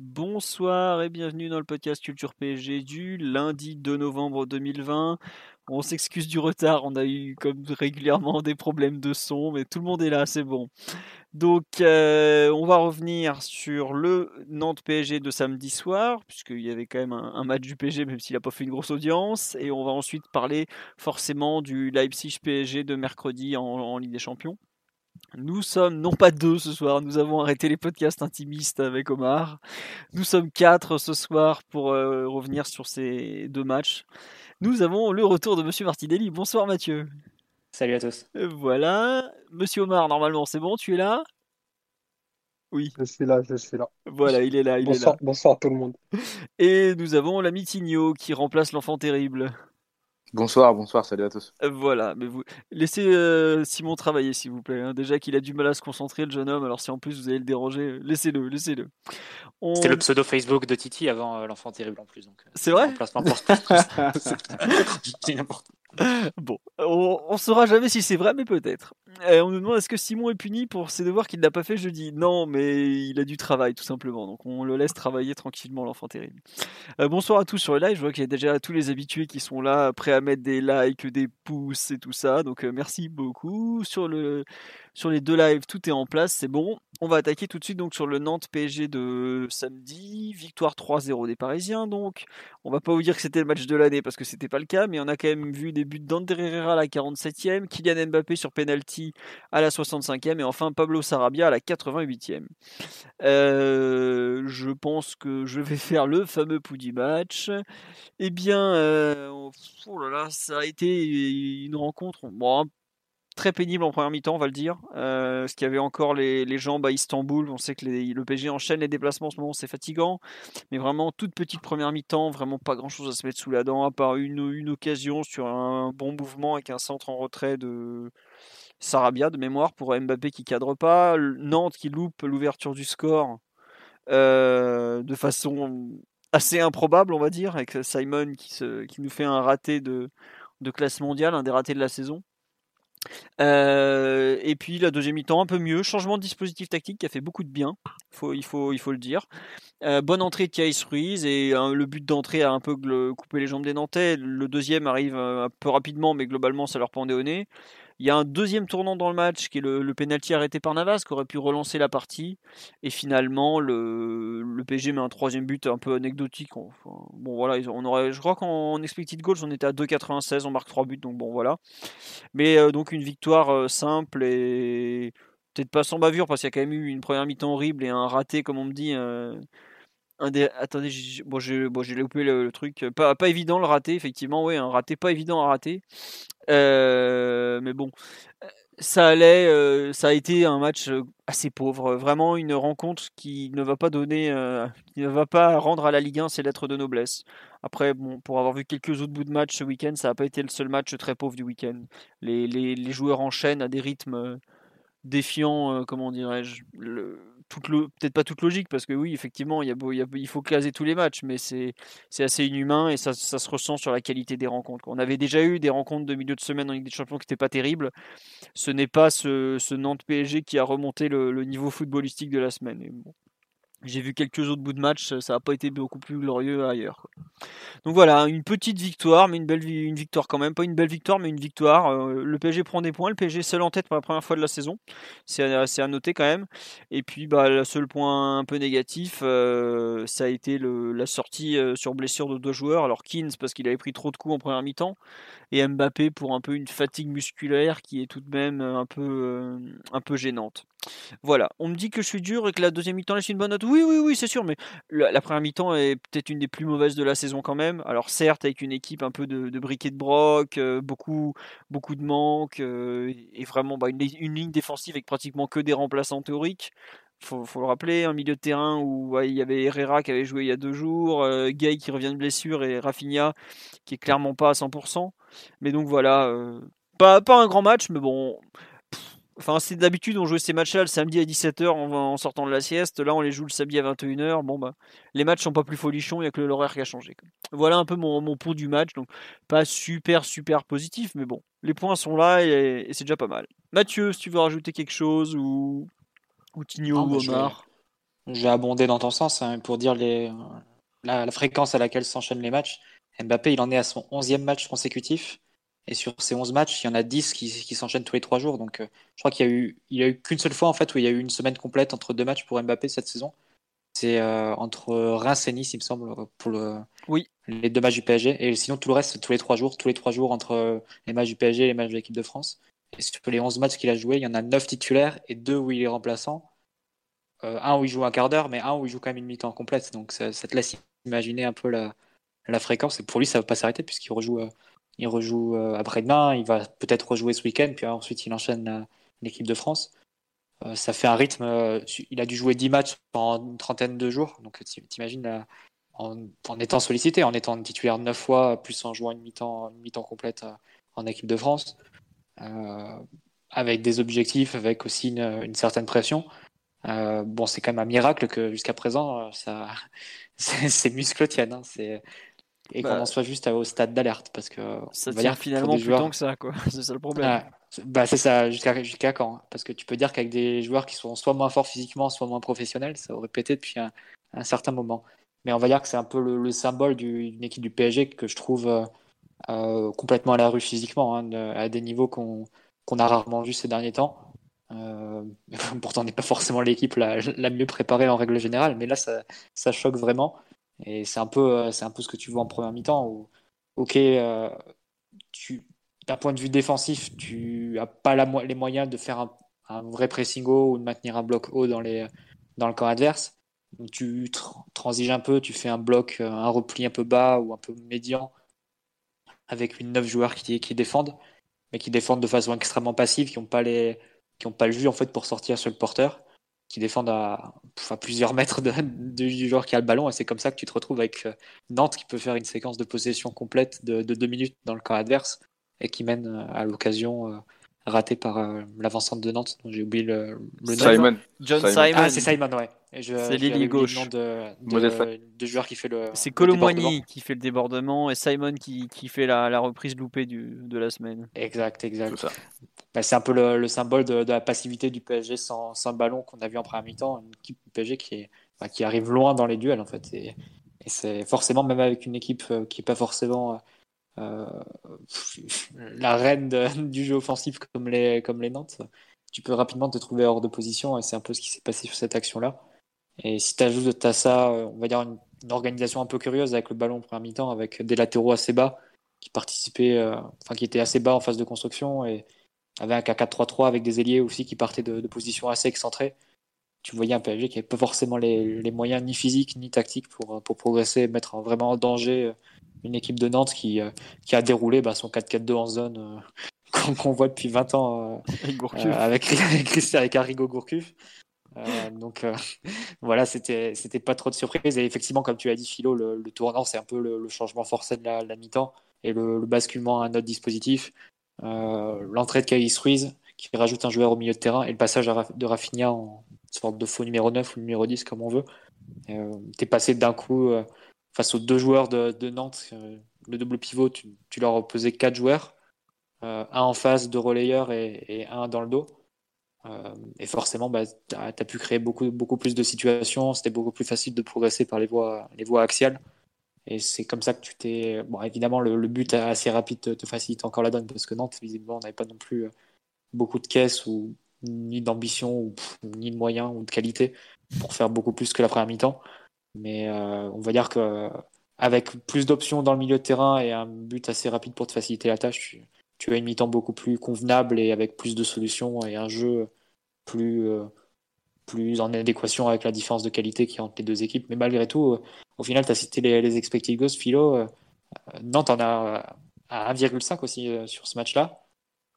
Bonsoir et bienvenue dans le podcast Culture PSG du lundi 2 novembre 2020. On s'excuse du retard, on a eu comme régulièrement des problèmes de son, mais tout le monde est là, c'est bon. Donc euh, on va revenir sur le Nantes PSG de samedi soir, puisqu'il y avait quand même un, match du PSG, même s'il n'a pas fait une grosse audience, et on va ensuite parler forcément du Leipzig PSG de mercredi en Ligue des Champions. Nous sommes non pas deux ce soir, nous avons arrêté les podcasts intimistes avec Omar. Nous sommes quatre ce soir pour euh, revenir sur ces deux matchs. Nous avons le retour de Monsieur Martinelli. Bonsoir Mathieu. Salut à tous. Euh, voilà. Monsieur Omar, normalement c'est bon, tu es là? Oui. Je suis là, je suis là. Voilà, il est là, il bonsoir, est là. Bonsoir tout le monde. Et nous avons l'ami Tigno qui remplace l'enfant terrible. Bonsoir, bonsoir, salut à tous. Euh, voilà, mais vous laissez euh, Simon travailler s'il vous plaît. Hein. Déjà qu'il a du mal à se concentrer, le jeune homme. Alors si en plus vous allez le déranger, laissez-le, laissez-le. C'était le pseudo Facebook de Titi avant euh, l'enfant terrible en plus. C'est vrai? bon, on, saura jamais si c'est vrai, mais peut-être. on nous demande est-ce que Simon est puni pour ses devoirs qu'il n'a pas fait jeudi? Non, mais il a du travail tout simplement. Donc on le laisse travailler tranquillement, l'enfant terrible. bonsoir à tous sur le live. Je vois qu'il y a déjà tous les habitués qui sont là, prêts à mettre des likes, des pouces et tout ça. Donc merci beaucoup. Sur le sur les deux lives, tout est en place, c'est bon. On va attaquer tout de suite donc sur le Nantes PSG de samedi, victoire 3-0 des Parisiens donc. On va pas vous dire que c'était le match de l'année parce que c'était pas le cas, mais on a quand même vu des buts d'Ander Herrera à la 47e, Kylian Mbappé sur penalty à la 65e et enfin Pablo Sarabia à la 88e. Euh, je pense que je vais faire le fameux pouls du match. Eh bien, euh, oh là là, ça a été une rencontre bon, très pénible en première mi-temps, on va le dire. Euh, parce qu'il y avait encore les, jambes à Istanbul. On sait que le PSG enchaîne les déplacements en ce moment, c'est fatigant. Mais vraiment, toute petite première mi-temps, vraiment pas grand-chose à se mettre sous la dent, à part une, une occasion sur un bon mouvement avec un centre en retrait de Sarabia, de mémoire, pour Mbappé qui cadre pas. Nantes qui loupe l'ouverture du score euh, de façon assez improbable, on va dire, avec Simon qui, se, qui nous fait un raté de, de classe mondiale, un des ratés de la saison. Euh, et puis la deuxième mi-temps un peu mieux, changement de dispositif tactique qui a fait beaucoup de bien, faut, il, faut, il faut le dire. Euh, bonne entrée de Thierry Ruiz et hein, le but d'entrée a un peu coupé les jambes des Nantais. Le deuxième arrive euh, un peu rapidement, mais globalement ça leur pendait au nez. Il y a un deuxième tournant dans le match qui est le, penalty arrêté par Navas qui aurait pu relancer la partie. Et finalement, le, le PSG met un troisième but un peu anecdotique. bon voilà, on aurait, je crois qu'en expected goals, on était à 2,96, on marque 3 buts, donc bon voilà. Mais euh, donc une victoire euh, simple et peut-être pas sans bavure parce qu'il y a quand même eu une première mi-temps horrible et un raté, comme on me dit. Euh, un des... Attendez, j'ai bon, bon, loupé le, truc. Pas, pas évident le raté, effectivement, oui, un raté pas évident à rater. Euh, mais bon, ça allait, euh, ça a été un match euh, assez pauvre. Vraiment une rencontre qui ne va pas donner, qui ne va pas rendre à la Ligue 1 ses lettres de noblesse. Après, bon, pour avoir vu quelques autres bouts de match ce week-end, ça n'a pas été le seul match très pauvre du week-end. Les, les, les, joueurs enchaînent à des rythmes défiants, comment dirais-je. Le peut-être pas toute logique, parce que oui, effectivement, il, y a, il, faut caser tous les matchs, mais c'est assez inhumain et ça, se ressent sur la qualité des rencontres. On avait déjà eu des rencontres de milieu de semaine en Ligue des Champions qui n'étaient pas terribles. Ce n'est pas ce, Nantes PSG qui a remonté le, niveau footballistique de la semaine. J'ai vu quelques autres bouts de match, ça n'a pas été beaucoup plus glorieux ailleurs. Donc voilà, une petite victoire, mais une belle une victoire quand même. Pas une belle victoire, mais une victoire. Euh, le PSG prend des points, le PSG seul en tête pour la première fois de la saison. C'est à, noter quand même. Et puis bah, le seul point un peu négatif, euh, ça a été la sortie euh, sur blessure de deux joueurs. Alors Keynes parce qu'il avait pris trop de coups en première mi-temps. Et Mbappé pour un peu une fatigue musculaire qui est tout de même un peu, un peu gênante. Voilà, on me dit que je suis dur et que la deuxième mi-temps laisse une bonne note. Oui, oui, oui, c'est sûr, mais la, première mi-temps est peut-être une des plus mauvaises de la saison quand même. Alors certes, avec une équipe un peu de, briquet de broc, euh, beaucoup, beaucoup de manques euh, et vraiment bah, une, ligne défensive avec pratiquement que des remplaçants théoriques. Faut, faut le rappeler, un milieu de terrain où il y avait Herrera qui avait joué il y a deux jours, euh, Gay qui revient de blessure et Rafinha qui est clairement pas à 100%. Mais donc voilà, pas un grand match, mais bon, Enfin, c'est d'habitude, on jouait ces matchs-là le samedi à 17h en, sortant de la sieste. Là, on les joue le samedi à 21h. Bon, bah, les matchs sont pas plus folichons, il n'y a que l'horaire qui a changé. Voilà un peu mon, mon du match. Donc, pas super, super positif, mais bon, les points sont là et, c'est déjà pas mal. Mathieu, si tu veux rajouter quelque chose ou, ou Tigno ou Omar. J'ai abondé dans ton sens hein, pour dire les, la, fréquence à laquelle s'enchaînent les matchs. Mbappé, il en est à son 11e match consécutif. Et sur ces 11 matchs, il y en a 10 qui, qui s'enchaînent tous les 3 jours. Donc, euh, je crois qu'il y a eu, il y a eu qu'une seule fois en fait où il y a eu une semaine complète entre deux matchs pour Mbappé cette saison. C'est euh, entre Reims et Nice, il me semble, pour le, oui. les deux matchs du PSG. Et sinon, tout le reste, c'est tous les 3 jours, tous les 3 jours entre les matchs du PSG et les matchs de l'équipe de France. Et sur les 11 matchs qu'il a joué, il y en a 9 titulaires et 2 où il est remplaçant. Euh, un où il joue un quart d'heure, mais un où il joue quand même une mi-temps complète. Donc, ça, ça, te laisse imaginer un peu la, la fréquence. Et pour lui, ça ne va pas s'arrêter puisqu'il rejoue il rejoue euh, après-demain, il va peut-être rejouer ce week-end, puis ensuite il enchaîne l'équipe de France. Euh, ça fait un rythme. Euh, il a dû jouer 10 matchs en une trentaine de jours. Donc t'imagines en, en, étant sollicité, en étant titulaire 9 fois, plus en jouant une mi-temps mi complète en équipe de France, avec des objectifs, avec aussi une, certaine pression. bon, c'est quand même un miracle que jusqu'à présent, ça, ces muscles tiennent. Hein. Et qu'on bah, en soit juste au stade d'alerte parce que ça tient finalement plus joueurs... que ça quoi. C'est ça le problème. Bah c'est ça jusqu'à jusqu'à quand hein. parce que tu peux dire qu'avec des joueurs qui sont soit moins forts physiquement soit moins professionnels ça aurait pété depuis un, un certain moment. Mais on va dire que c'est un peu le, symbole d'une équipe du PSG que je trouve euh, euh, complètement à la rue physiquement hein, à des niveaux qu'on qu'on a rarement vu ces derniers temps. Euh, pourtant on n'est pas forcément l'équipe la, la, mieux préparée en règle générale mais là ça, ça choque vraiment et c'est un peu, euh, c'est un peu ce que tu vois en première mi-temps où, ok, euh, tu, d'un point de vue défensif, tu n'as pas les moyens de faire un, vrai pressing haut ou de maintenir un bloc haut dans, le camp adverse. tu transiges un peu, tu fais un bloc, euh, un repli un peu bas ou un peu médian avec une neuf joueurs qui, défendent, mais qui défendent de façon extrêmement passive, qui n'ont pas le jus en fait pour sortir sur le porteur qui défendent à, plusieurs mètres de, du joueur qui a le ballon. Et c'est comme ça que tu te retrouves avec euh, Nantes qui peut faire une séquence de possession complète de, deux minutes dans le camp adverse et qui mène euh, à l'occasion euh, ratée par l'avancante de Nantes, dont j'ai oublié le, nom. Simon. John Simon. Ah, c'est Simon, ouais. C'est l'île gauche. de, de, de, joueur qui fait le. C'est Colomboigny qui fait le débordement et Simon qui, qui fait la, la, reprise loupée du, de la semaine. Exact, exact. Bah, c'est un peu le, symbole de, la passivité du PSG sans, sans ballon qu'on a vu en première mi-temps. Une équipe du PSG qui, est, bah, qui arrive loin dans les duels, en fait. Et, c'est forcément, même avec une équipe euh, qui n'est pas forcément euh, la reine du jeu offensif comme les, comme les Nantes, tu peux rapidement te trouver hors de position. Et c'est un peu ce qui s'est passé sur cette action-là. Et si tu ajoutes à ça, euh, on va dire une, organisation un peu curieuse avec le ballon en première mi-temps, avec des latéraux assez bas qui participaient, enfin qui étaient assez bas en phase de construction et avec un 4-3-3 avec des ailiers aussi qui partaient de, de positions assez excentrées. Tu voyais un PSG qui n'avait pas forcément les, les, moyens ni physiques ni tactiques pour, pour progresser et mettre vraiment en danger euh, une équipe de Nantes qui, euh, qui a déroulé bah, son 4-4-2 en zone euh, qu'on voit depuis 20 ans avec, Christian avec Arrigo Gourcuff. Donc voilà, c'était pas trop de surprise. Et effectivement, comme tu as dit, Philo, le, tournant, c'est un peu le, changement forcé de la, mi-temps et le, le, basculement à un autre dispositif. Euh, l'entrée de Kailis Ruiz qui rajoute un joueur au milieu de terrain et le passage de Rafinha en sorte de faux numéro 9 ou numéro 10 comme on veut. Euh, tu es passé d'un coup euh, face aux deux joueurs de, Nantes, le double pivot, tu, leur posé quatre joueurs, un en face, deux relayeurs et, un dans le dos. Et forcément, bah, tu as, pu créer beaucoup, beaucoup plus de situations, c'était beaucoup plus facile de progresser par les voies, les voies axiales. Et c'est comme ça que tu t'es. Bon, évidemment, le, but assez rapide te, facilite encore la donne parce que Nantes, visiblement, n'avait pas non plus euh, beaucoup de caisses ou ni d'ambition ni de moyens ou de qualité pour faire beaucoup plus que la première mi-temps. Mais euh, on va dire que avec plus d'options dans le milieu de terrain et un but assez rapide pour te faciliter la tâche, tu, as une mi-temps beaucoup plus convenable et avec plus de solutions et un jeu plus, plus en adéquation avec la différence de qualité qui entre les deux équipes. Mais malgré tout, au final, tu as cité les, les expected goals, Philo. Nantes en a à 1,5 aussi sur ce match-là.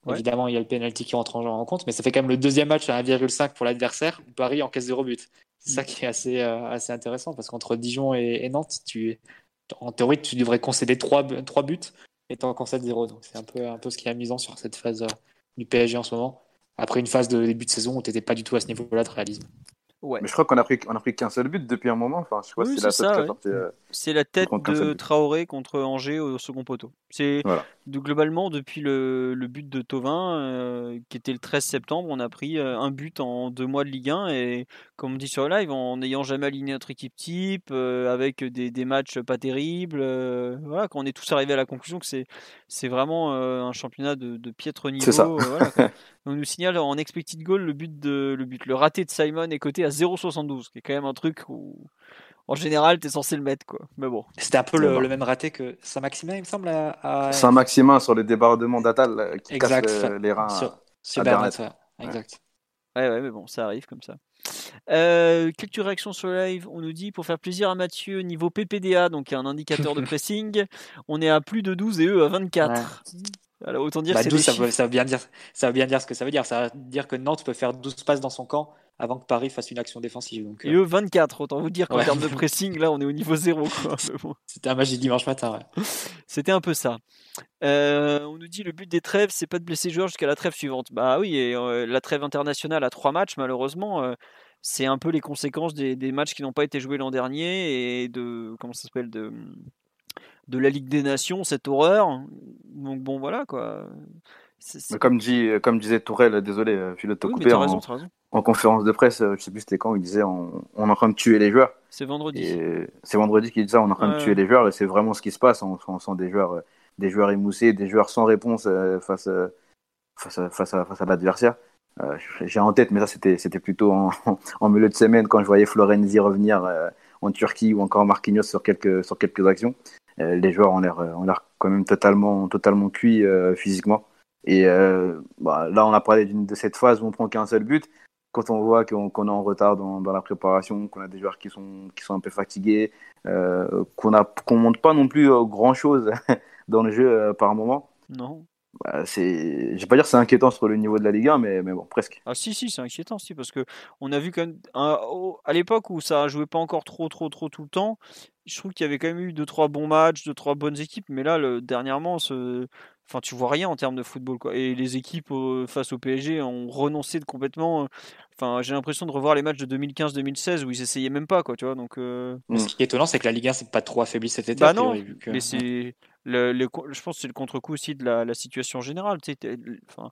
Évidemment, il y a le penalty qui rentre en, compte, mais ça fait quand même le deuxième match à 1,5 pour l'adversaire où Paris encaisse 0 but. C'est ça mm. qui est assez, assez intéressant parce qu'entre Dijon et, Nantes, tu, en théorie, tu devrais concéder 3, 3 buts et tu en concèdes 0. Donc c'est un peu, un peu ce qui est amusant sur cette phase du PSG en ce moment après une phase de début de saison où tu n'étais pas du tout à ce niveau-là de réalisme. Mais je crois qu'on a pris, on a pris qu'un seul but depuis un moment. Enfin, je crois c'est la, euh, c'est la tête de Traoré contre Angers au second poteau. C'est de, globalement depuis le, le but de Tovin, euh, qui était le 13 septembre, on a pris euh, un but en deux mois de Ligue 1 et comme on dit sur le live, en n'ayant jamais aligné notre équipe type, avec des, des, matchs pas terribles. voilà, quand on est tous arrivés à la conclusion que c'est c'est vraiment un championnat de, de piètre niveau. Ça. on nous signale en expected goal le but de le but le raté de Simon est coté à 0,72, qui est quand même un truc où en général tu es censé le mettre quoi. Mais bon. C'était un peu le, même raté que Saint-Maximin, il me semble. À, Saint-Maximin sur le débordement d'Atal qui exact. casse les reins. Sur, Bernat, exact. Ouais, ouais, mais bon, ça arrive comme ça. Euh, quelques réactions sur le live. On nous dit pour faire plaisir à Mathieu, niveau PPDA, donc un indicateur de pressing, on est à plus de 12 et eux à 24 autant dire bah, ça, veut, bien dire, ça veut bien dire ce que ça veut dire. Ça veut dire que Nantes peut faire 12 passes dans son camp avant que Paris fasse une action défensive. Donc, Et eux, 24, autant vous dire qu'en termes de pressing, là, on est au niveau zéro. C'était un match dimanche matin. C'était un peu ça. Euh, on nous dit le but des trêves, c'est pas de blesser joueurs jusqu'à la trêve suivante. Bah oui, et euh, la trêve internationale à trois matchs, malheureusement, euh, c'est un peu les conséquences des, des matchs qui n'ont pas été joués l'an dernier et de comment ça s'appelle de de la Ligue des Nations, cette horreur. Donc bon, voilà quoi. comme, dit, comme disait Tourelle, désolé, euh, je te couper, en, en, conférence de presse, euh, je sais plus c'était quand, il disait on, on, est en train de tuer les joueurs. C'est vendredi. C'est vendredi qu'il dit ça, on est en train de tuer les joueurs, et c'est vraiment ce qui se passe. On, sent des joueurs, euh, des joueurs émoussés, des joueurs sans réponse face, face, à, face, à, face à l'adversaire. J'ai en tête, mais ça c'était plutôt en, en, milieu de semaine quand je voyais Florenzi revenir en Turquie ou encore Marquinhos sur quelques, sur quelques actions. Euh, les joueurs ont l'air, euh, ont l'air quand même totalement, totalement cuits euh, physiquement. Et bah, là, on a parlé de cette phase où on prend qu'un seul but. Quand on voit qu'on, est en retard dans, dans, la préparation, qu'on a des joueurs qui sont, qui sont un peu fatigués, qu'on ne qu'on monte pas non plus grand chose dans le jeu par moment. Non. Bah, c'est, je vais pas dire c'est inquiétant sur le niveau de la Ligue 1, mais, mais bon, presque. Ah si, si, c'est inquiétant, si, parce que on a vu quand même, à l'époque où ça jouait pas encore trop, trop, trop tout le temps, je trouve qu'il y avait quand même eu deux trois bons matchs, deux trois bonnes équipes, mais là le, dernièrement, ce... enfin tu vois rien en termes de football quoi. Et les équipes face au PSG ont renoncé de complètement. Enfin j'ai l'impression de revoir les matchs de 2015-2016 où ils essayaient même pas quoi, tu vois. Donc. Euh, ce qui est étonnant, c'est que la Ligue 1 c'est pas trop affaibli cet été. Bah non, mais c'est le, je pense que c'est le contre-coup aussi de la, la situation générale. Tu sais, enfin,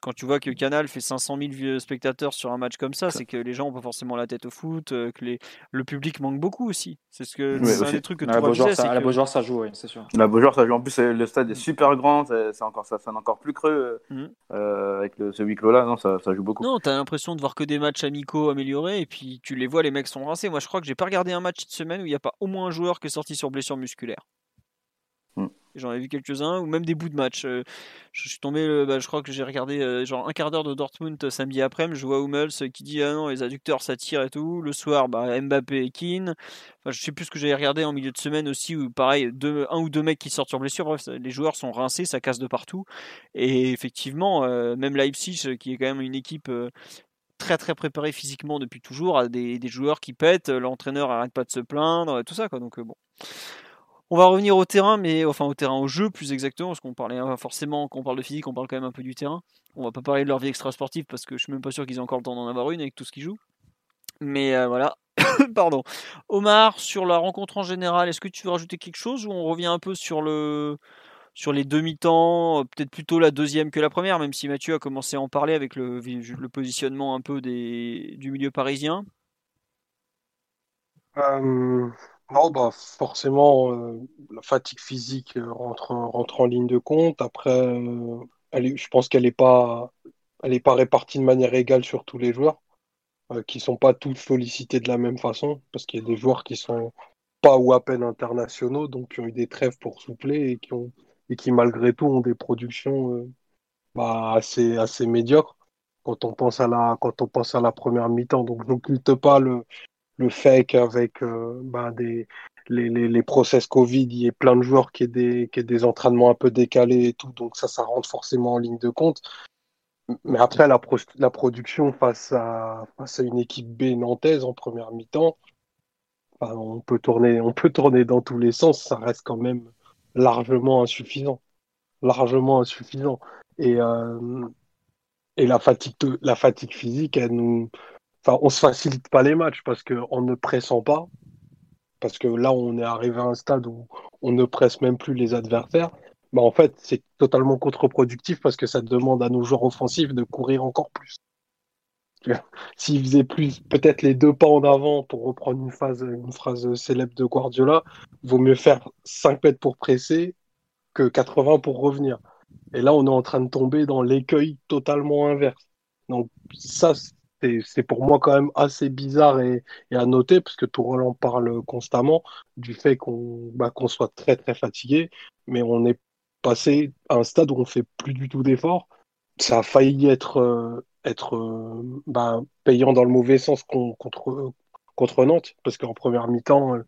quand tu vois que Canal fait 500 000 spectateurs sur un match comme ça, c'est que les gens n'ont pas forcément la tête au foot, euh, que les, le public manque beaucoup aussi. C'est ce que c'est un des trucs que tu vois. Ça, La Beaujoire, ça joue, oui, c'est sûr. La Beaujoire, ça joue. En plus, le stade est super grand, c'est encore ça sonne encore plus creux mmh. euh, avec le, ce huis clos là. Non, ça, ça joue beaucoup. Non, t'as l'impression de voir que des matchs amicaux améliorés et puis tu les vois, les mecs sont rincés. Moi, je crois que j'ai pas regardé un match cette semaine où il n'y a pas au moins un joueur qui est sorti sur blessure musculaire. J'en ai vu quelques-uns, ou même des bouts de match. Euh, je suis tombé, euh, bah, je crois que j'ai regardé euh, genre un quart d'heure de Dortmund samedi après, je vois Hummels qui dit Ah non, les adducteurs ça tire et tout. Le soir, bah, Mbappé et Keane. Enfin, je sais plus ce que j'avais regardé en milieu de semaine aussi, où pareil, un ou deux mecs qui sortent sur blessure. Les joueurs sont rincés, ça casse de partout. Et effectivement, même Leipzig, qui est quand même une équipe très très préparée physiquement depuis toujours, a des, des joueurs qui pètent, l'entraîneur arrête pas de se plaindre, tout ça quoi. Donc bon. On va revenir au terrain, mais enfin au terrain, au jeu plus exactement, parce qu'on parlait hein, forcément, quand on parle de physique, on parle quand même un peu du terrain. On va pas parler de leur vie extra-sportive parce que je suis même pas sûr qu'ils aient encore le temps d'en avoir une avec tout ce qu'ils jouent. Mais euh, voilà. Pardon. Omar, sur la rencontre en général, est-ce que tu veux rajouter quelque chose ou on revient un peu sur le sur les demi-temps, euh, peut-être plutôt la deuxième que la première, même si Mathieu a commencé à en parler avec le, positionnement un peu du milieu parisien? Euh, non, bah forcément, euh, la fatigue physique euh, rentre, rentre en ligne de compte. Après, euh, je pense qu'elle n'est pas, elle est pas répartie de manière égale sur tous les joueurs, qui sont pas tous sollicités de la même façon, parce qu'il y a des joueurs qui sont pas ou à peine internationaux, donc qui ont eu des trêves pour soupler et qui ont et qui malgré tout ont des productions bah, assez, assez médiocres. quand on pense à la, quand on pense à la première mi-temps. Donc, je n'occulte pas le, le fait qu'avec euh, ben, des, les, les, les, process Covid, il y ait plein de joueurs qui aient des, qui aient des entraînements un peu décalés et tout. Donc, ça, ça rentre forcément en ligne de compte. Mais après, la, pro la production face à, face à une équipe B nantaise en première mi-temps, on, peut tourner, on peut tourner dans tous les sens. Ça reste quand même largement insuffisant. Largement insuffisant. Et, euh, et la fatigue, la fatigue physique, elle nous, enfin, on se facilite pas les matchs parce qu'en ne pressant pas, parce que là, on est arrivé à un stade où on ne presse même plus les adversaires. Bah, en fait, c'est totalement contre-productif parce que ça demande à nos joueurs offensifs de courir encore plus. S'ils faisaient plus, peut-être les deux pas en avant pour reprendre une phrase célèbre de Guardiola, vaut mieux faire 5 mètres pour presser que 80 pour revenir. Et là, on est en train de tomber dans l'écueil totalement inverse. Donc ça, c'est pour moi quand même assez bizarre et, à noter, parce que Tourelle en parle constamment, du fait qu'on bah, qu'on soit très très fatigué, mais on est passé à un stade où on fait plus du tout d'efforts. Ça a failli être, euh, être euh, bah, payant dans le mauvais sens contre, Nantes, parce qu'en première mi-temps, euh,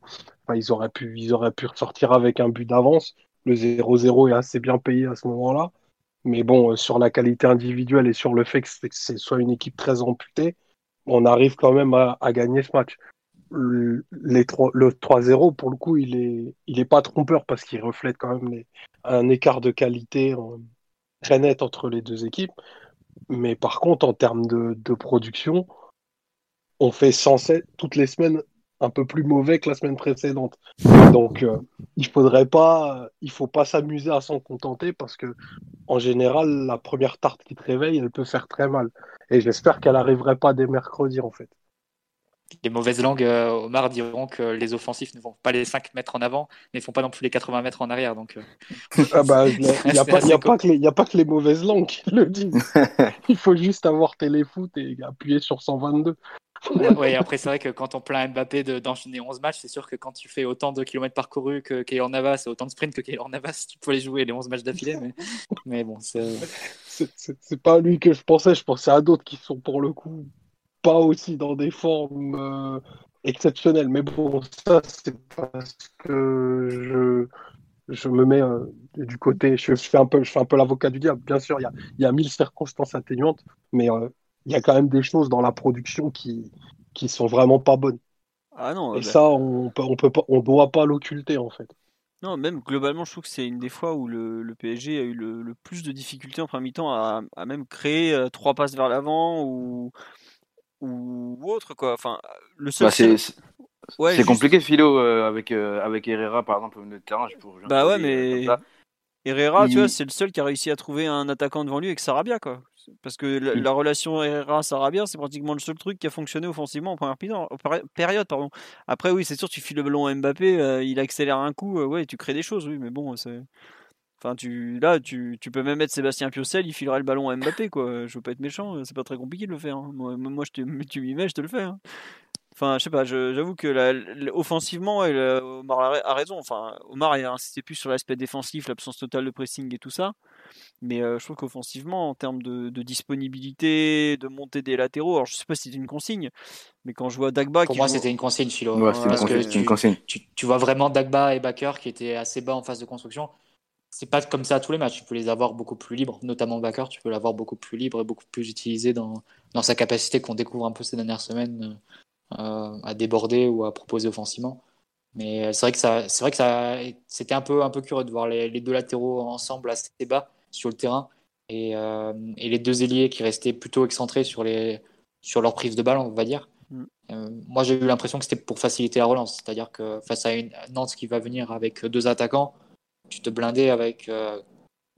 ils, ils auraient pu ressortir avec un but d'avance. Le 0-0 est assez bien payé à ce moment-là. Mais bon, euh, sur la qualité individuelle et sur le fait que c'est soit une équipe très amputée, on arrive quand même à, gagner ce match. Le, les 3, le 3-0, pour le coup, il est, il est pas trompeur parce qu'il reflète quand même un écart de qualité euh, très net entre les deux équipes. Mais par contre, en termes de, de production, on fait sans toutes les semaines un peu plus mauvais que la semaine précédente. Donc, euh, il faudrait pas, il faut pas s'amuser à s'en contenter parce que, en général, la première tarte qui te réveille, elle peut faire très mal. Et j'espère qu'elle n'arriverait pas dès mercredi, en fait. Les mauvaises langues, euh, Omar, diront que les offensifs ne vont pas les 5 mètres en avant, mais ne font pas non plus les 80 mètres en arrière. Donc, euh. ah bah, il n'y a pas que les mauvaises langues qui le disent. il faut juste avoir téléfoot et appuyer sur 122 oui, après, c'est vrai que quand on plaint Mbappé d'enchaîner 11 matchs, c'est sûr que quand tu fais autant de kilomètres parcourus que Keylor Navas et autant de sprint que Keylor Navas, tu peux les jouer les 11 matchs d'affilée. Mais... mais bon, c'est. C'est pas lui que je pensais, je pensais à d'autres qui sont pour le coup pas aussi dans des formes euh, exceptionnelles. Mais bon, ça, c'est parce que je, je me mets euh, du côté, je, fais un peu, je fais un peu l'avocat du diable. Bien sûr, il y a, y a mille circonstances atténuantes, mais euh, il y a quand même des choses dans la production qui, qui sont vraiment pas bonnes. Ah non, et bah ça, on peut, on peut pas, on doit pas l'occulter en fait. Non, même globalement, je trouve que c'est une des fois où le, le PSG a eu le, plus de difficultés en premier mi-temps à, à, même créer euh, trois passes vers l'avant ou, ou, autre quoi. Enfin, le seul. Bah, c'est ouais, compliqué, Philo, euh, avec, euh, avec Herrera par exemple au milieu de terrain. bah ouais, mais Herrera, tu vois, c'est le seul qui a réussi à trouver un attaquant devant lui avec Sarabia quoi. Parce que la, relation Herrera-Sarabia, c'est pratiquement le seul truc qui a fonctionné offensivement en première période. Pardon. Après, oui, c'est sûr, tu files le ballon à Mbappé, euh, il accélère un coup, euh, ouais, tu crées des choses, oui, mais bon, c'est. Enfin, tu, là, tu, tu, peux même mettre Sébastien Piocel, il filerait le ballon à Mbappé, quoi. Je veux pas être méchant, c'est pas très compliqué de le faire. Hein. Moi, moi je te, tu m'y mets, je te le fais. Hein. Enfin, je sais pas, j'avoue que la, offensivement, Omar a raison. Enfin, Omar a insisté plus sur l'aspect défensif, l'absence totale de pressing et tout ça. Mais euh, je trouve qu'offensivement, en termes de, disponibilité, de montée des latéraux, alors je sais pas si c'était une consigne, mais quand je vois Dagba. Pour moi, c'était une consigne, Philo. parce que tu, consigne. Tu, vois vraiment Dagba et Bakker qui étaient assez bas en phase de construction. C'est pas comme ça à tous les matchs. Tu peux les avoir beaucoup plus libres, notamment Bakker, tu peux l'avoir beaucoup plus libre et beaucoup plus utilisé dans, dans sa capacité qu'on découvre un peu ces dernières semaines euh, à déborder ou à proposer offensivement. Mais euh, c'est vrai que ça, c'est vrai que ça, c'était un peu, un peu curieux de voir les, les, deux latéraux ensemble assez bas sur le terrain et, euh, et, les deux ailiers qui restaient plutôt excentrés sur les, sur leur prise de balle, on va dire. Mm. moi, j'ai eu l'impression que c'était pour faciliter la relance, c'est-à-dire que face à une Nantes qui va venir avec deux attaquants, tu te blindais avec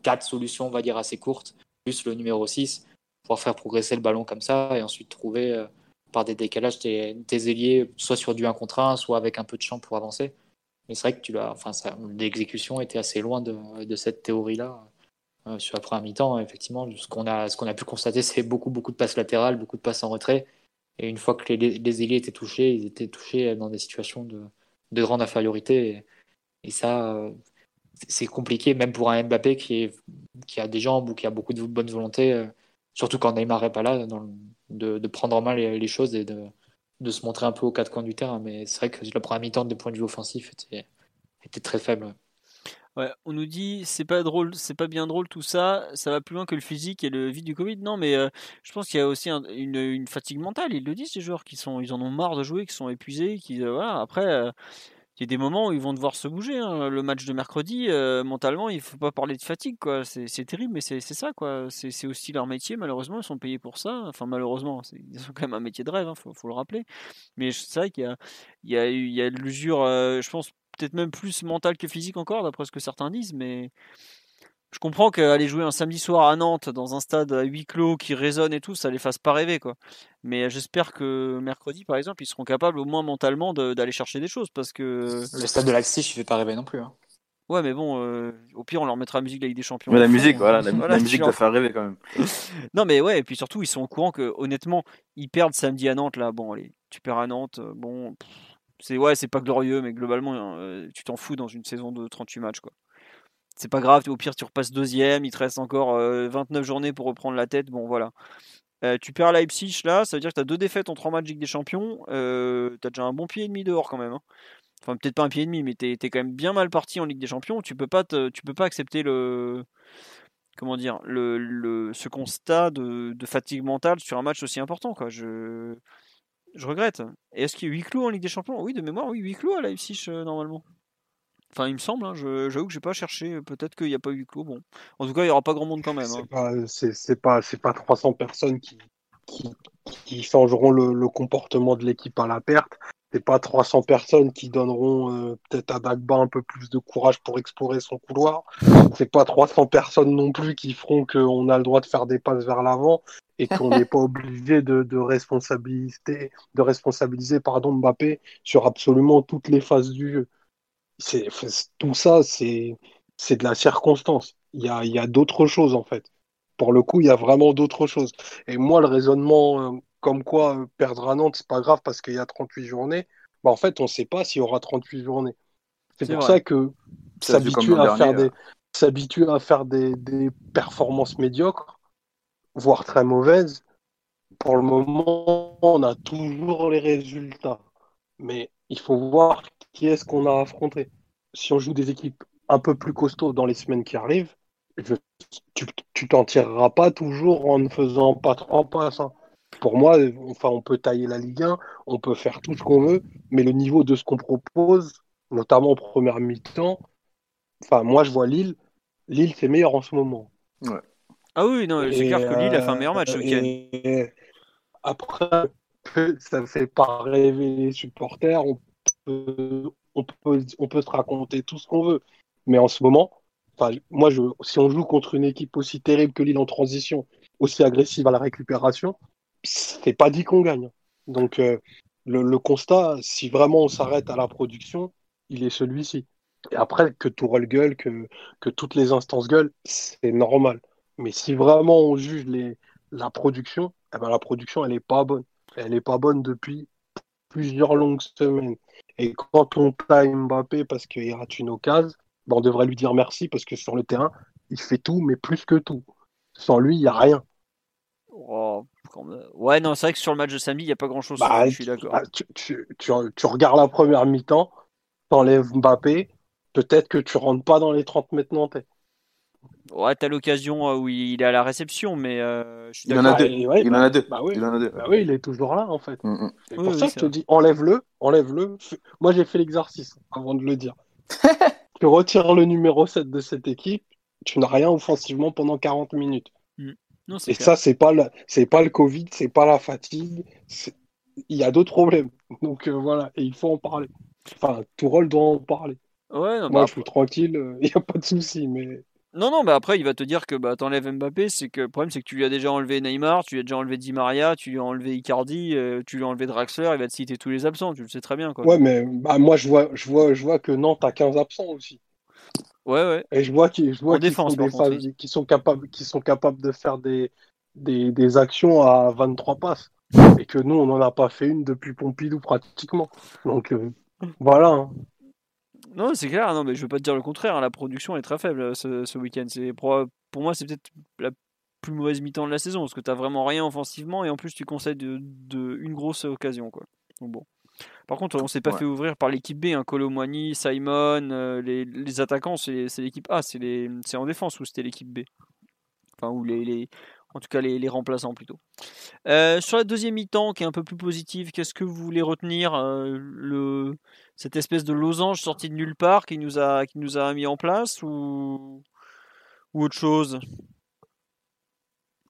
quatre solutions, on va dire assez courtes, plus le numéro 6, pour faire progresser le ballon comme ça et ensuite trouver par des décalages tes, ailiers, soit sur du 1 contre 1, soit avec un peu de champ pour avancer. Mais c'est vrai que tu enfin, l'exécution était assez loin de, de cette théorie-là. Euh, sur la première mi-temps, effectivement, ce qu'on a, ce qu'on a pu constater, c'est beaucoup, beaucoup de passes latérales, beaucoup de passes en retrait. Et une fois que les, les ailiers étaient touchés, ils étaient touchés dans des situations de, de grande infériorité. Et, ça, euh, c'est compliqué, même pour un Mbappé qui, est, qui a des jambes ou qui a beaucoup de bonne volonté. Euh, surtout quand Neymar n'est pas là, de, prendre en main les, choses et de, de, se montrer un peu aux quatre coins du terrain. Mais c'est vrai que la première mi-temps, des points de vue offensifs, était, était très faible. Ouais, on nous dit c'est pas drôle, c'est pas bien drôle tout ça, ça va plus loin que le physique et le vide du Covid. Non, mais euh, je pense qu'il y a aussi une, fatigue mentale. Ils le disent ces joueurs qui sont, ils en ont marre de jouer, qui sont épuisés, qui euh, voilà. Après, euh, il y a des moments où ils vont devoir se bouger. Hein. Le match de mercredi, mentalement, il faut pas parler de fatigue, quoi. C'est terrible, mais c'est ça, quoi. C'est aussi leur métier. Malheureusement, ils sont payés pour ça. Enfin, malheureusement, ils ont quand même un métier de rêve, hein, faut, le rappeler. Mais c'est vrai qu'il y a, il y a, il y a l'usure, je pense peut-être même plus mental que physique encore, d'après ce que certains disent, mais je comprends qu'aller jouer un samedi soir à Nantes dans un stade à huis clos qui résonne et tout, ça les fasse pas rêver quoi. Mais j'espère que mercredi par exemple, ils seront capables au moins mentalement d'aller chercher des choses parce que le stade de Leipzig, il fait pas rêver non plus. Hein. Ouais, mais bon, euh, au pire, on leur mettra la musique de la Ligue des Champions. Mais la musique, voilà, la, musique doit faire rêver quand même. non, mais ouais, et puis surtout, ils sont au courant que honnêtement, ils perdent samedi à Nantes là. Bon, allez, tu perds à Nantes, euh, bon c'est ouais, c'est pas glorieux, mais globalement, hein, euh, tu t'en fous dans une saison de 38 matchs, quoi. C'est pas grave, au pire, tu repasses deuxième, il te reste encore 29 euh, journées pour reprendre la tête, bon voilà. Euh, tu perds Leipzig là, ça veut dire que tu as deux défaites en trois matchs Ligue des Champions, tu as déjà un bon pied et demi dehors quand même. Hein. Enfin, peut-être pas un pied et demi, mais tu es, quand même bien mal parti en Ligue des Champions. Tu peux pas, tu peux pas accepter le, comment dire, le, ce constat de, de, fatigue mentale sur un match aussi important. Quoi. Je, je regrette. Et est-ce qu'il y a 8 clous en Ligue des Champions? Oui, de mémoire, oui, 8 clous à Leipzig euh, normalement. Enfin, il me semble, hein, j'avoue que j'ai pas cherché, peut-être qu'il n'y a pas 8 clous. Bon. En tout cas, il n'y aura pas grand monde quand même. C'est pas, pas, pas 300 personnes qui, qui, changeront le, comportement de l'équipe à la perte c'est pas 300 personnes qui donneront euh, peut-être à Dagba un peu plus de courage pour explorer son couloir. C'est pas 300 personnes non plus qui feront qu'on a le droit de faire des passes vers l'avant et qu'on n'est pas obligé de, de, responsabiliser, de responsabiliser pardon, Mbappé sur absolument toutes les phases du jeu. C'est, tout ça, c'est, c'est de la circonstance. Il y a, il y a d'autres choses en fait. Pour le coup, il y a vraiment d'autres choses. Et moi, le raisonnement euh, comme quoi euh, perdre à Nantes, c'est pas grave parce qu'il y a 38 journées, bah, en fait, on ne sait pas s'il y aura 38 journées. C'est pour ça que s'habituer à, faire des, s'habituer à faire des, performances médiocres, voire très mauvaises, pour le moment, on a toujours les résultats. Mais il faut voir qui est-ce qu'on a affronté. Si on joue des équipes un peu plus costauds dans les semaines qui arrivent, tu t'en tireras pas toujours en ne faisant pas trois passes. Hein pour moi, enfin, on peut tailler la Ligue 1, on peut faire tout ce qu'on veut, mais le niveau de ce qu'on propose, notamment en première mi-temps, enfin, moi, je vois Lille. Lille, c'est meilleur en ce moment. Ah oui, non, c'est clair que Lille a fait un meilleur match. Euh, après, ça ne fait pas rêver les supporters. On peut, on peut, on peut se raconter tout ce qu'on veut. Mais en ce moment, moi, je, si on joue contre une équipe aussi terrible que Lille en transition, aussi agressive à la récupération, c'est pas dit qu'on gagne. Donc euh, le, constat, si vraiment on s'arrête à la production, il est celui-ci. Et après, que tout roule gueule, que, que toutes les instances gueulent, c'est normal. Mais si vraiment on juge les, la production, eh ben la production, elle n'est pas bonne. Elle n'est pas bonne depuis plusieurs longues semaines. Et quand on taille Mbappé parce qu'il rate une occasion, ben on devrait lui dire merci parce que sur le terrain, il fait tout, mais plus que tout. Sans lui, il n'y a rien. Oh, ouais, non, c'est vrai que sur le match de samedi, il n'y a pas grand chose. Bah, je suis d'accord. Tu, regardes la première mi-temps, t'enlèves Mbappé, peut-être que tu rentres pas dans les 30 mètres nantais. Ouais, t'as l'occasion euh, où il est à la réception, mais euh, il, en a deux. il en a deux. Bah oui. Il en a deux. Bah oui, il est toujours là en fait. Mm, mm. C'est pour ça que je te dis, enlève-le, enlève-le. Moi, j'ai fait l'exercice avant de le dire. tu retires le numéro 7 de cette équipe, tu n'as rien offensivement pendant 40 minutes. Mm et ça, c'est pas le, c'est pas le Covid, c'est pas la fatigue, il y a d'autres problèmes. Donc euh, voilà, et il faut en parler. Enfin, tout rôle doit en parler. Ouais, Moi, bah, je suis tranquille, euh, il n'y a pas de souci, mais. Non, non, mais après, il va te dire que bah, t'enlèves Mbappé, c'est que le problème, c'est que tu lui as déjà enlevé Neymar, tu lui as déjà enlevé Di Maria, tu lui as enlevé Icardi, euh, tu lui as enlevé Draxler, il va te citer tous les absents, tu le sais très bien. Quoi. Ouais, mais bah, moi, je vois, je, vois, je vois que Nantes a 15 absents aussi. Ouais, ouais. Et je vois qu'ils qui sont capables, qui sont capables de faire des, des, actions à 23 passes. Et que nous, on n'en a pas fait une depuis Pompidou pratiquement. Donc euh, voilà. Hein. Non, c'est clair, non, mais je veux pas te dire le contraire. Hein. La production est très faible euh, ce, ce week-end. Pour, pour moi, c'est peut-être la plus mauvaise mi-temps de la saison parce que tu n'as vraiment rien offensivement et en plus tu de, une grosse occasion. Quoi. Donc bon. Par contre, on s'est pas fait ouvrir par l'équipe B. Hein, Colomwani, Simon, euh, les, attaquants, c'est l'équipe A. C'est en défense ou c'était l'équipe B Enfin, ou les, en tout cas les, remplaçants plutôt. Euh, sur la deuxième mi-temps, qui est un peu plus positive, qu'est-ce que vous voulez retenir euh, le, Cette espèce de losange sorti de nulle part qui nous a, qui nous a mis en place ou, ou autre chose?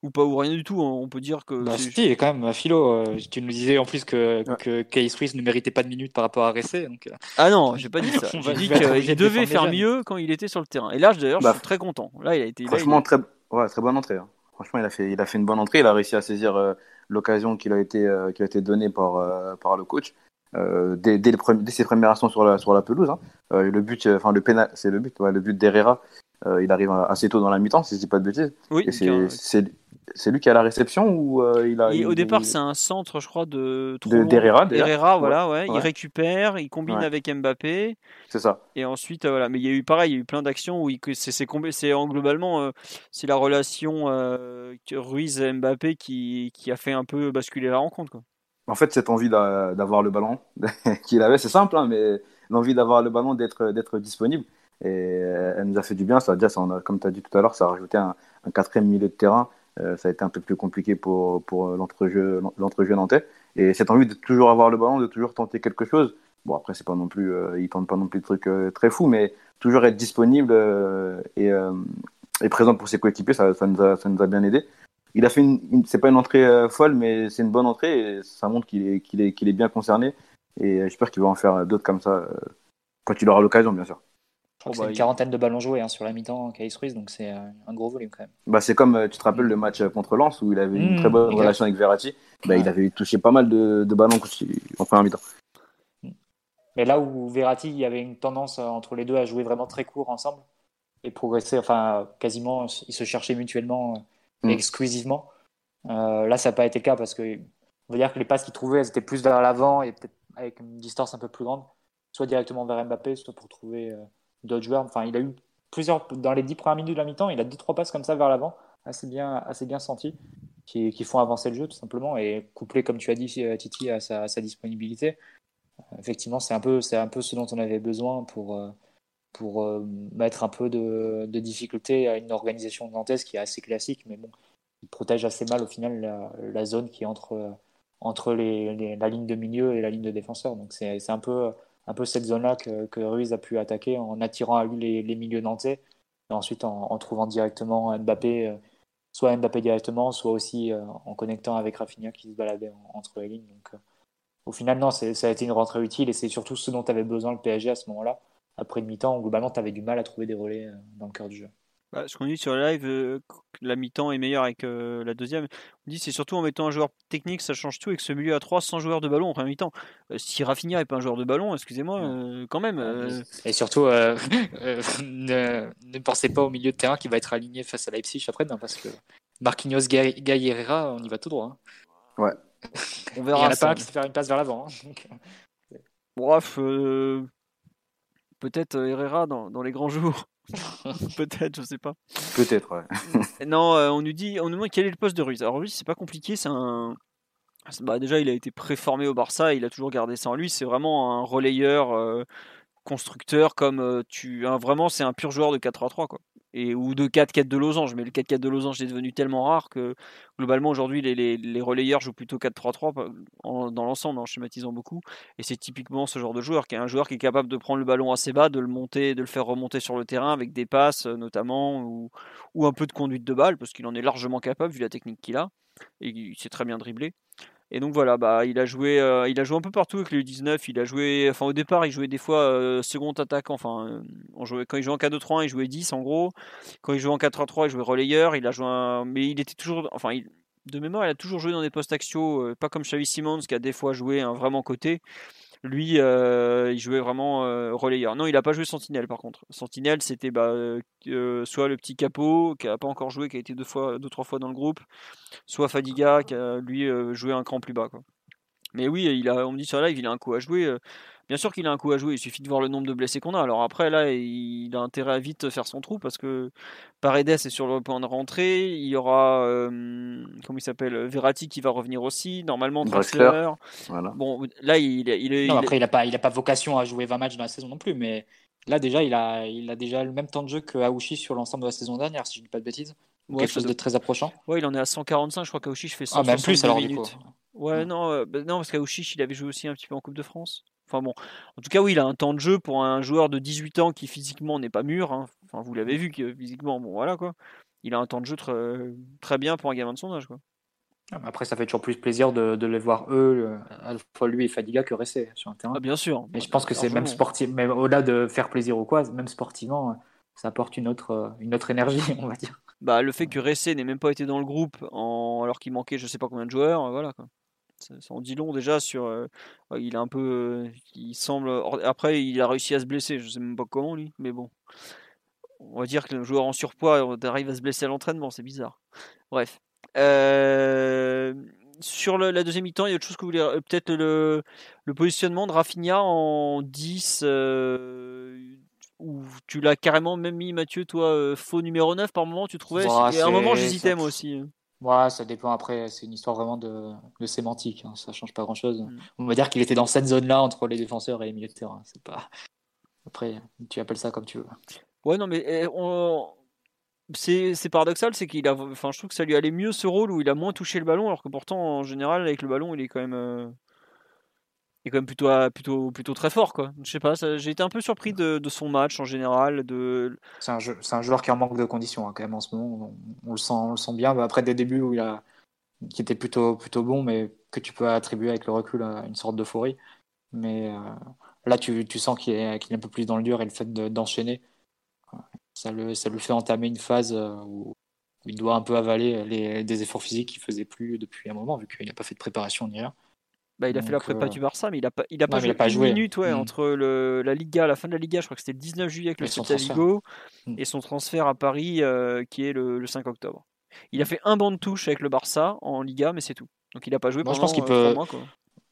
Ou pas ou rien du tout. Hein. On peut dire que. Bah, si, quand même, Philo, euh, tu nous disais en plus que, que Case Ruiz ne méritait pas de minutes par rapport à Ressé. Donc... Ah non, j'ai pas dit ça. j'ai dit qu'il devait faire mieux quand il était sur le terrain. Et là, d'ailleurs, je bah, suis très content. Là, il a été. Franchement, très, ouais, très bonne entrée. Hein. Franchement, il a, fait, il a fait une bonne entrée. Il a réussi à saisir euh, l'occasion qui a été, euh, qui a été donnée par, euh, par le coach. Dès, dès, dès, ses premières actions sur la, sur la pelouse, hein. le but, enfin le pénal, c'est le but, ouais, le but d'Herrera, il arrive assez tôt dans la mi-temps, si je dis pas de bêtises. Oui, c'est c'est lui qui a la réception ou euh, il a Au départ, c'est un centre, je crois, de d'Herrera. voilà, ouais. Il récupère, il combine avec Mbappé. C'est ça. Et ensuite, euh, voilà. Mais il y a eu pareil, il y a eu plein d'actions où c'est globalement euh, c'est la relation Ruiz-Mbappé qui, qui a fait un peu basculer la rencontre. Quoi. En fait, cette envie d'avoir le ballon qu'il avait, c'est simple, hein, mais l'envie d'avoir le ballon, d'être d'être disponible. Et elle nous a fait du bien. Ça, déjà, ça, comme tu as dit tout à l'heure, ça a rajouté un, un quatrième milieu de terrain euh, ça a été un peu plus compliqué pour, pour l'entrejeu, nantais. Et cette envie de toujours avoir le ballon, de toujours tenter quelque chose. Bon, après, c'est pas non plus, euh, il tente pas non plus de trucs euh, très fous, mais toujours être disponible et, et, présent pour ses coéquipiers, ça, ça, nous a, ça nous a bien aidé. Il a fait une, c'est pas une entrée folle, mais c'est une bonne entrée et ça montre qu'il est, qu'il est, qu'il est bien concerné. Et j'espère qu'il va en faire d'autres comme ça quand il aura l'occasion, bien sûr c'est bah, une quarantaine de ballons joués hein, sur la mi-temps, Case Ruiz, donc c'est euh, un gros volume quand même. Bah, c'est comme, euh, tu te rappelles le match euh, contre Lens où il avait une mmh, très bonne relation avec Verratti. Bah, Il avait touché pas mal de, de ballons en première mi-temps. Mais là où Verratti, il y avait une tendance entre les deux à jouer vraiment très court ensemble et progresser, enfin quasiment, ils se cherchaient mutuellement mmh. exclusivement. là, ça n'a pas été le cas parce que on va dire que les passes qu'il trouvait, elles étaient plus vers l'avant et peut-être avec une distance un peu plus grande, soit directement vers Mbappé, soit pour trouver joueurs. Enfin, il a eu plusieurs, dans les dix premières minutes de la mi-temps, il a deux, trois passes comme ça vers l'avant, assez bien, assez bien senti, qui, qui, font avancer le jeu tout simplement, et couplé, comme tu as dit, euh, Titi, à sa, disponibilité. Euh, effectivement, c'est un, peu, un peu ce dont on avait besoin pour, euh, pour mettre un peu de, difficulté à une organisation nantaise qui est assez classique, mais bon, qui protège assez mal au final la, zone qui est entre, entre les, la ligne de milieu et la ligne de défenseur. Donc c'est un peu un peu cette zone-là que, que, Ruiz a pu attaquer en attirant à lui les, milieux nantais et ensuite en, trouvant directement Mbappé, euh, soit Mbappé directement, soit aussi euh, en connectant avec Rafinha qui se baladait entre les lignes. Donc, euh, au final, non, ça a été une rentrée utile et c'est surtout ce dont avait besoin le PSG à ce moment-là. Après une mi-temps, globalement, tu avais du mal à trouver des relais dans le cœur du jeu. Bah, ce qu'on dit sur le live, euh, la mi-temps est meilleure avec euh, la deuxième. On dit c'est surtout en mettant un joueur technique, ça change tout. Avec ce milieu à 3 sans joueurs de ballon en première mi-temps. Euh, si Rafinha n'est pas un joueur de ballon, excusez-moi, quand même. Et surtout, ne, ne, pensez pas au milieu de terrain qui va être aligné face à Leipzig après, non, parce que Marquinhos, Gay, Herrera, on y va tout droit. Hein. Ouais. on verra. Il y en a pas un qui se faire une passe vers l'avant. Hein, Bref, peut-être Herrera dans, dans les grands jours. Peut-être, je sais pas. Peut-être, ouais. non, euh, on nous dit, on nous demande quel est le poste de Ruiz. Alors Ruiz, c'est pas compliqué, c'est un. Bah, déjà, il a été préformé au Barça, il a toujours gardé ça en lui. C'est vraiment un relayeur, euh, constructeur, comme euh, tu. vraiment, c'est un pur joueur de 4-3-3, quoi et, ou de 4-4 de losange. Mais le 4-4 de losange est devenu tellement rare que globalement aujourd'hui les, relayeurs jouent plutôt 4-3-3 dans l'ensemble en schématisant beaucoup. Et c'est typiquement ce genre de joueur qui est un joueur qui est capable de prendre le ballon assez bas, de le monter, de le faire remonter sur le terrain avec des passes notamment ou, ou un peu de conduite de balle parce qu'il en est largement capable vu la technique qu'il a et il sait très bien dribbler. Et donc voilà, bah, il, a joué, euh, il a joué un peu partout avec le 19. Il a joué, enfin au départ, il jouait des fois euh, second. Enfin, euh, quand il jouait en 4-2-3-1, il jouait 10 en gros. Quand il jouait en 4-3-3, il jouait relayeur. Il a joué, mais il était toujours, enfin, de mémoire, il a toujours joué dans des postes axiaux, pas comme Xavi Simons qui a des fois joué un vraiment côté. Lui, euh, il jouait vraiment euh, relayeur. Non, il n'a pas joué Sentinelle par contre. Sentinelle, c'était bah, euh, soit le petit Capot, qui n'a pas encore joué, qui a été deux, fois, deux, trois fois dans le groupe, soit Fadiga, qui lui joué un cran plus bas. Quoi. Mais oui, il a, on me dit sur live, il a un coup à jouer. Bien sûr qu'il a un coup à jouer, il suffit de voir le nombre de blessés qu'on a. Alors après, là, il a intérêt à vite faire son trou parce que Paredes est sur le point de rentrer. Il y aura, euh, comment il s'appelle, Verratti qui va revenir aussi. Normalement, Draxler. Voilà. Bon, là, il, il, est- Non, après, il n'a pas, il a pas vocation à jouer 20 matchs dans la saison non plus, mais là, déjà, il a, il a déjà le même temps de jeu que Aouchi sur l'ensemble de la saison dernière, si je ne dis pas de bêtises. Ouais, quelque chose de très approchant. ouais, il en est à 145. Je crois qu'Aouchi fait Ah, même plus 162 alors, du coup. Ouais, Mm. non, euh, bah, non, parce qu'Aouchiche, il avait joué aussi un petit peu en Coupe de France. Enfin bon, en tout cas, oui, il a un temps de jeu pour un joueur de 18 ans qui physiquement n'est pas mûr. hein. Enfin, vous l'avez vu que physiquement, bon, voilà quoi. Il a un temps de jeu très, très bien pour un gamin de son âge, quoi. Ah, Après, ça fait toujours plus plaisir de, de les voir eux, à la fois lui et Fadiga, que Ressé sur un terrain. Ah, bien sûr. Mais je pense que c'est même sportif, même au-delà de faire plaisir ou quoi, même sportivement, ça apporte une autre, une autre énergie, on va dire. Bah, le fait que Ressé n'ait même pas été dans le groupe en... alors qu'il manquait je sais pas combien de joueurs, voilà quoi. Ça, en dit long déjà sur. euh, ouais, il est un peu. euh, il semble. Après, il a réussi à se blesser, je sais même pas comment lui, mais bon. On va dire que le joueur en surpoids euh, arrive à se blesser à l'entraînement, c'est bizarre. Bref. Euh, Sur le- la deuxième mi-temps, il y a autre chose que vous voulez. euh, Peut-être le, le positionnement de Rafinha en 10. euh, où tu l'as carrément même mis, Mathieu, toi, euh, faux numéro 9 par moment, tu trouvais Et à un moment, j'hésitais moi aussi. Ouais, ça dépend après, c'est une histoire vraiment de, de sémantique, hein, ça change pas grand-chose. Mm. On va dire qu'il était dans cette zone-là entre les défenseurs et les milieux de terrain. C'est pas. Après, tu appelles ça comme tu veux. Ouais, non, mais eh, on- c'est c'est paradoxal, c'est qu'il a. Enfin, je trouve que ça lui allait mieux ce rôle où il a moins touché le ballon, alors que pourtant, en général, avec le ballon, il est quand même. Euh, est quand même plutôt, plutôt, plutôt très fort, quoi. Je sais pas, j'ai été un peu surpris de, son match en général. De... C'est un, un joueur qui est en manque de conditions hein, quand même en ce moment. On, le sent, on le sent bien. Bah, après des débuts où il a, qui était plutôt, plutôt bon, mais que tu peux attribuer avec le recul à une sorte d'euphorie. Mais euh, là, tu, tu sens qu'il est, qu'il est un peu plus dans le dur et le fait de- d'enchaîner, ça le, ça lui fait entamer une phase euh, où il doit un peu avaler les, des efforts physiques qu'il faisait plus depuis un moment, vu qu'il n'a pas fait de préparation ni rien. Bah, il a fait la Donc, prépa euh, du Barça, mais il a pas, il a pas non, mais il joué a pas une joué. minute ouais, Mm. entre le, la Liga, la fin de la Liga, je crois que c'était le 19 juillet avec le Celta. Vigo, Mm. et son transfert à Paris euh, qui est le, le 5 octobre. Il a fait un banc de touche avec le Barça en Liga, mais c'est tout. Donc il a pas joué Moi, je pendant pense qu'il euh, peut- trois mois, quoi.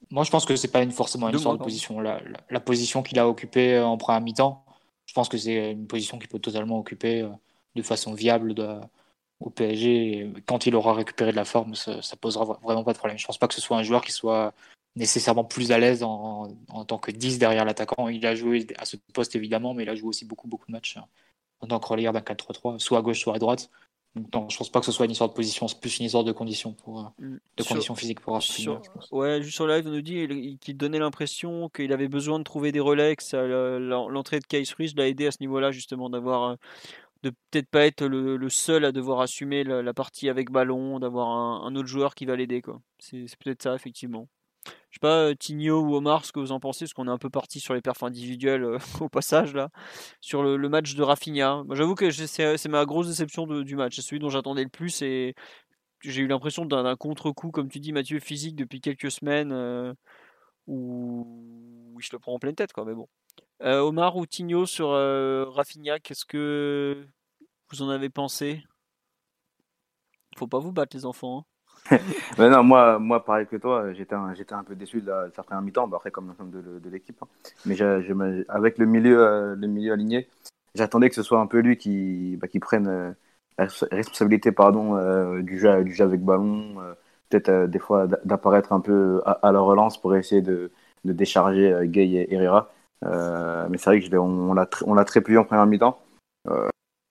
Moi, je pense que c'est pas une, forcément une mois, de position. La, la- la position qu'il a occupée en première mi-temps, je pense que c'est une position qu'il peut totalement occuper euh, de façon viable de- au PSG. Quand il aura récupéré de la forme, ça, ça posera vra- vraiment pas de problème. Je pense pas que ce soit un joueur qui soit nécessairement plus à l'aise en, en tant que 10 derrière l'attaquant. Il a joué à ce poste évidemment, mais il a joué aussi beaucoup, beaucoup de matchs hein, en tant que relayeur d'un 4-3-3, soit à gauche, soit à droite. Donc, non, je pense pas que ce soit une histoire de position, c'est plus une histoire de conditions pour euh, Mm. de Sur- conditions physiques pour sur-. Ouais, juste sur live, on nous dit il- qu'il donnait l'impression qu'il avait besoin de trouver des relais, que l'entrée de Kais Ruiz l'a aidé à ce niveau-là, justement, d'avoir. De peut-être pas être le, seul à devoir assumer la, partie avec ballon, d'avoir un, autre joueur qui va l'aider. C'est peut-être ça, effectivement. Je sais pas, euh, Tigno ou Omar, ce que vous en pensez, parce qu'on est un peu parti sur les perfs individuels euh, au passage, là, sur le, match de Rafinha. J'avoue que c'est ma grosse déception du match. C'est celui dont j'attendais le plus et j'ai eu l'impression d'un contre-coup, comme tu dis, Mathieu, physique depuis quelques semaines, euh, où il se le prend en pleine tête, quoi. Mais bon. Euh, Omar ou Tigno sur euh, Rafinha, qu'est-ce que vous en avez pensé? Faut pas vous battre, les enfants. hein. Non, moi, moi, pareil que toi, j'étais un, j'étais un peu déçu de certains mi-temps, après comme l'ensemble de, de l'équipe. hein. Mais avec le milieu, euh, le milieu aligné, j'attendais que ce soit un peu lui qui, bah, qui prenne la res- responsabilité pardon, du, jeu, du jeu avec ballon, peut-être des fois d'a- d'apparaître un peu à, à la relance pour essayer de, décharger Gay et Herrera. Euh, mais c'est vrai que je l'ai- on, on l'a on l'a très plié en première mi-temps. Euh,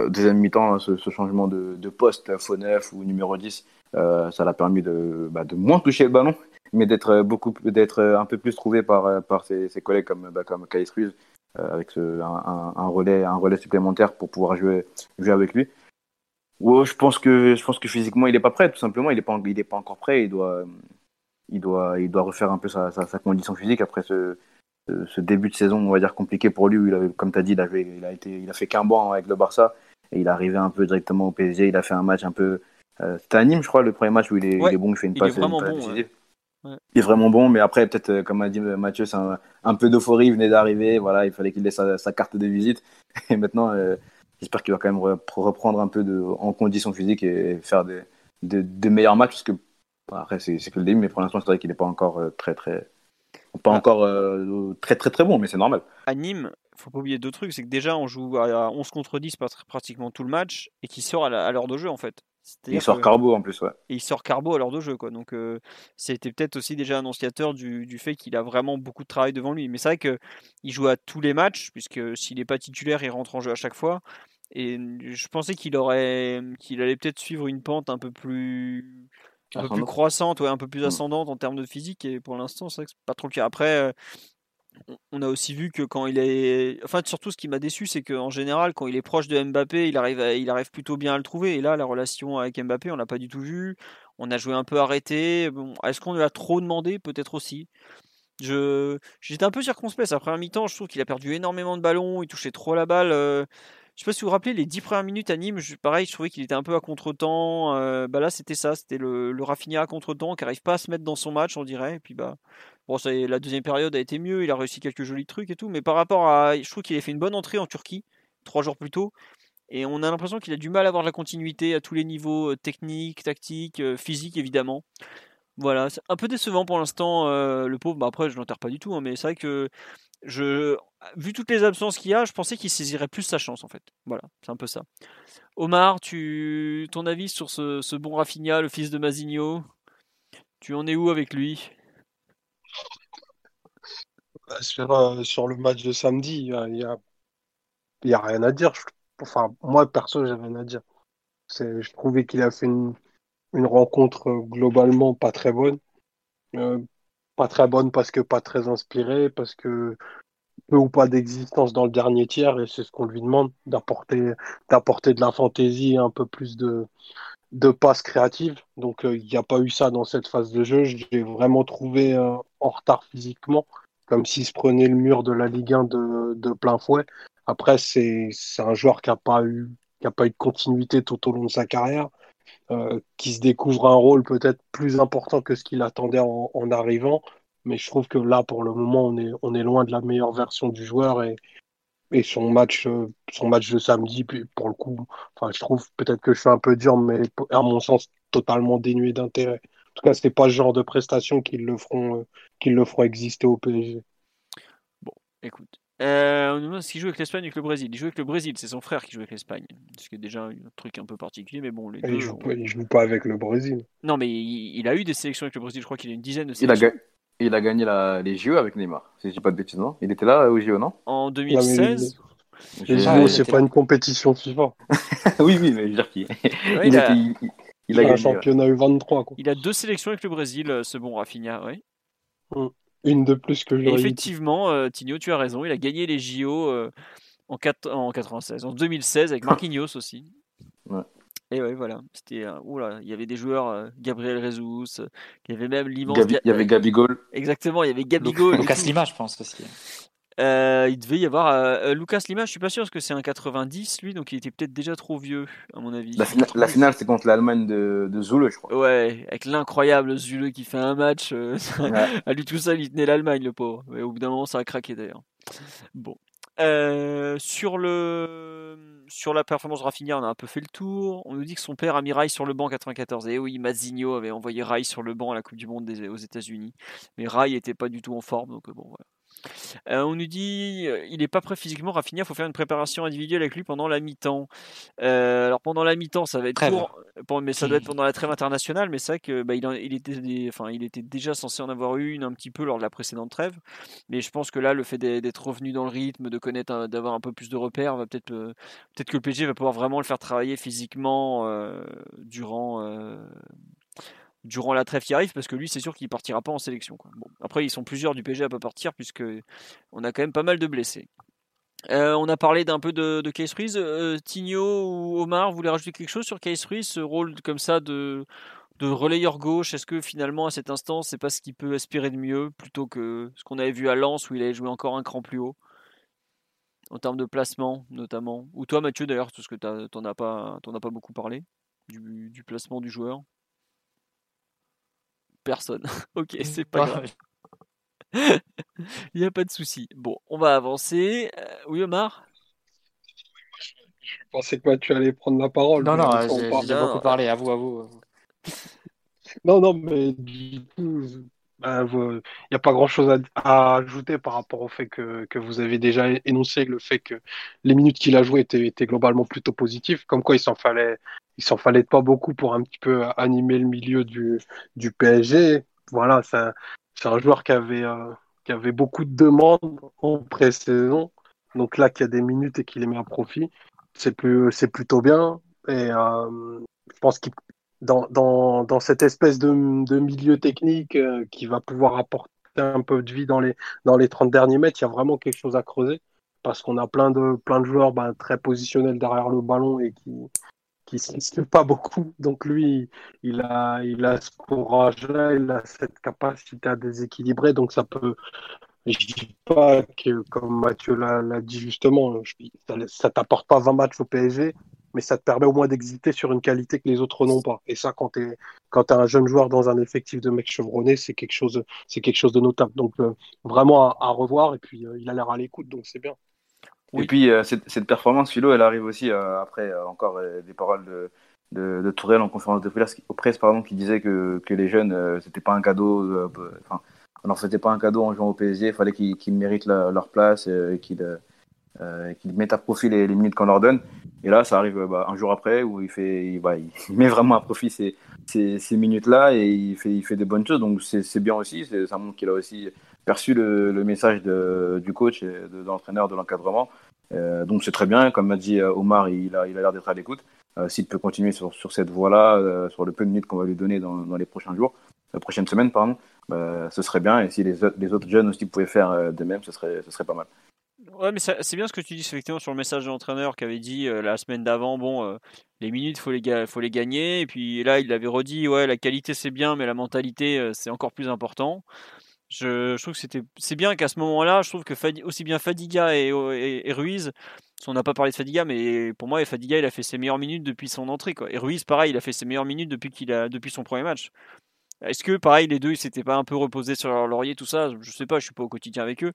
deuxième mi-temps, ce, ce changement de, poste, faux neuf ou numéro 10, euh, ça l'a permis de, bah, de moins toucher le ballon, mais d'être beaucoup, d'être un peu plus trouvé par, par ses, collègues comme, bah, comme euh, avec un, relais, un relais supplémentaire pour pouvoir jouer, jouer avec lui. Ouais, je pense que, je pense que physiquement, il n'est pas prêt, tout simplement. Il n'est pas, pas encore prêt. Il doit, il doit, il doit refaire un peu sa condition physique après ce, ce, début de saison, on va dire compliqué pour lui. Où il avait, comme tu as dit, il, avait, il a été, il a fait qu'un banc avec le Barça et il est arrivé un peu directement au PSG. Il a fait un match un peu, euh, c'était à Nîmes, je crois, le premier match où il est, il Ouais, est bon, il fait une il est passe, une vraiment passe bon, décisive. ouais. Ouais. Il est vraiment bon, mais après, peut-être, euh, comme a dit Mathieu, c'est un, un peu d'euphorie, il venait d'arriver, voilà, il fallait qu'il ait sa, sa carte de visite. Et maintenant, euh, j'espère qu'il va quand même re- reprendre un peu de, en condition physique et faire des, de, de meilleurs matchs, parce que Après, c'est que le début, mais pour l'instant, c'est vrai qu'il n'est pas encore très, très. Pas encore très, très, très bon, mais c'est normal. À Nîmes, faut pas oublier deux trucs. C'est que déjà, on joue à 11 contre 10 pratiquement tout le match et qui sort à l'heure de jeu, en fait. Il sort Carbo en plus, ouais. Et il sort Carbo à l'heure de jeu, quoi. Donc, c'était peut-être aussi déjà annonciateur du, du fait qu'il a vraiment beaucoup de travail devant lui. Mais c'est vrai qu'il joue à tous les matchs, puisque s'il n'est pas titulaire, il rentre en jeu à chaque fois. Et je pensais qu'il aurait, qu'il allait peut-être suivre une pente un peu plus, un peu plus croissante, ouais, un peu plus mmh. ascendante en termes de physique. Et pour l'instant, c'est pas trop le cas. Après, on a aussi vu que quand il est. Enfin, surtout, ce qui m'a déçu, c'est qu'en général, quand il est proche de Mbappé, il arrive, il arrive plutôt bien à le trouver. Et là, la relation avec Mbappé, on l'a pas du tout vu. On a joué un peu arrêté. Bon, Est-ce qu'on lui a trop demandé? Peut-être aussi. Je, j'étais un peu circonspect. Après un mi-temps, je trouve qu'il a perdu énormément de ballons. Il touchait trop la balle. Euh, je sais pas si vous vous rappelez, les 10 premières minutes à Nîmes, pareil, je trouvais qu'il était un peu à contre-temps. Euh, bah là, c'était ça, c'était le, le à contre-temps qui n'arrive pas à se mettre dans son match, on dirait. Et puis bah, bon, la deuxième période a été mieux, il a réussi quelques jolis trucs et tout. Mais par rapport à, je trouve qu'il a fait une bonne entrée en Turquie trois jours plus tôt. Et on a l'impression qu'il a du mal à avoir la continuité à tous les niveaux, euh, techniques, tactiques, euh, physiques évidemment. Voilà, c'est un peu décevant pour l'instant, le pauvre. Bah après, je l'enterre pas du tout, hein, mais c'est vrai que je, vu toutes les absences qu'il y a, je pensais qu'il saisirait plus sa chance en fait. Voilà, c'est un peu ça. Omar, tu, ton avis sur ce, bon Rafinha, le fils de Masigno Tu en es où avec lui? Bah, euh, sur, le match de samedi, il n'y a, y a, rien à dire. Enfin, moi perso, j'ai rien à dire. Je trouvais qu'il a fait une, rencontre euh, globalement pas très bonne. Euh, pas très bonne parce que pas très inspirée, parce que peu ou pas d'existence dans le dernier tiers, et c'est ce qu'on lui demande, d'apporter, de la fantaisie un peu plus de, de passes créatives. Donc euh, il n'y a pas eu ça dans cette phase de jeu. Je l'ai vraiment trouvé euh, en retard physiquement, comme s'il se prenait le mur de la Ligue 1 de, plein fouet. Après, c'est, c'est un joueur qui n'a pas qui a pas eu de continuité tout au long de sa carrière. Euh, qui se découvre un rôle peut-être plus important que ce qu'il attendait en, arrivant. Mais je trouve que là, pour le moment, on est, loin de la meilleure version du joueur et, son match, euh, son match de samedi, pour le coup, enfin, je trouve peut-être que je suis un peu dur, mais à mon sens, totalement dénué d'intérêt. En tout cas, ce n'est pas le genre de prestation qui le feront, euh, qui le feront exister au PSG. Bon, écoute, euh, on nous demande s'il joue avec l'Espagne ou avec le Brésil. Il joue avec le Brésil, c'est son frère qui joue avec l'Espagne. Ce qui est déjà un truc un peu particulier, mais bon, les deux. Il joue, pas, joue pas avec le Brésil. Non, mais il, a eu des sélections avec le Brésil, je crois qu'il a une dizaine de sélections. Il a, gagné les JO avec Neymar, si je dis pas de bêtises, non? Il était là au JO, non? En 2016 Les JO, c'est pas une compétition FIFA. oui, oui, mais je veux dire qu'il il, a... il, a, gagné. Un championnat U23. Quoi. Il a deux sélections avec le Brésil, euh, ce bon Rafinha, oui. Mm. Une de plus que je Effectivement, euh, Tigno, tu as raison. Il a gagné les JO euh, en, 4, en 96, en 2016 avec Marquinhos aussi. Ouais. Et ouais, voilà. C'était, euh, oula, il y avait des joueurs, Gabriel Jesus, il y avait même l'immense. il y avait Gabigol. Exactement, il y avait Gabigol. Lucas Lima, je pense aussi. Euh, il devait y avoir euh, euh, Lucas Lima, je suis pas sûr parce que c'est un 90 lui, donc il était peut-être déjà trop vieux à mon avis. La, finale c'est contre l'Allemagne de, de, Zule, je crois. Ouais, avec l'incroyable Zule qui fait un match, à lui tout seul il tenait l'Allemagne le pauvre. Mais au bout d'un moment ça a craqué d'ailleurs. Bon, sur le sur la performance Rafinha, on a un peu fait le tour. On nous dit que son père a mis Rai sur le banc en 94. Et oui, Mazzigno avait envoyé Rai sur le banc à la Coupe du Monde aux États-Unis, mais Rai était pas du tout en forme, donc bon voilà. Euh, on nous dit euh, il n'est pas prêt physiquement. Rafinha, il faut faire une préparation individuelle avec lui pendant la mi-temps. Euh, alors pendant la mi-temps, ça va être court, mais ça doit être pendant la trêve internationale. Mais c'est vrai que bah, il, était enfin, il était déjà censé en avoir eu une un petit peu lors de la précédente trêve. Mais je pense que là, le fait d'être revenu dans le rythme, de connaître, d'avoir un peu plus de repères, va peut-être peut-être que le PG va pouvoir vraiment le faire travailler physiquement durant durant la trêve qui arrive, parce que lui, c'est sûr qu'il partira pas en sélection. après, ils sont plusieurs du PG à pas partir, puisque on a quand même pas mal de blessés. Euh, on a parlé d'un peu de, Case Ruiz. Euh, Tigno ou Omar, vous voulez rajouter quelque chose sur Case Ruiz, ce rôle comme ça de, de relayeur gauche? Est-ce que finalement, à cet instant, c'est pas ce qu'il peut aspirer de mieux, plutôt que ce qu'on avait vu à Lens, où il avait joué encore un cran plus haut? En termes de placement notamment. Ou toi Mathieu d'ailleurs, parce que t'en as pas, as pas beaucoup parlé du placement du joueur. Personne. ok, mmh. c'est pas grave. Il n'y a pas de souci. Bon, on va avancer. Euh, oui, Omar? Je pensais que tu allais prendre la parole. Non, non, j'ai beaucoup parlé. À vous, à vous. Non, non, mais du coup, bah, il n'y a pas grand-chose à, ajouter par rapport au fait que, que, vous avez déjà énoncé le fait que les minutes qu'il a jouées étaient, étaient, globalement plutôt positives, comme quoi il s'en fallait, il s'en fallait pas beaucoup pour un petit peu animer le milieu du, du PSG. Voilà, c'est un, joueur qui avait, euh, qui avait beaucoup de demandes en pré-saison. Donc là, qu'il y a des minutes et qu'il les met à profit, c'est plutôt bien. Et euh, je pense qu'il dans, dans, dans, cette espèce de, de milieu technique euh, qui va pouvoir apporter un peu de vie dans les, dans les 30 derniers mètres, il y a vraiment quelque chose à creuser parce qu'on a plein de, plein de joueurs ben, très positionnels derrière le ballon et qui qui se pas beaucoup. Donc lui, il a, il a ce courage-là, il a cette capacité à déséquilibrer. Donc ça peut, je dis pas que, comme Mathieu l'a dit justement, ça, ça t'apporte pas 20 matchs au PSG, mais ça te permet au moins d'exister sur une qualité que les autres n'ont pas. Et ça, quand tu es, un jeune joueur dans un effectif de mecs chevronnés, c'est quelque chose, quelque chose de notable. Donc euh, vraiment à, revoir. Et puis euh, il a l'air à l'écoute, donc c'est bien. Et puis euh, cette, cette, performance, Philo, elle arrive aussi après encore des paroles de, de, Tourelle en conférence de presse, pardon, qui disait que, les jeunes, c'était pas un cadeau. Enfin, alors c'était pas un cadeau en jouant au PSG. Il fallait qu'ils méritent leur place et qu'ils euh, qu'ils mettent à profit les, minutes qu'on leur donne. Et là, ça arrive bah, un jour après où il, fait, il, bah, met vraiment à profit ces, minutes-là et il fait, il fait des bonnes choses. Donc c'est bien aussi. Ça montre qu'il a aussi perçu le, message du coach, de, l'entraîneur, de l'encadrement. Euh, donc c'est très bien. Comme m'a dit euh, Omar, il a l'air il a d'être à l'écoute. Euh, S'il peut continuer sur, cette voie-là, euh, sur le peu de minutes qu'on va lui donner dans, les prochains jours, la prochaine semaine, pardon, bah, ce serait bien. Et si les, les autres jeunes aussi pouvaient faire de même, ce serait, ce serait pas mal. Ouais, mais c'est bien ce que tu dis effectivement sur le message de l'entraîneur qui avait dit euh, la semaine d'avant, bon, euh, les minutes, faut les, faut les gagner. Et puis là, il avait redit, ouais, la qualité c'est bien, mais la mentalité euh, c'est encore plus important. Je, trouve que c'était, c'est bien qu'à ce moment-là, je trouve que aussi bien Fadiga et, et, Ruiz, on n'a pas parlé de Fadiga, mais pour moi, Fadiga, il a fait ses meilleures minutes depuis son entrée, quoi. Et Ruiz, pareil, il a fait ses meilleures minutes depuis a, depuis son premier match. Est-ce que, pareil, les deux, ils s'étaient pas un peu reposés sur leur laurier, tout ça? Je sais pas, je suis pas au quotidien avec eux.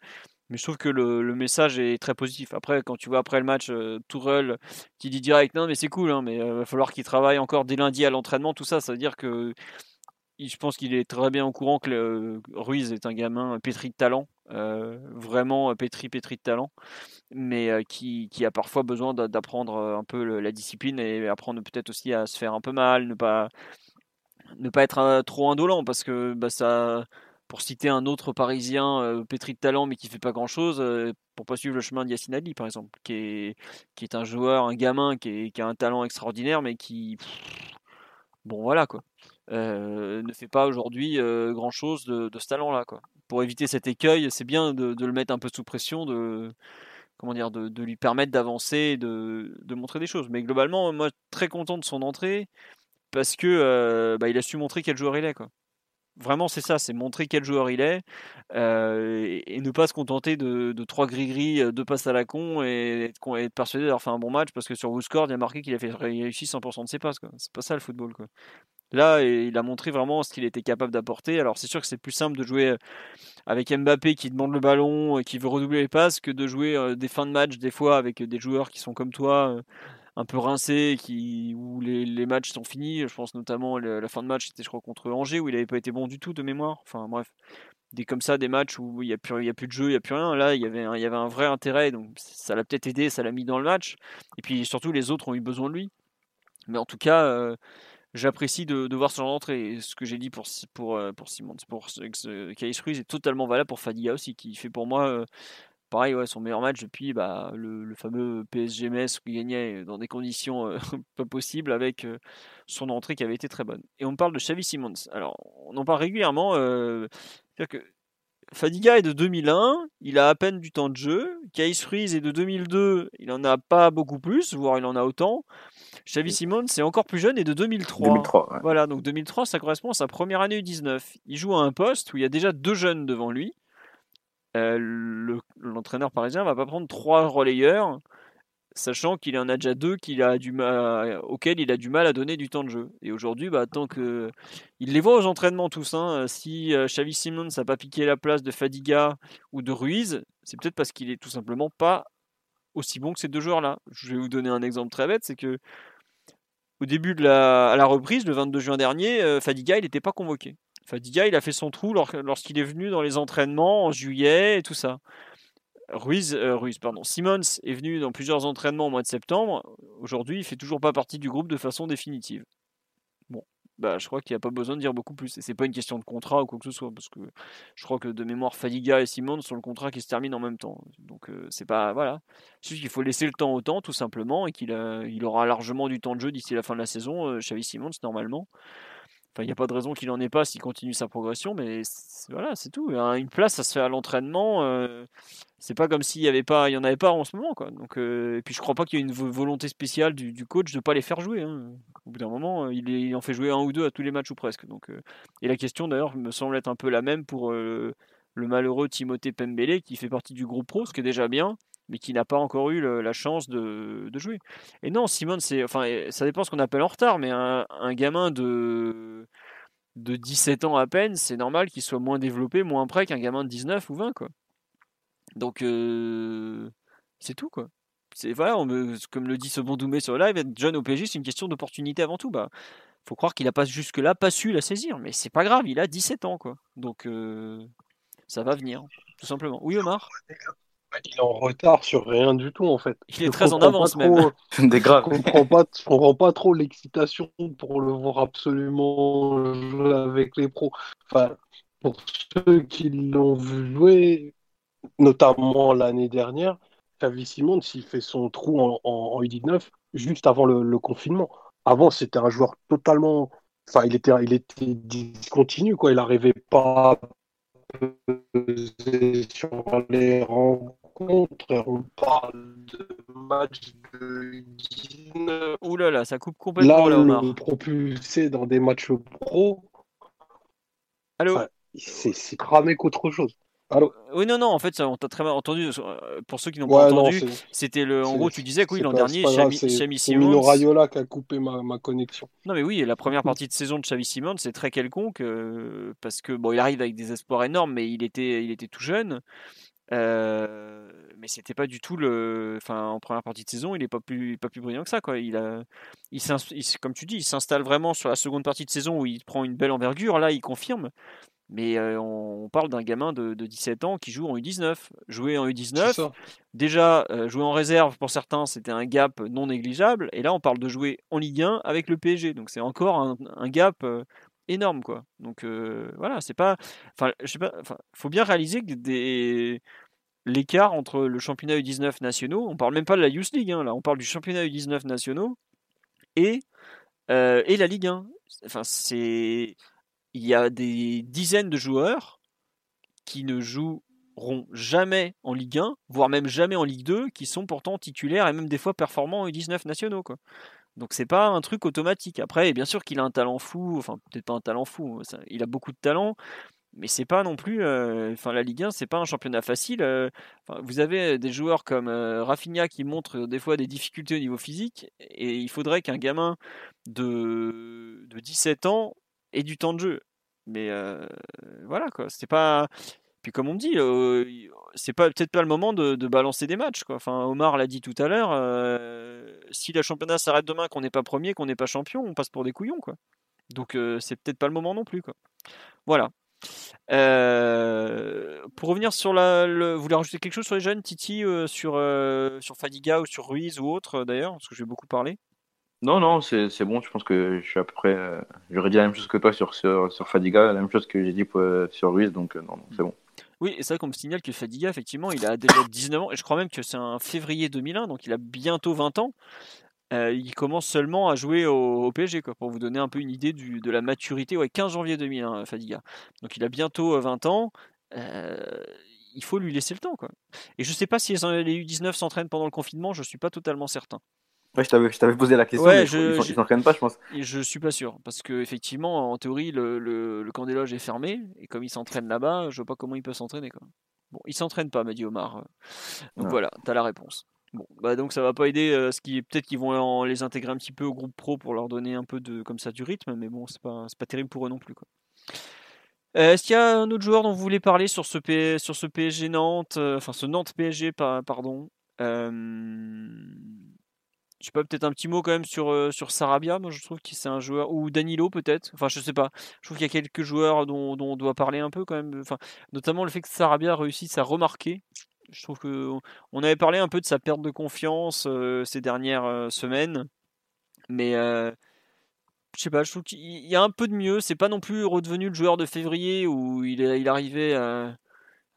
Mais je trouve que le, message est très positif. Après, quand tu vois après le match, euh, Tourelle qui dit direct non, mais c'est cool, hein, mais il euh, va falloir qu'il travaille encore dès lundi à l'entraînement, tout ça, ça veut dire que je pense qu'il est très bien au courant que Ruiz est un gamin pétri de talent, euh, vraiment pétri, pétri de talent, mais euh, qui, a parfois besoin d'apprendre un peu la discipline et apprendre peut-être aussi à se faire un peu mal, ne pas, ne pas être euh, trop indolent parce que bah, ça pour citer un autre Parisien euh, pétri de talent mais qui fait pas grand chose, euh, pour pas suivre le chemin d'Yacine Ali par exemple, qui est, qui est un joueur, un gamin qui, a un talent extraordinaire mais qui, bon voilà quoi, euh, ne fait pas aujourd'hui euh, grand chose de, ce talent là quoi. Pour éviter cet écueil, c'est bien de, le mettre un peu sous pression, de comment dire, de, lui permettre d'avancer, de, montrer des choses. Mais globalement, moi très content de son entrée parce que bah, il a su montrer quel joueur il est. Vraiment, c'est ça, c'est montrer quel joueur il est euh, et, ne pas se contenter de, trois gris-gris, euh, deux passes à la con et être, persuadé d'avoir fait un bon match parce que sur WhoScored, il a marqué qu'il a fait réussi 100% de ses passes. C'est pas ça le football. Quoi. Là, il a montré vraiment ce qu'il était capable d'apporter. Alors, c'est sûr que c'est plus simple de jouer euh, avec Mbappé qui demande le ballon et qui veut redoubler les passes que de jouer des fins de match des fois avec des joueurs qui sont comme toi un peu rincé, qui, où les, les, matchs sont finis. Je pense notamment à la fin de match, c'était je crois contre Angers, où il n'avait pas été bon du tout de mémoire. Enfin bref, des comme ça, des matchs où il n'y a, plus, il y a plus de jeu, il n'y a plus rien. Là, il y avait un, il y avait un vrai intérêt, donc ça l'a peut-être aidé, ça l'a mis dans le match. Et puis surtout, les autres ont eu besoin de lui. Mais en tout cas, euh, j'apprécie de, voir ce genre d'entrée. Ce que j'ai dit pour, pour, euh, pour Simon, pour Ruiz est totalement valable pour Fadiga aussi, qui fait pour moi euh, pareil, ouais, son meilleur match depuis bah, le, le, fameux PSG Metz il gagnait dans des conditions euh, pas possibles avec euh, son entrée qui avait été très bonne. Et on parle de Xavi Simons. Alors, on en parle régulièrement. Euh, que Fadiga est de 2001, il a à peine du temps de jeu. Kais Ruiz est de 2002, il en a pas beaucoup plus, voire il en a autant. Xavi Simons c'est encore plus jeune et de 2003. 2003 ouais. Voilà, donc 2003, ça correspond à sa première année U19. Il joue à un poste où il y a déjà deux jeunes devant lui euh, l'entraîneur parisien va pas prendre trois relayeurs, sachant qu'il en a déjà deux qu'il a du mal, auxquels il a du mal à donner du temps de jeu. Et aujourd'hui, bah, tant que il les voit aux entraînements tous, hein, si euh, Xavi Simons n'a pas piqué la place de Fadiga ou de Ruiz, c'est peut-être parce qu'il est tout simplement pas aussi bon que ces deux joueurs-là. Je vais vous donner un exemple très bête, c'est que au début de la, la reprise, le 22 juin dernier, euh, Fadiga, il n'était pas convoqué. Fadiga, il a fait son trou lorsqu'il est venu dans les entraînements en juillet et tout ça. Ruiz, euh, Ruiz, pardon, Simmons est venu dans plusieurs entraînements au mois de septembre. Aujourd'hui, il fait toujours pas partie du groupe de façon définitive. Bon, bah, je crois qu'il n'y a pas besoin de dire beaucoup plus. Et c'est pas une question de contrat ou quoi que ce soit, parce que je crois que de mémoire, Fadiga et Simmons sont le contrat qui se termine en même temps. Donc euh, c'est pas voilà, c'est qu'il faut laisser le temps au temps, tout simplement, et qu'il il aura largement du temps de jeu d'ici la fin de la saison. Euh, Xavi Simmons normalement. Enfin, il n'y a pas de raison qu'il n'en ait pas s'il continue sa progression, mais voilà, c'est tout. Une place, ça se fait à l'entraînement. Euh, c'est pas comme s'il y avait pas, il y en avait pas en ce moment, quoi. Donc, euh, et puis je crois pas qu'il y ait une volonté spéciale du, coach de pas les faire jouer. Hein. Au bout d'un moment, il, en fait jouer un ou deux à tous les matchs ou presque. Donc, euh, et la question d'ailleurs me semble être un peu la même pour le malheureux Timothée Pembele qui fait partie du groupe pro, ce qui est déjà bien mais qui n'a pas encore eu la chance de, jouer. Et non, Simone, c'est, enfin, ça dépend ce qu'on appelle en retard, mais un, gamin de, de 17 ans à peine, c'est normal qu'il soit moins développé, moins prêt qu'un gamin de 19 ou 20, quoi. Donc, euh, c'est tout, quoi. C'est, voilà, comme le dit ce bon Doumé sur live, être jeune au PSG, c'est une question d'opportunité avant tout. Bah, faut croire qu'il n'a pas jusque-là pas su la saisir, mais c'est pas grave, il a 17 ans, quoi. Donc, euh, ça va venir, tout simplement. Oui, Omar? Il est en retard sur rien du tout en fait. Il est très en avance même. Des graves. Je comprends pas, je comprends pas trop l'excitation pour le voir absolument jouer avec les pros. Enfin, pour ceux qui l'ont vu jouer, notamment l'année dernière, Xavi Simon, s'il fait son trou en, en, U19 juste avant le, confinement. Avant, c'était un joueur totalement. Enfin, il était, il était discontinu, quoi. Il n'arrivait pas à sur les rangs on parle de match de Guine. Ouh là là, ça coupe complètement là, Omar. propulsé dans des matchs pro. Allô C'est cramé qu'autre chose. Allô oui, non, non, en fait, on t'a très mal entendu. Euh, pour ceux qui n'ont pas entendu, c'était le. En gros, tu disais que oui, l'an dernier, Xavi Simons. C'est Rayola qui a coupé ma, ma, connexion. Non, mais oui, la première partie de saison de Xavi Simons, c'est très quelconque euh, parce que bon, il arrive avec des espoirs énormes, mais il était, il était tout jeune. Euh, mais c'était pas du tout le. Enfin, en première partie de saison, il est pas plus, pas plus brillant que ça, quoi. Il a, il, comme tu dis, il s'installe vraiment sur la seconde partie de saison où il prend une belle envergure. Là, il confirme. Mais euh, on, parle d'un gamin de, 17 ans qui joue en U19. Jouer en U19, déjà, euh, jouer en réserve pour certains, c'était un gap non négligeable. Et là, on parle de jouer en Ligue 1 avec le PSG. Donc, c'est encore un, un gap énorme quoi. Donc voilà, c'est pas enfin je sais pas enfin faut bien réaliser que l'écart entre le championnat U19 nationaux, on parle même pas de la Youth League hein, là, on parle du championnat U19 nationaux et et la Ligue 1. Enfin c'est il y a des dizaines de joueurs qui ne joueront jamais en Ligue 1, voire même jamais en Ligue 2, qui sont pourtant titulaires et même des fois performants en U19 nationaux quoi. Donc c'est pas un truc automatique. Après, bien sûr qu'il a un talent fou, enfin peut-être pas un talent fou, il a beaucoup de talent, mais c'est pas non plus, euh, enfin la Ligue 1, c'est pas un championnat facile. Euh, vous avez des joueurs comme euh, Rafinha qui montrent des fois des difficultés au niveau physique, et il faudrait qu'un gamin de, de 17 ans ait du temps de jeu. Mais voilà quoi, c'est pas puis comme on dit, euh, c'est pas peut-être pas le moment de, balancer des matchs. Quoi. Enfin, Omar l'a dit tout à l'heure. Euh, si le championnat s'arrête demain, qu'on n'est pas premier, qu'on n'est pas champion, on passe pour des couillons. Quoi. Donc euh, c'est peut-être pas le moment non plus. Quoi. Voilà. pour revenir sur la, vous voulez rajouter quelque chose sur les jeunes, Titi, sur sur Fadiga ou sur Ruiz ou autre d'ailleurs, parce que j'ai beaucoup parlé? Non, non, c'est bon. Je pense que je suis à peu près. J'aurais dit la même chose que toi sur, sur, sur Fadiga, la même chose que j'ai dit sur Ruiz, donc non, non c'est bon. Oui, c'est vrai qu'on me signale que Fadiga, effectivement, il a déjà 19 ans, et je crois même que c'est un février 2001, donc il a bientôt 20 ans. Euh, il commence seulement à jouer au, PSG, quoi, pour vous donner un peu une idée de la maturité. Ouais, 15 janvier 2001, Fadiga. Donc il a bientôt 20 euh, ans. Euh, il faut lui laisser le temps. Quoi. Et je ne sais pas si les U19 s'entraînent pendant le confinement, je ne suis pas totalement certain. Ouais, je t'avais posé la question, mais je, ils s'entraînent pas, je pense. Je suis pas sûr, parce qu'effectivement, en théorie, le, le, le, camp des loges est fermé, et comme ils s'entraînent là-bas, je vois pas comment ils peuvent s'entraîner. Bon, ils s'entraînent pas, m'a dit Omar. Donc voilà, tu as la réponse. Bon, bah donc ça va pas aider. Euh, ce qui peut-être qu'ils vont les intégrer un petit peu au groupe pro pour leur donner un peu de comme ça du rythme, mais bon, c'est pas pas terrible pour eux non plus quoi. Euh, est-ce qu'il y a un autre joueur dont vous voulez parler sur ce, P... sur ce PSG Nantes, euh, enfin ce Nantes PSG pardon je sais pas, peut-être un petit mot quand même sur, euh, sur Sarabia. Moi, je trouve que c'est un joueur. Ou Danilo, peut-être. Enfin, je sais pas. Je trouve qu'il y a quelques joueurs dont, dont, on doit parler un peu quand même. Enfin, notamment le fait que Sarabia réussisse à remarquer. Je trouve que on avait parlé un peu de sa perte de confiance euh, ces dernières euh, semaines. Mais je sais pas, je trouve qu'il y a un peu de mieux. C'est pas non plus redevenu le joueur de février où il, il arrivait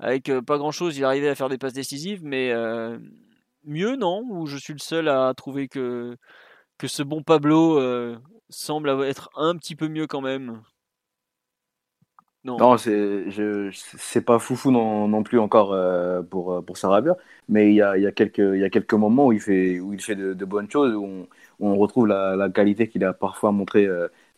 avec pas grand chose, il arrivait à faire des passes décisives. Mais mieux, non? Ou je suis le seul à trouver que, que ce bon Pablo euh, semble être un petit peu mieux quand même? Non, non c'est, je, c'est pas foufou non, plus encore euh, pour, euh, pour Sarabia, mais il y a, y, a quelques, y a quelques moments où il fait, où il fait de, bonnes choses, où on, on retrouve la, la, qualité qu'il a parfois montré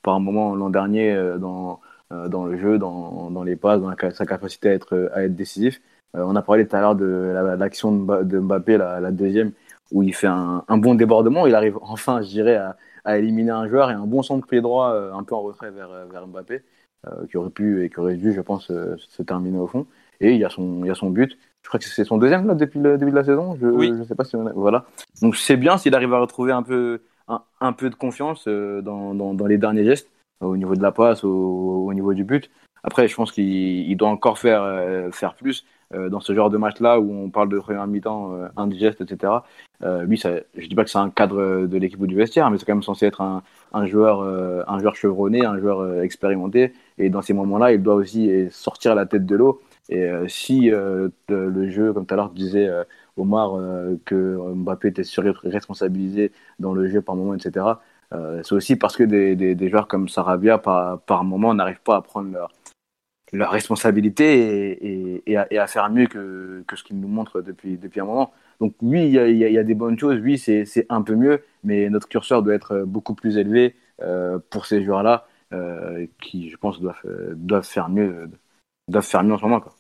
par un moment l'an dernier dans, dans le jeu, dans, dans les passes, dans sa capacité à être, à être décisif. Euh, on a parlé tout à l'heure de l'action de Mbappé, la, deuxième, où il fait un, bon débordement. Il arrive enfin, je dirais, à, éliminer un joueur et un bon centre pied droit, euh, un peu en retrait vers, vers Mbappé, euh, qui aurait pu et qui aurait dû, je pense, se terminer au fond. Et il y a son, il y a son but. Je crois que c'est son deuxième là, depuis le début de la saison. Je ne sais pas si on a... Voilà. Donc c'est bien s'il arrive à retrouver un peu, un, peu de confiance dans, dans, les derniers gestes, au niveau de la passe, au, au niveau du but. Après, je pense qu'il doit encore faire, faire plus. Euh, dans ce genre de match-là où on parle de première mi-temps euh, indigeste, etc. Euh, lui, je dis pas que c'est un cadre de l'équipe ou du vestiaire, mais c'est quand même censé être un, joueur, un joueur chevronné, un joueur expérimenté. Et dans ces moments-là, il doit aussi sortir la tête de l'eau. Et si le jeu, comme tout à l'heure, disait Omar que Mbappé était sur-responsabilisé dans le jeu par moment, etc. c'est aussi parce que des, joueurs comme Sarabia, par moment, n'arrivent pas à prendre leur, leur responsabilité et, à, faire mieux que, que ce qu'ils nous montrent depuis, depuis un moment. Donc oui, il y a, y a, des bonnes choses, oui, c'est un peu mieux, mais notre curseur doit être beaucoup plus élevé euh, pour ces joueurs-là, euh, qui, je pense, doivent, doivent, faire mieux, doivent faire mieux en ce moment. Bah,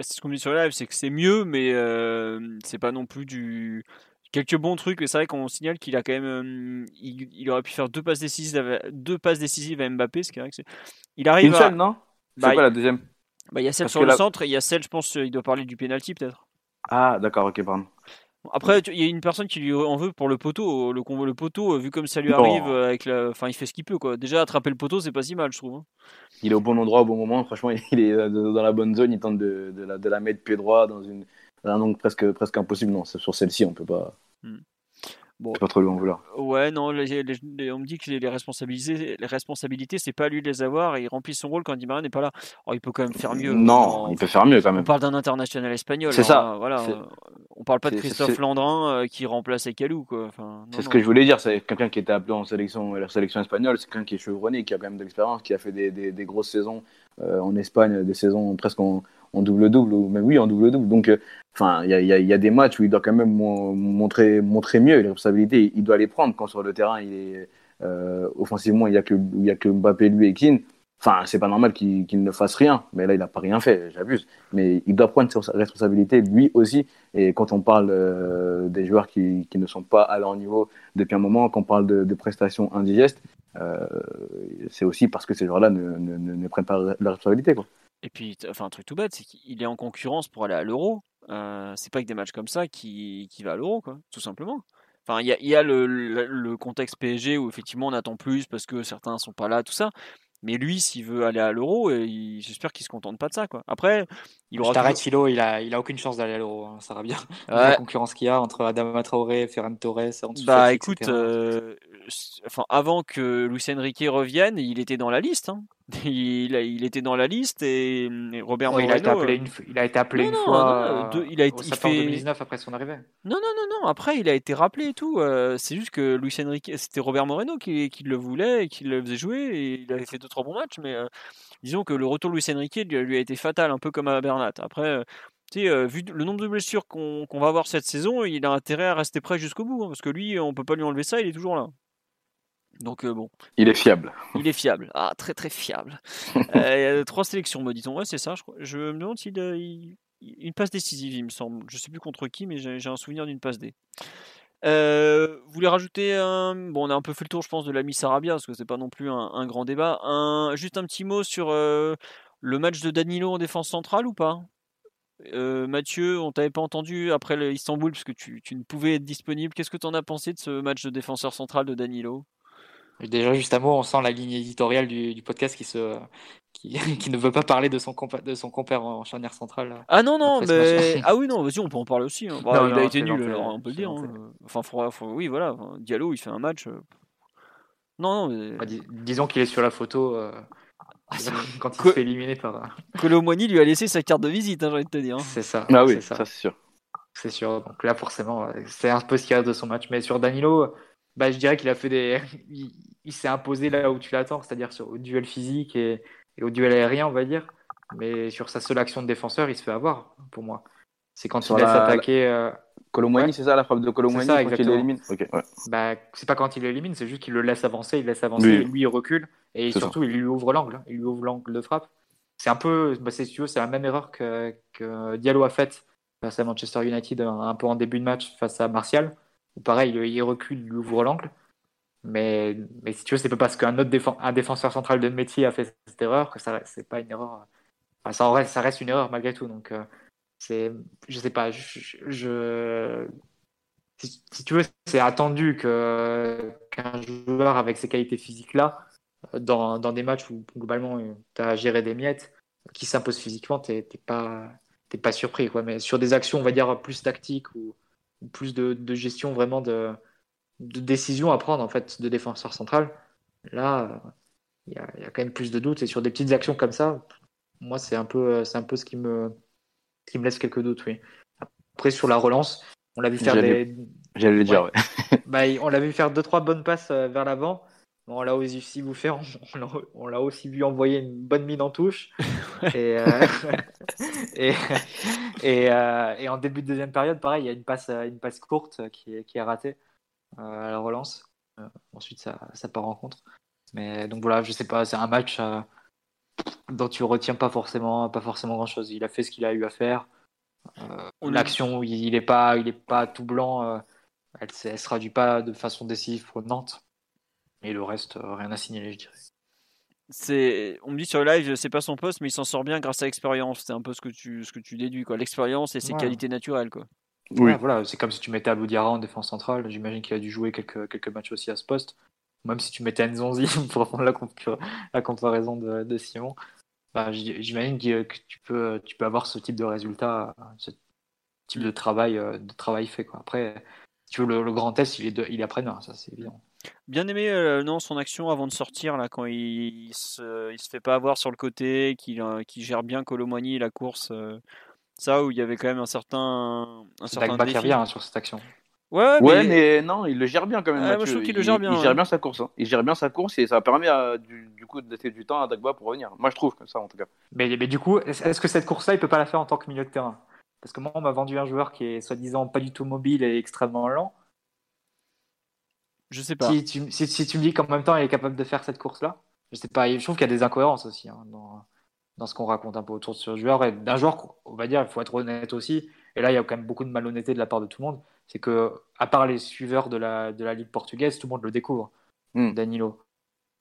c'est ce qu'on dit sur le live, c'est que c'est mieux, mais euh, c'est pas non plus du quelques bons trucs. C'est vrai qu'on signale qu'il a quand même, il, il, aurait pu faire deux passes décisives, deux passes décisives à Mbappé, ce qui est vrai que il arrive. Une seule, non? C'est bah, quoi la deuxième bah, Il y a celle sur le centre et il y a celle, je pense, il doit parler du penalty peut-être. Ah, d'accord, ok, pardon. Après, il y a une personne qui lui en veut pour le poteau. Le, le poteau, vu comme ça lui arrive, avec la... enfin, il fait ce qu'il peut. Quoi. Déjà, attraper le poteau, c'est pas si mal, je trouve. Hein. Il est au bon endroit au bon moment. Franchement, il est euh, dans la bonne zone. Il tente de, de, la, de la, mettre pied droit dans une, un angle presque, presque impossible. Non, sur celle-ci, on peut pas. Hmm. Bon. pas trop lui en vouloir. Ouais, non, on me dit que les, responsabilités, les responsabilités, c'est pas à lui de les avoir et il remplit son rôle quand Di Maria n'est pas là. Oh, il peut quand même faire mieux. Non, il peut faire mieux quand même. On parle d'un international espagnol. C'est ça. Voilà, on parle pas de Christophe Landrin euh, qui remplace. Enfin, c'est ce que je voulais dire. C'est quelqu'un qui était appelé en sélection, la sélection espagnole. C'est quelqu'un qui est chevronné, qui a quand même de l'expérience, qui a fait des, des, des grosses saisons euh, en Espagne, des saisons presque en, en double-double, ou même oui, en double-double. Donc, euh, enfin, il y a, y des matchs où il doit quand même montrer, montrer mieux les responsabilités. Il doit les prendre quand sur le terrain, il est euh, offensivement, il n'y a, que, il a que Mbappé, lui et Keane. Enfin, c'est pas normal qu'il ne fasse rien, mais là, il n'a pas rien fait, j'abuse. Mais il doit prendre ses responsabilités, lui aussi. Et quand on parle euh, des joueurs qui, qui, ne sont pas à leur niveau depuis un moment, quand on parle de, prestations indigestes, c'est aussi parce que ces joueurs-là ne, ne, ne, prennent pas leur responsabilité. Et puis, enfin, un truc tout bête, c'est qu'il est en concurrence pour aller à l'Euro. Euh, c'est pas que des matchs comme ça qui, va à l'Euro, quoi, tout simplement. Enfin, il y a, le, contexte PSG où effectivement on attend plus parce que certains sont pas là, tout ça. Mais lui, s'il veut aller à l'euro, j'espère qu'il se contente pas de ça. Quoi. Après, il aura. Je t'arrête, Philo, il a, il a aucune chance d'aller à l'euro. Hein, ça va bien. La concurrence qu'il y a entre Adama Traoré, Ferran Torres, Bah écoute, euh, enfin, avant que Luis Enrique revienne, il était dans la liste. Hein. Il, il, était dans la liste et, Robert Moreno. Il a été appelé une, il a été appelé une fois. Non, il a été. il fait... 2019 après son arrivée. Non, non, non, non. Après, il a été rappelé et tout. Euh, c'est juste que Luis Enrique, c'était Robert Moreno qui, qui, le voulait et qui le faisait jouer et il avait fait deux trois bons matchs, mais euh, disons que le retour de Luis Enrique lui, lui, a été fatal, un peu comme à Bernat. Après. Euh, tu sais, vu le nombre de blessures qu'on va avoir cette saison, il a intérêt à rester prêt jusqu'au bout, hein, parce que lui, on peut pas lui enlever ça, il est toujours là. Donc euh, bon. Il est fiable. Il est fiable. Ah, très très fiable. euh, trois sélections, me dit-on. Ouais, c'est ça, je crois. Je me demande s'il a une passe décisive, il me semble. Je sais plus contre qui, mais j'ai un souvenir d'une passe D. Euh, vous voulez rajouter un. Bon, on a un peu fait le tour, je pense, de l'ami Sarabia, parce que c'est pas non plus un, grand débat. Un... Juste un petit mot sur euh, le match de Danilo en défense centrale ou pas? Euh, Mathieu, on t'avait pas entendu après le Istanbul parce que tu, tu ne pouvais être disponible. Qu'est-ce que tu en as pensé de ce match de défenseur central de Danilo? Déjà, juste un mot, on sent la ligne éditoriale du, du podcast qui, se, qui, qui, ne veut pas parler de son, compa de son compère en charnière centrale. Ah non, non, mais. Ah oui, non, vas-y, on peut en parler aussi. Hein. Bah, non, il non, a été nul, alors, on peut le dire. Hein. Enfin, faut, faut, oui, voilà. Diallo, il fait un match. euh, Non, non, mais. Bah, dis- disons qu'il est sur la photo euh, quand il se fait éliminer par. euh, Colomoni lui a laissé sa carte de visite, hein, j'ai envie de te dire. hein. C'est ça. Ah oui, c'est ça, ça. c'est sûr. C'est sûr. Donc là, forcément, euh, c'est un peu ce qu'il y a de son match. Mais sur Danilo, bah, je dirais qu'il a fait des. Il, il s'est imposé là où tu l'attends, c'est-à-dire sur au duel physique et, et au duel aérien, on va dire. Mais sur sa seule action de défenseur, il se fait avoir, pour moi. C'est quand Sur il laisse la- attaquer. euh, Colomwani, Ouais. c'est ça la frappe de ça, quand il l'élimine Ok, ouais. bah, c'est pas quand il l'élimine, c'est juste qu'il le laisse avancer, il laisse avancer, Oui. et lui il recule, et surtout il lui ouvre l'angle, il lui ouvre l'angle de frappe. C'est un peu, bah, c'est, si tu veux, c'est la même erreur que, que Diallo a faite face à Manchester United un, un peu en début de match face à Martial. Où pareil, il, il recule, il lui ouvre l'angle. Mais, mais si tu veux, c'est pas parce qu'un autre un défenseur central de métier a fait cette erreur que ça, c'est pas une erreur. Enfin, ça, en reste, ça reste une erreur malgré tout. Donc, euh, c'est, je sais pas, je, si, tu veux, c'est attendu que, qu'un joueur avec ces qualités physiques-là, euh, dans, dans des matchs où globalement tu as géré des miettes, qui s'impose physiquement, t'es t'es pas, t'es pas surpris. Quoi. Mais sur des actions, on va dire, plus tactiques ou, plus de, gestion vraiment de, de décision à prendre en fait de défenseur central, là, il y, a, il y a quand même plus de doutes. Et sur des petites actions comme ça, moi, c'est un peu, c'est un peu ce qui me, qui me laisse quelques doutes. Oui. Après, sur la relance, on l'a vu faire des, J'allais le dire, ouais. bah, on l'a vu faire deux trois bonnes passes euh, vers l'avant. On l'a aussi vu faire, on l'a- aussi vu envoyer une bonne mine en touche. et, euh, et, et, euh, et en début de deuxième période, pareil, il y a une passe, une passe courte qui est, qui est ratée à la relance. Ensuite, ça, ça part en contre. Mais donc voilà, je sais pas, c'est un match euh, dont tu retiens pas forcément, pas forcément grand chose. Il a fait ce qu'il a eu à faire. Euh, On- L'action, il il est pas, il est pas tout blanc. euh, elle, se- elle se traduit pas de façon décisive pour Nantes. Et le reste, euh, rien à signaler, je dirais. C'est, on me dit sur le live, c'est pas son poste, mais il s'en sort bien grâce à l'expérience. C'est un peu ce que tu, ce que tu déduis, quoi. L'expérience et ses Ouais. qualités naturelles, quoi. Oui. Ouais, voilà, c'est comme si tu mettais Abou Diarra en défense centrale. J'imagine qu'il a dû jouer quelques, quelques matchs aussi à ce poste. Même si tu mettais Nzonzi pour prendre la, compa- la comparaison de, de Simon. Bah, j- J'imagine que que tu peux, tu peux avoir ce type de résultat, ce type de travail, de travail fait. Quoi. Après, tu veux, le, le grand test, il est, de- il est après-demain, ça c'est évident. Bien aimé, euh, non, son action avant de sortir, là, quand il, il se, il se fait pas avoir sur le côté, qu'il euh, gère bien Colomani et la course. euh, ça, où il y avait quand même un certain, un certain Dagba qui défi. revient hein, sur cette action. Ouais, Ouais, mais, mais non, il le gère bien quand même. Ouais, moi, je trouve qu'il le Il- gère bien, Il ouais. gère bien sa course. hein. Il gère bien sa course et ça permet à- du, du coup de laisser du temps à Dagba pour revenir. Moi, je trouve comme ça en tout cas. Mais, mais du coup, est-ce est-ce que cette course-là, il peut pas la faire en tant que milieu de terrain? Parce que moi, on m'a vendu un joueur qui est soi-disant pas du tout mobile et extrêmement lent. je sais pas. Si tu, si, si tu me dis qu'en même temps il est capable de faire cette course-là, je sais pas, je trouve qu'il y a des incohérences aussi hein, dans, dans ce qu'on raconte un peu autour de ce joueur. Et d'un joueur, on va dire, il faut être honnête aussi, et là il y a quand même beaucoup de malhonnêteté de la part de tout le monde, c'est que, à part les suiveurs de la, de la Ligue portugaise, tout le monde le découvre, Hmm. Danilo.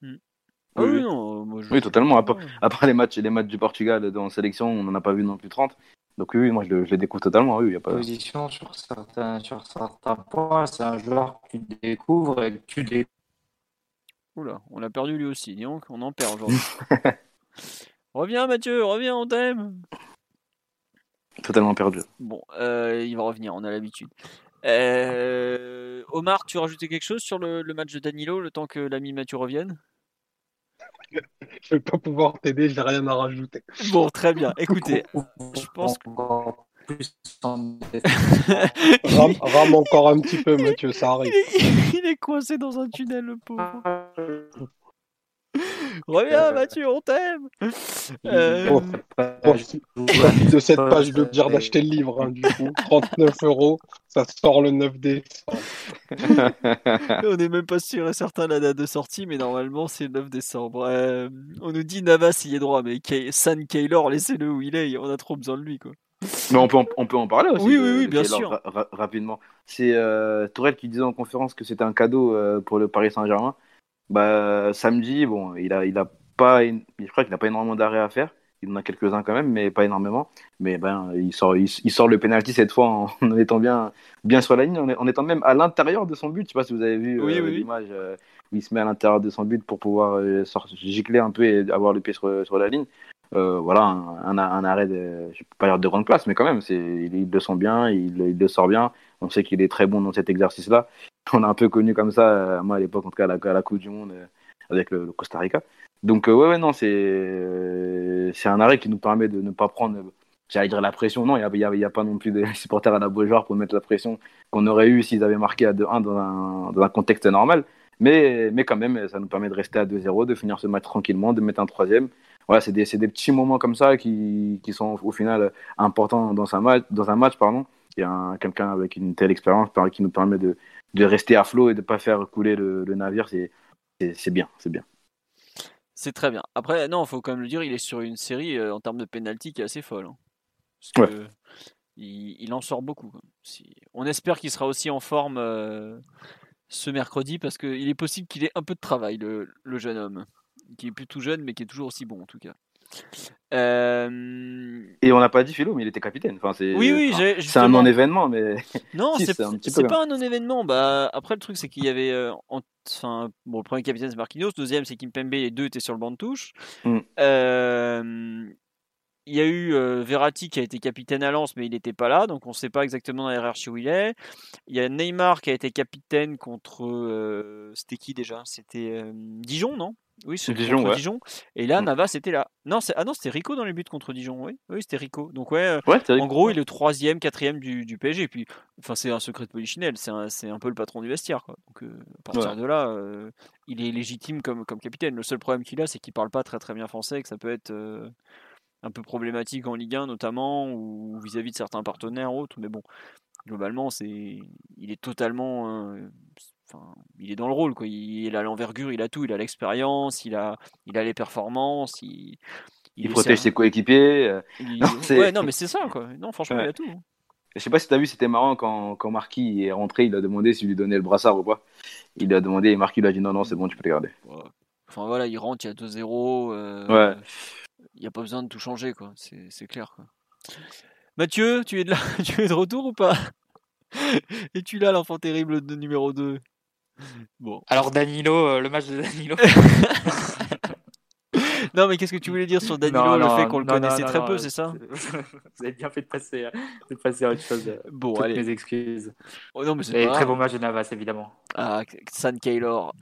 Ah Oui, non, moi, je- Oui, totalement. Après, les matchs, les matchs du Portugal dans sélection, on n'en a pas vu non plus 30. Donc oui, oui, moi je le, je le découvre totalement. Oui, il y a pas. Position sur certains, sur certains points, c'est un joueur que tu découvres et que tu découvres. Oula, on a perdu lui aussi, donc, on en perd aujourd'hui. reviens Mathieu, reviens, on t'aime. Totalement perdu. Bon, euh, il va revenir, on a l'habitude. Euh, Omar, tu rajoutais quelque chose sur le, le match de Danilo, le temps que l'ami Mathieu revienne? Je vais pas pouvoir t'aider, j'ai rien à rajouter. Bon, très bien. Écoutez, je pense que... Plus Rame, rame encore un petit peu, Mathieu, ça arrive. il est, il est coincé dans un tunnel, le pauvre. Reviens Mathieu, on t'aime. Euh, Oh, de cette page de dire d'acheter le livre, hein, du coup. 39 euros, ça sort le 9 décembre. On n'est même pas sûr et certain de la date de sortie, mais normalement c'est le 9 décembre. Euh, on nous dit Navas y est droit, mais Kay- San Kaylor, laissez-le où il est, on a trop besoin de lui. quoi. Mais on peut, en, on peut en parler aussi. Oui, de- oui, oui, bien Taylor, sûr. ra- ra- rapidement. C'est euh, Tourelle qui disait en conférence que c'était un cadeau euh, pour le Paris Saint-Germain. Bah, samedi, bon, il a, il a pas, je crois qu'il n'a pas énormément d'arrêt à faire. Il en a quelques-uns quand même, mais pas énormément. Mais ben, il sort, il, sort le penalty cette fois en, étant bien, bien sur la ligne, en, étant même à l'intérieur de son but. Je sais pas si vous avez vu l'image où il se met à l'intérieur de son but pour pouvoir gicler un peu et avoir le pied sur, sur la ligne. voilà, un, un, arrêt, de, je peux pas dire de grande classe, mais quand même, c'est, il, le sent bien, il, il, le sort bien. On sait qu'il est très bon dans cet exercice-là. On a un peu connu comme ça, euh, moi à l'époque, en tout cas à la, Coupe du Monde, euh, avec le, Costa Rica. Donc, euh, ouais, ouais, non, c'est, c'est un arrêt qui nous permet de ne pas prendre, j'allais dire la pression. Non, il n'y a, y a, pas non plus des supporters à la Beaujoire pour mettre la pression qu'on aurait eu s'ils avaient marqué à 2-1 dans un, dans un contexte normal. Mais, mais quand même, ça nous permet de rester à 2-0, de finir ce match tranquillement, de mettre un troisième. Voilà, c'est des, des, petits moments comme ça qui, qui, sont au final importants dans un match, dans un match pardon, il y a quelqu'un avec une telle expérience qui nous permet de, de rester à flot et de ne pas faire couler le, navire, c'est bien, c'est bien. C'est très bien. Après, non, il faut quand même le dire, il est sur une série euh, en termes de penalty qui est assez folle. Hein. il, en sort beaucoup. Si... On espère qu'il sera aussi en forme euh, ce mercredi parce qu'il est possible qu'il ait un peu de travail, le, le jeune homme, qui est plus tout jeune mais qui est toujours aussi bon en tout cas. Euh, Et on n'a pas dit Philo, mais il était capitaine. Enfin, c'est... Oui, oui, c'est un non-événement, mais. Non, c'est, pas un non-événement. Bah, après, le truc, c'est qu'il y avait. Euh, enfin, bon, le premier capitaine, c'est Marquinhos. Le deuxième, c'est Kimpembe. Les deux étaient sur le banc de touche. Mm. Euh, il y a eu Verratti qui a été capitaine à Lens, mais il n'était pas là, donc on ne sait pas exactement dans la hiérarchie où il est. Il y a Neymar qui a été capitaine contre. c'était qui déjà? C'était Dijon, non? Oui, c'est Dijon, contre Dijon. Et là, mm. Navas était là. Non, ah non, c'était Rico dans les buts contre Dijon. Oui, oui, c'était Rico. Donc ouais, euh, en gros, il est le troisième, quatrième du, du PSG. Et puis, enfin, c'est un secret de polichinelle. C'est un, un, peu le patron du vestiaire. Quoi. Donc euh, à partir de là, euh, il est légitime comme, comme capitaine. Le seul problème qu'il a, c'est qu'il parle pas très très bien français, que ça peut être un peu problématique en Ligue 1 notamment ou vis-à-vis -vis de certains partenaires ou autres. Mais bon, globalement, c'est, il est totalement il est dans le rôle, quoi. Il, a l'envergure, il a tout, il a l'expérience, il a, il a les performances, il, il, protège ses coéquipiers. Euh. Non, ouais, non, mais c'est ça, quoi. Non, franchement, il a tout. Hein. Je sais pas si tu as vu, c'était marrant quand, quand Marquis est rentré, il a demandé s'il lui donnait le brassard ou pas. Il a demandé et Marquis lui a dit non, non, c'est bon, tu peux le garder. Enfin voilà, il rentre, il y a 2-0. Euh, ouais. Il n'y a pas besoin de tout changer, quoi. C'est clair, quoi. Mathieu, tu es de là, tu es de retour ou pas? Es-tu là, l'enfant terrible de numéro 2 Bon. Alors Danilo, euh, le match de Danilo. non, mais qu'est-ce que tu voulais dire sur Danilo, le fait qu'on le connaissait très peu, c'est ça Vous avez bien fait de passer, euh, de passer à autre chose. Bon, Toutes allez. mes excuses. Oh, non, mais Et très bon match de Navas, évidemment. Ah, San Kaylor.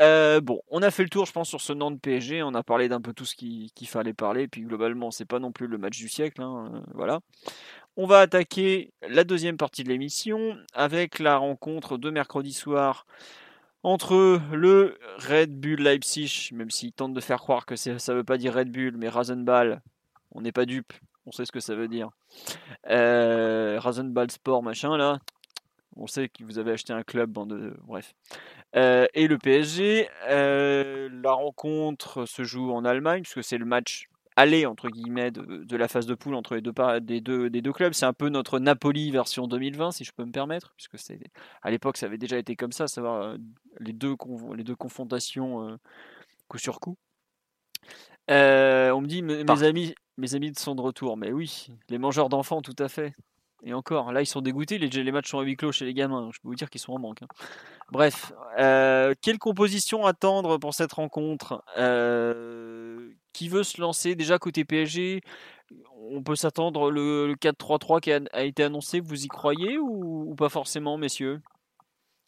Euh, bon, on a fait le tour, je pense, sur ce nom de PSG. On a parlé d'un peu tout ce qu'il fallait parler. Puis globalement, c'est pas non plus le match du siècle. Hein, voilà. On va attaquer la deuxième partie de l'émission avec la rencontre de mercredi soir entre le Red Bull Leipzig, même s'il tente de faire croire que ça ne veut pas dire Red Bull, mais Rasenball, on n'est pas dupe, on sait ce que ça veut dire. Euh, Rasenball Sport, machin, là, on sait que vous avez acheté un club, de... bref. Euh, et le PSG, euh, la rencontre se joue en Allemagne, puisque c'est le match aller entre guillemets de, la phase de poule entre les deux, des, deux, des deux clubs. C'est un peu notre Napoli version 2020, si je peux me permettre, puisque c'est à l'époque ça avait déjà été comme ça, savoir euh, les deux, les deux confrontations euh, coup sur coup. Euh, on me dit mes, amis, mes amis sont de retour, mais oui, les mangeurs d'enfants, tout à fait. Et encore, là ils sont dégoûtés, les, matchs sont à huis clos chez les gamins, je peux vous dire qu'ils sont en manque. Hein. Bref, quelle composition attendre pour cette rencontre? Qui veut se lancer? Déjà côté PSG On peut s'attendre le, 4-3-3 qui a, été annoncé, vous y croyez ou, pas forcément, messieurs?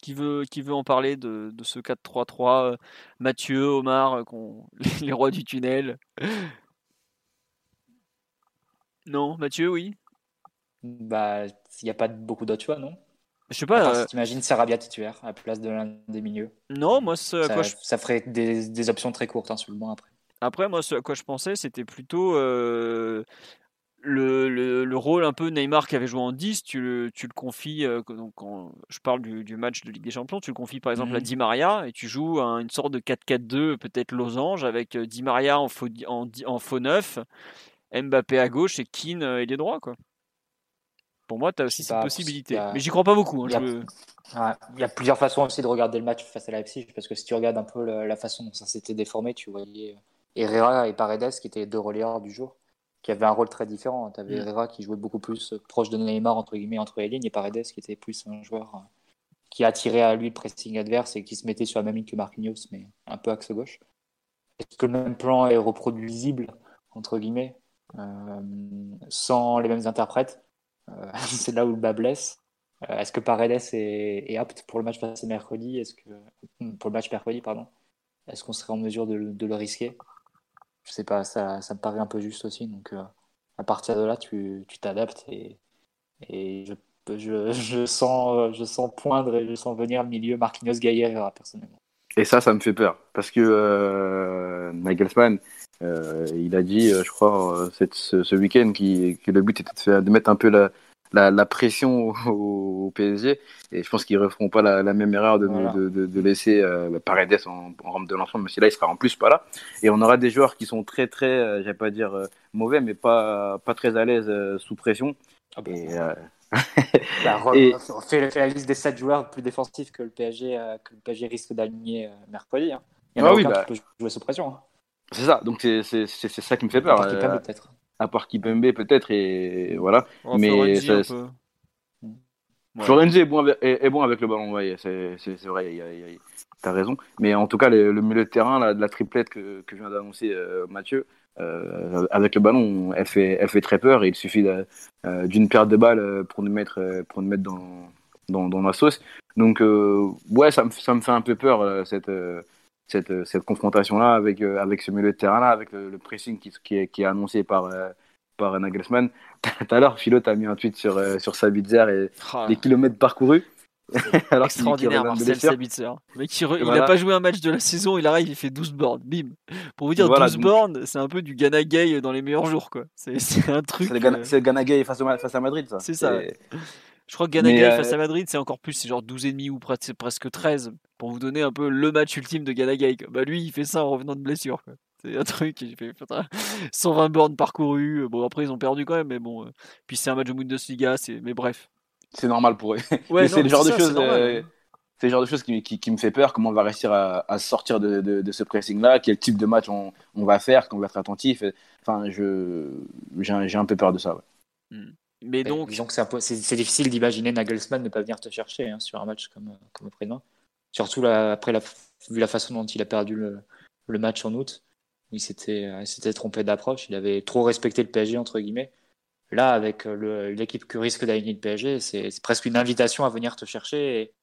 Qui veut, qui veut en parler de, ce 4-3-3 Mathieu, Omar, les rois du tunnel? Non, Mathieu, oui? Bah, il n'y a pas beaucoup d'autres choix, non? Je sais pas. Euh... T'imagines Sarabia titulaire à la place de l'un des milieux Non, moi, ça, quoi ça ferait des, des, options très courtes hein, sur le banc après. Après, moi, ce à quoi je pensais, c'était plutôt euh, le, le, rôle un peu Neymar qui avait joué en 10. Tu le, tu le confies, euh, donc quand je parle du, du, match de Ligue des Champions, tu le confies par exemple à mmh Di Maria et tu joues une sorte de 4-4-2, peut-être losange, avec euh, Di Maria en faux, en, en faux 9, Mbappé à gauche et Keane et les droits. Quoi. Pour moi, tu as aussi cette possibilité. Mais j'y crois pas beaucoup. Hein, il, y a... plusieurs façons aussi de regarder le match face à la FC, parce que si tu regardes un peu la façon dont ça s'était déformé, tu voyais Herrera et Paredes qui étaient les deux relayeurs du jour. qui avait un rôle très différent. Tu avais Mm. Herrera qui jouait beaucoup plus proche de Neymar, entre guillemets, entre les lignes, et Paredes qui était plus un joueur euh, qui attirait à lui le pressing adverse et qui se mettait sur la même ligne que Marquinhos, mais un peu axe gauche. Est-ce que le même plan est reproduisible, entre guillemets, euh, sans les mêmes interprètes? Euh, C'est là où le bas blesse. Euh, Est-ce que Paredes est, est apte pour le match passé mercredi? Est-ce que pour le match mercredi, pardon Est-ce qu'on serait en mesure de, le- risquer? Je sais pas, ça, ça me paraît un peu juste aussi. Donc euh, à partir de là, tu t'adaptes et, et je, je, je sens euh, je sens poindre et je sens venir le milieu Marquinhos Gaillard personnellement. Et ça, ça me fait peur. Parce que euh, Nagelsmann, euh, il a dit, euh, je crois, euh, cette- ce, ce week-end, qui, que le but était de, faire- de mettre un peu la, la, la pression au, au PSG. Et je pense qu'ils ne referont pas la, la même erreur de, Voilà. de, de, de laisser euh, Paredes en, en rampe de lancement, même si là, il sera en plus pas là. Et on aura des joueurs qui sont très, très, euh, j'allais pas dire mauvais, mais pas, pas très à l'aise sous pression. Ah bah, Et, euh, Bah, Et- fais, fais la liste des 7 joueurs plus défensifs que le PSG, euh, que le PSG risque d'aligner euh, mercredi. hein. Il y en a Ah oui, aucun bah. qui peut jouer sous pression. Hein. c'est ça. Donc, c'est c'est- c'est- c'est ça qui me fait À peur. part Kipembe, peut-être. à part Kipembe, peut-être. Et voilà. Oh, Mais Florenzi, ça- un peu. Ouais. Florenzi est bon, avec, est, est bon avec le ballon, ouais, c'est vrai, t'as raison. Mais en tout cas, le, le milieu de terrain, la, la triplette que, que vient d'annoncer euh, Mathieu, euh, avec le ballon, elle fait, elle fait très peur. Et il suffit euh, d'une paire de balles euh, pour nous mettre, euh, pour nous mettre dans, dans, dans la sauce. Donc, euh, ouais, ça me, ça me fait un peu peur, cette, cette, cette confrontation-là avec, avec ce milieu de terrain-là, avec le, le pressing qui, qui, est, qui est annoncé par, par Nagelsmann. Tout à l'heure, Philo, t'as mis un tweet sur, sur Sabitzer et Ah, les kilomètres parcourus. Alors Extraordinaire, Marcel. Sabitzer. Le mec, il, re- il a pas joué un match de la saison, il arrive, il fait 12 bornes. Bim. Pour vous dire, Voilà, 12 donc- bornes, c'est un peu du Ghana Gay dans les meilleurs jours, quoi. C'est un truc. C'est le Ghana, euh, c'est le Ghana Gay face, au- face à Madrid, ça. C'est ça, ouais. Je crois que Ghana Mais, Gay euh, face à Madrid, c'est encore plus, c'est genre 12,5 ou pres- presque 13, pour vous donner un peu le match ultime de Ghana Gay. quoi. Bah lui, il fait ça en revenant de blessure. quoi. C'est un truc, il fait putain, 120 bornes parcourues. Bon, après, ils ont perdu quand même, mais bon. euh, Puis c'est un match de Bundesliga, c'est... mais bref. C'est normal pour eux. Ouais, c'est le genre de choses. euh. C'est le genre de choses qui, qui, qui me fait peur. Comment on va réussir à, à sortir de, de, de ce pressing-là Quel type de match on, on va faire Qu'on va être attentif Enfin, je j'ai un, peu peur de ça. ouais. Mais donc, Disons que c'est difficile d'imaginer Nagelsmann ne pas venir te chercher hein, sur un match comme, comme après-demain. Surtout après la, vu la façon dont il a perdu le, le match en août. où Il s'était euh, il s'était trompé d'approche. Il avait trop respecté le PSG, entre guillemets. Là, avec euh, l'équipe que risque d'aligner le PSG, c'est presque une invitation à venir te chercher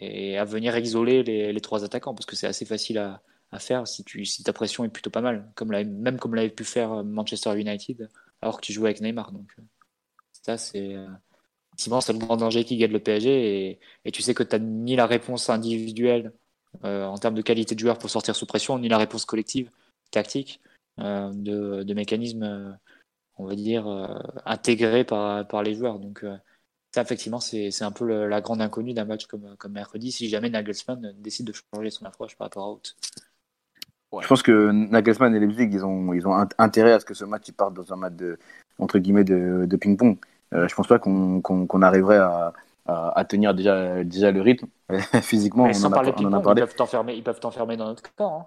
et, à venir isoler les, trois attaquants parce que c'est assez facile à, faire si, tu, si ta pression est plutôt pas mal, comme même comme l'avait pu faire euh, Manchester United alors que tu jouais avec Neymar. Donc, euh, ça, c'est. c'est le grand danger qui guette le PSG et, tu sais que tu n'as ni la réponse individuelle en termes de qualité de joueur pour sortir sous pression, ni la réponse collective, tactique, de, de mécanismes, euh, on va dire, euh, intégrés par, par les joueurs. Donc, euh, ça, effectivement, c'est un peu le- la grande inconnue d'un match comme, comme mercredi si jamais Nagelsmann décide de changer son approche par rapport à Out. Je pense que Nagelsmann et Leipzig, ils ont, ils ont int- intérêt à ce que ce match il parte dans un match de, entre guillemets, de, de ping-pong. Euh, je pense pas qu'on arriverait à, à, à tenir déjà, déjà le rythme. Physiquement, Mais on sans en, a, parler on en a ping-pong, ils parlé. peuvent t'enfermer ils peuvent t'enfermer dans notre camp. Hein.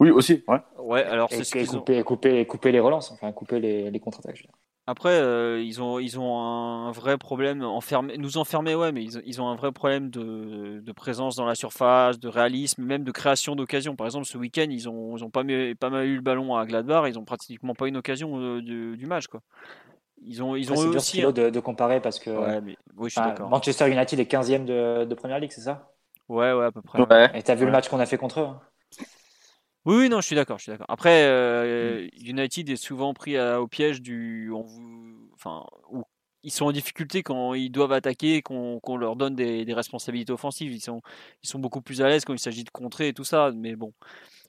Oui, aussi. Ouais. ouais, alors Et, c'est ce et qu'ils ont. couper, couper, couper les relances, enfin couper les, les contre-attaques. Après, euh, ils ont ils ont un vrai problème enfermer, nous enfermer, ouais, mais ils, ont- ils ont un vrai problème de, de présence dans la surface, de réalisme, même de création d'occasion. Par exemple, ce week-end, ils ont ils ont pas mis- pas mal eu le ballon à Gladbach, ils ont pratiquement pas une occasion euh, du, du match, quoi. Ils ont ils Après, ont eux dur aussi. Philo, de, de comparer parce que Ouais, mais oui, je suis enfin, d'accord. Manchester United est 15e de, de Première Ligue, c'est ça? Ouais, ouais, à peu près. Ouais. Et t'as vu Ouais. le match qu'on a fait contre eux hein? Oui, oui, non, je suis d'accord, je suis d'accord. Après, euh, Hmm. United est souvent pris à- au piège du, on vous- enfin, où ils sont en difficulté quand ils doivent attaquer, qu'on leur donne des, des responsabilités offensives. Ils sont, ils sont beaucoup plus à l'aise quand il s'agit de contrer et tout ça. Mais bon,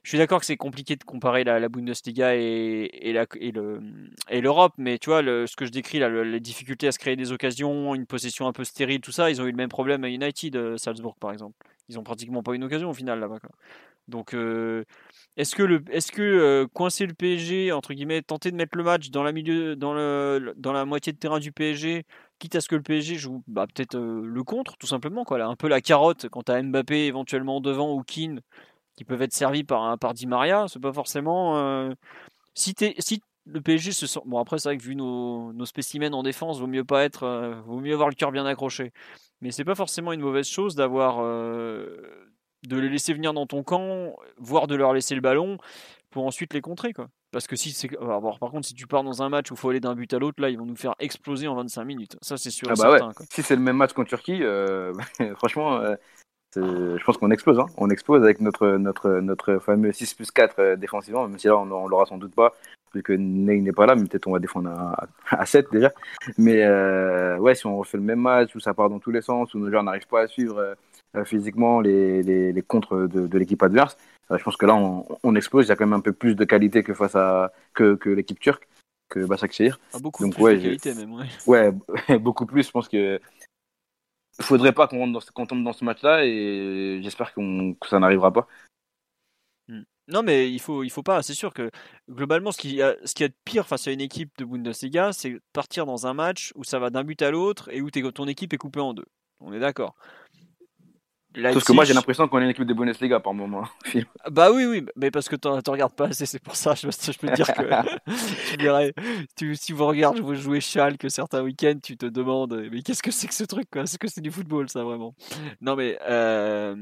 je suis d'accord que c'est compliqué de comparer la, la Bundesliga et, et la- et l'Europe. Mais tu vois, le- ce que je décris là, le- les difficultés à se créer des occasions, une possession un peu stérile, tout ça, ils ont eu le même problème à United, euh, Salzbourg par exemple. Ils ont pratiquement pas une occasion au final là-bas. Donc, euh, est-ce que, le, est-ce que euh, coincer le PSG, entre guillemets, tenter de mettre le match dans la, le, moitié de terrain du PSG, quitte à ce que le PSG joue bah, peut-être euh, le contre, tout simplement, quoi, un peu la carotte quand as Mbappé éventuellement devant ou Keane qui peuvent être servis par, par Di Maria, c'est pas forcément. si le PSG se sent. Bon, après, c'est vrai que vu nos, nos spécimens en défense, vaut mieux pas être. vaut mieux avoir le cœur bien accroché. Mais c'est pas forcément une mauvaise chose d'avoir. De les laisser venir dans ton camp, voire de leur laisser le ballon pour ensuite les contrer, quoi. Parce que si c'est. alors, par contre, si tu pars dans un match où il faut aller d'un but à l'autre, là, ils vont nous faire exploser en 25 minutes. Ça, c'est sûr. Ah bah ouais. certain, quoi. Si c'est le même match qu'en Turquie, euh, franchement, euh, je pense qu'on explose. Hein. On explose avec notre, notre, notre fameux 6 plus 4 euh, défensivement, même si là, on, on l'aura sans doute pas, vu que Ney n'est pas là, mais peut-être on va défendre à, à 7 déjà. Mais euh, ouais, si on refait le même match, où ça part dans tous les sens, où nos joueurs n'arrivent pas à suivre physiquement les, les, les contres de, de l'équipe adverse, euh, je pense que là, on, on explose. Il y a quand même un peu plus de qualité que face à que, que l'équipe turque, que Başakşehir. Ah, beaucoup Donc, plus ouais, de qualité, même. Ouais. Ouais, beaucoup plus. Je pense que faudrait pas qu'on dans tombe dans ce match-là et j'espère que ça n'arrivera pas. Non, mais il faut, il faut pas. C'est sûr que globalement, ce qui, a, ce qui est pire face à une équipe de Bundesliga, c'est partir dans un match où ça va d'un but à l'autre et où ton équipe est coupée en deux. On est d'accord. Sauf que moi, j'ai Leipzig- l'impression qu'on est une équipe de Bundesliga par moment. Bah oui, oui, mais parce que t'en t'en regardes pas assez, c'est pour ça. Je, je peux te dire que tu dirais, tu, si vous regardez vous jouer Schalke certains week-ends, tu te demandes, mais qu'est-ce que c'est que ce truc Est-ce que c'est du football ça vraiment? Non mais euh,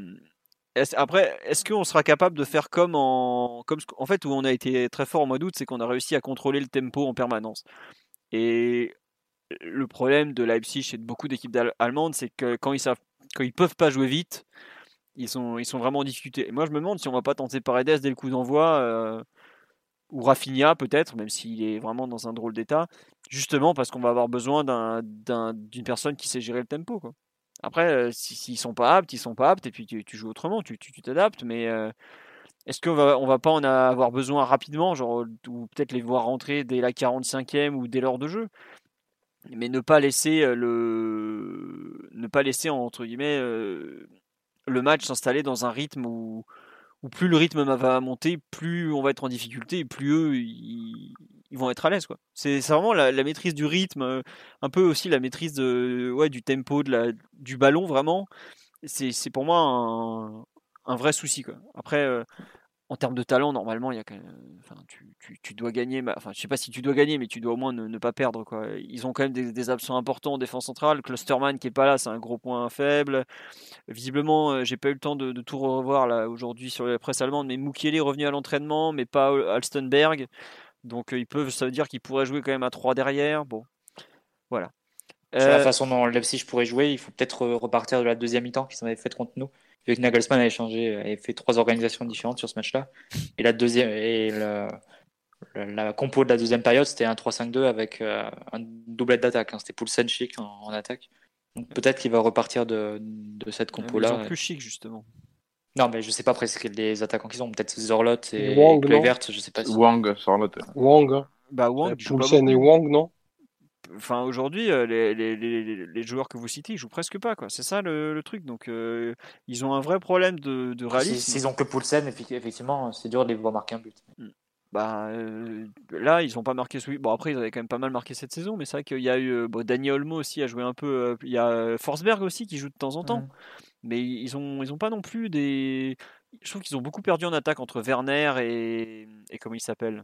après, est-ce qu'on sera capable de faire comme en, comme en fait où on a été très fort au mois d'août, c'est qu'on a réussi à contrôler le tempo en permanence. Et le problème de Leipzig et de beaucoup d'équipes allemandes, c'est que quand ils savent, quand ils peuvent pas jouer vite, ils sont, ils sont vraiment en difficulté. Moi, je me demande si on va pas tenter Paredes dès le coup d'envoi, euh, ou Rafinha peut-être, même s'il est vraiment dans un drôle d'état, justement parce qu'on va avoir besoin d'un- d'un- d'une personne qui sait gérer le tempo. Quoi. Après, euh, si- s'ils sont pas aptes, ils sont pas aptes, et puis tu, joues autrement, tu t'adaptes, mais euh, est-ce qu'on va, on va pas en avoir besoin rapidement, genre, ou peut-être les voir rentrer dès la 45e ou dès l'heure de jeu? Mais ne pas laisser euh, le ne pas laisser entre guillemets euh, le match s'installer dans un rythme où, plus le rythme va monter, plus on va être en difficulté et plus eux ils, vont être à l'aise quoi. C'est vraiment la, maîtrise du rythme, euh, un peu aussi la maîtrise ouais du tempo de la du ballon vraiment. C'est pour moi un, vrai souci quoi. Après en termes de talent, normalement, il y a quand même, enfin, tu, tu, tu dois gagner. mais- Enfin, je sais pas si tu dois gagner, mais tu dois au moins ne, ne pas perdre. Quoi. Ils ont quand même des, des absents importants en défense centrale. Clusterman qui est pas là, c'est un gros point faible. Visiblement, euh, j'ai pas eu le temps de, de tout revoir là aujourd'hui sur la presse allemande, mais Mukiele est revenu à l'entraînement, mais pas euh, Alstenberg. Donc euh, ils peuvent, ça veut dire qu'ils pourraient jouer quand même à 3 derrière. Bon, voilà. Sur la Euh, façon dont Leipzig pourrait jouer, il faut peut-être euh, repartir de la deuxième mi-temps qu'ils avaient faite contre nous. Vu que Nagelsmann avait changé, avait fait trois organisations différentes sur ce match-là. Et la deuxième et le- le- la compo de la deuxième période, c'était un 3-5-2 avec euh, un doublet d'attaque. hein. C'était Poulsen chic en, en attaque. Donc peut-être qu'il va repartir de, de cette ils compo-là. sont plus chic justement. Non, mais je sais pas presque les attaquants qu'ils ont. Peut-être Zorlot et, Wang, et Kluivert, je sais pas. Si... Wang, Charlotte. Wang. Bah Wang, Poulsen et. Wang, non? Enfin aujourd'hui euh, les, les, les, les joueurs que vous citez ils jouent presque pas quoi. C'est ça le, le truc. Donc euh, ils ont un vrai problème de, de réalisme. S'ils ont que Poulsen, effectivement, c'est dur de les voir marquer un but. bah euh, là ils ont pas marqué celui bon après ils avaient quand même pas mal marqué cette saison mais c'est vrai qu'il y a eu bon, Dani Olmo aussi a joué un peu il y a Forsberg aussi qui joue de temps en temps. Mhm. mais ils ont ils ont pas non plus des je trouve qu'ils ont beaucoup perdu en attaque entre Werner et et comment il s'appelle?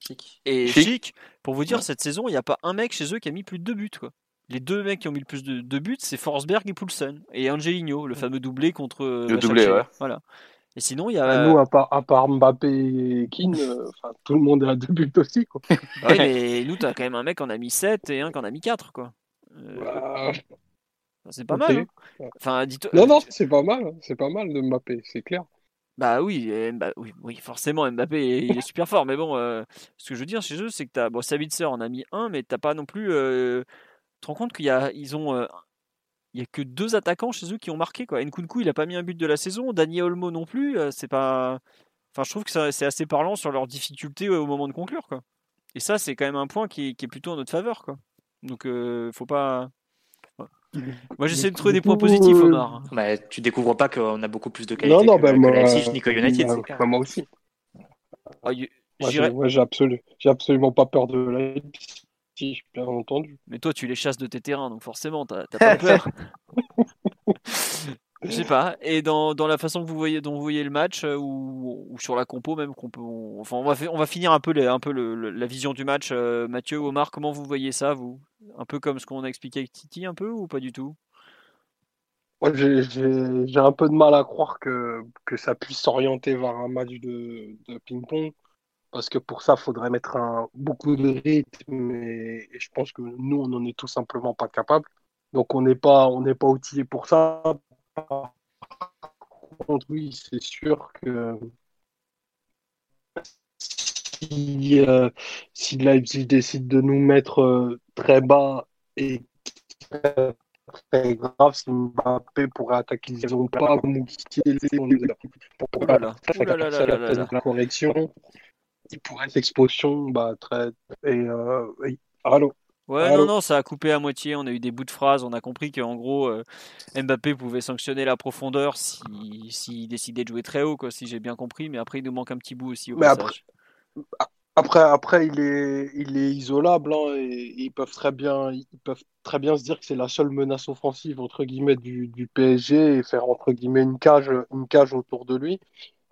Chic. et Chic. Chic. Pour vous dire, Ouais. cette saison, il n'y a pas un mec chez eux qui a mis plus de deux buts. Quoi. Les deux mecs qui ont mis le plus de, de buts, c'est Forsberg et Poulsen. Et Angelino, le fameux doublé contre. euh, Le doublé, ouais. Voilà. Et sinon, il y a. Bah, Nous, à part, à part Mbappé et Keane, euh, tout le monde à deux buts aussi. Quoi. Oui, mais nous, t'as quand même un mec qui en a mis 7 et un qui en a mis 4. Quoi. Euh, Bah, c'est pas mal. hein. Enfin, dis-toi- Non, non, c'est pas mal. hein. C'est pas mal de Mbappé, c'est clair. Bah oui, et Mba- oui, oui, forcément, Mbappé, il est super fort. Mais bon, euh, ce que je veux dire chez eux, c'est que t'as. Bon, Sabitzer en a mis un, mais t'as pas non plus. euh, Tu te rends compte qu'il y a. Ils ont. euh, Il y a que deux attaquants chez eux qui ont marqué. Quoi. Nkunku, il a pas mis un but de la saison. Dani Olmo non plus. C'est pas. Enfin, je trouve que c'est assez parlant sur leurs difficultés au moment de conclure. Quoi. Et ça, c'est quand même un point qui est, qui est plutôt en notre faveur. Quoi. Donc, euh, faut pas. Moi, j'essaie de trouver des points positifs, euh, Omar. Bah, tu découvres pas qu'on a beaucoup plus de qualité Non, non, que, bah, que moi, Leipzig ni que United. bah, c'est clair. moi aussi. Y- Moi, j'ai absolu- absolument pas peur de Leipzig, bien entendu. Mais toi, tu les chasses de tes terrains, donc forcément, t'as pas peur. Je sais pas. Et dans, dans la façon que vous voyez, dont vous voyez le match, euh, ou, sur la compo même, qu'on peut, on, enfin, on, va, on va finir un peu, les, un peu le, la vision du match. Euh, Mathieu, Omar, comment vous voyez ça, vous? Un peu comme ce qu'on a expliqué avec Titi, un peu, ou pas du tout? J'ai un peu de mal à croire que, que ça puisse s'orienter vers un match de, de ping-pong. Parce que pour ça, il faudrait mettre un, beaucoup de rythme. Et, et je pense que nous, on n'en est tout simplement pas capable. Donc, on n'est pas, on n'est pas outillé pour ça. Par contre, oui, c'est sûr que si, euh, si Leipzig décide de nous mettre euh, très bas et très, très grave, si Mbappé pourrait attaquer ils n'ont pas pour la, correction, il pourrait être bah, très et, euh, et... allô Ouais, non, non, ça a coupé à moitié. On a eu des bouts de phrases. On a compris qu'en gros, euh, Mbappé pouvait sanctionner la profondeur s'il si, décidait de jouer très haut, quoi, si j'ai bien compris. Mais après, il nous manque un petit bout aussi au Mais passage. après, après, après, il est, il est isolable hein, et ils peuvent très bien, ils peuvent très bien se dire que c'est la seule menace offensive entre guillemets du, du PSG et faire entre guillemets une cage, une cage autour de lui.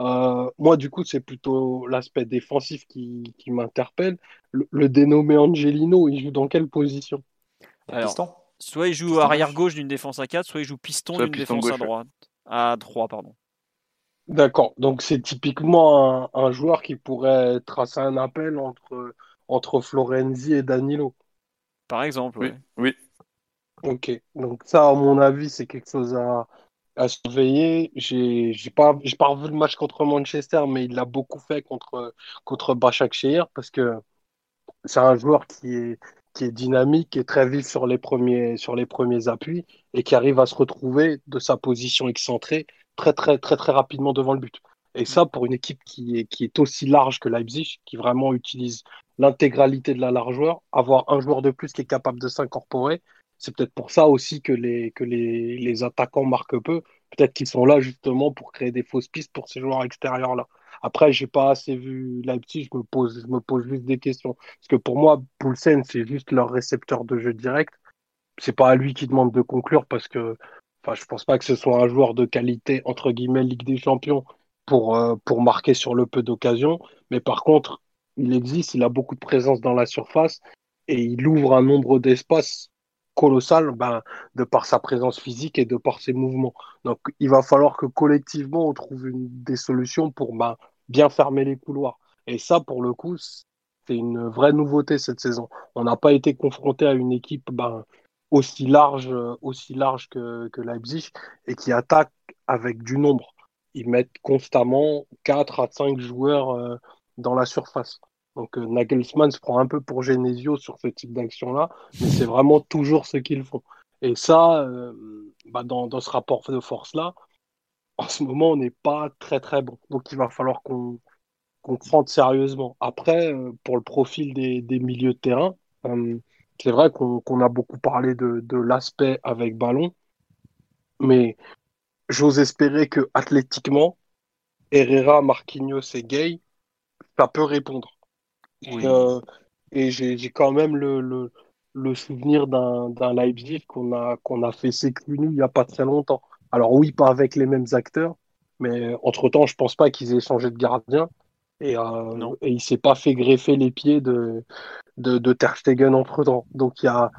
Euh, moi, du coup, c'est plutôt l'aspect défensif qui, qui m'interpelle. Le, le dénommé Angelino, il joue dans quelle position? Alors, Piston. soit il joue Piston arrière gauche. gauche d'une défense à 4, soit il joue piston d'une défense à gauche, droite. À 3, pardon. D'accord. Donc, c'est typiquement un, un joueur qui pourrait tracer un appel entre, entre Florenzi et Danilo. Par exemple, Oui, ouais. oui. Ok. Donc, ça, à mon avis, c'est quelque chose à, à surveiller. J'ai, pas, j'ai pas revu le match contre Manchester, mais il l'a beaucoup fait contre, contre Başakşehir parce que c'est un joueur qui est, dynamique, qui est très vif sur les premiers, appuis et qui arrive à se retrouver de sa position excentrée très, très, très, rapidement devant le but. Et ça, pour une équipe qui est aussi large que Leipzig, qui vraiment utilise l'intégralité de la largeur, avoir un joueur de plus qui est capable de s'incorporer, c'est peut-être pour ça aussi que les, attaquants marquent peu. Peut-être qu'ils sont là justement pour créer des fausses pistes pour ces joueurs extérieurs-là. Après, j'ai pas assez vu Leipzig, je me pose, je juste des questions. Parce que pour moi, Poulsen, c'est juste leur récepteur de jeu direct. C'est pas à lui qui demande de conclure parce que, enfin, je pense pas que ce soit un joueur de qualité, entre guillemets, Ligue des Champions pour, euh, pour marquer sur le peu d'occasions. Mais par contre, il existe, il a beaucoup de présence dans la surface et il ouvre un nombre d'espaces colossal ben, de par sa présence physique et de par ses mouvements. Donc il va falloir que collectivement on trouve des solutions pour ben, bien fermer les couloirs. Et ça, pour le coup, c'est une vraie nouveauté cette saison. On n'a pas été confronté à une équipe ben, aussi large, euh, aussi large que, que Leipzig et qui attaque avec du nombre. Ils mettent constamment 4 à 5 joueurs euh, dans la surface. Donc euh, Nagelsmann se prend un peu pour Genesio sur ce type d'action-là, mais c'est vraiment toujours ce qu'ils font. Et ça, euh, bah, dans, ce rapport de force-là, en ce moment, on n'est pas très très bon. Donc il va falloir qu'on qu'on prenne sérieusement. Après, euh, pour le profil des, des milieux de terrain, c'est vrai qu'on qu'on a beaucoup parlé de, de l'aspect avec ballon, mais j'ose espérer que athlétiquement, Herrera, Marquinhos et Gay, ça peut répondre. Oui. Et, euh, et j'ai quand même le, le, le souvenir d'un d'un Leipzig qu'on a, qu'on a fait s'écliner il n'y a pas très longtemps. Alors oui, pas avec les mêmes acteurs, mais entre-temps, je pense pas qu'ils aient changé de gardien. Et, euh, et il s'est pas fait greffer les pieds de, de, de Ter Stegen entre-temps. Donc il y a,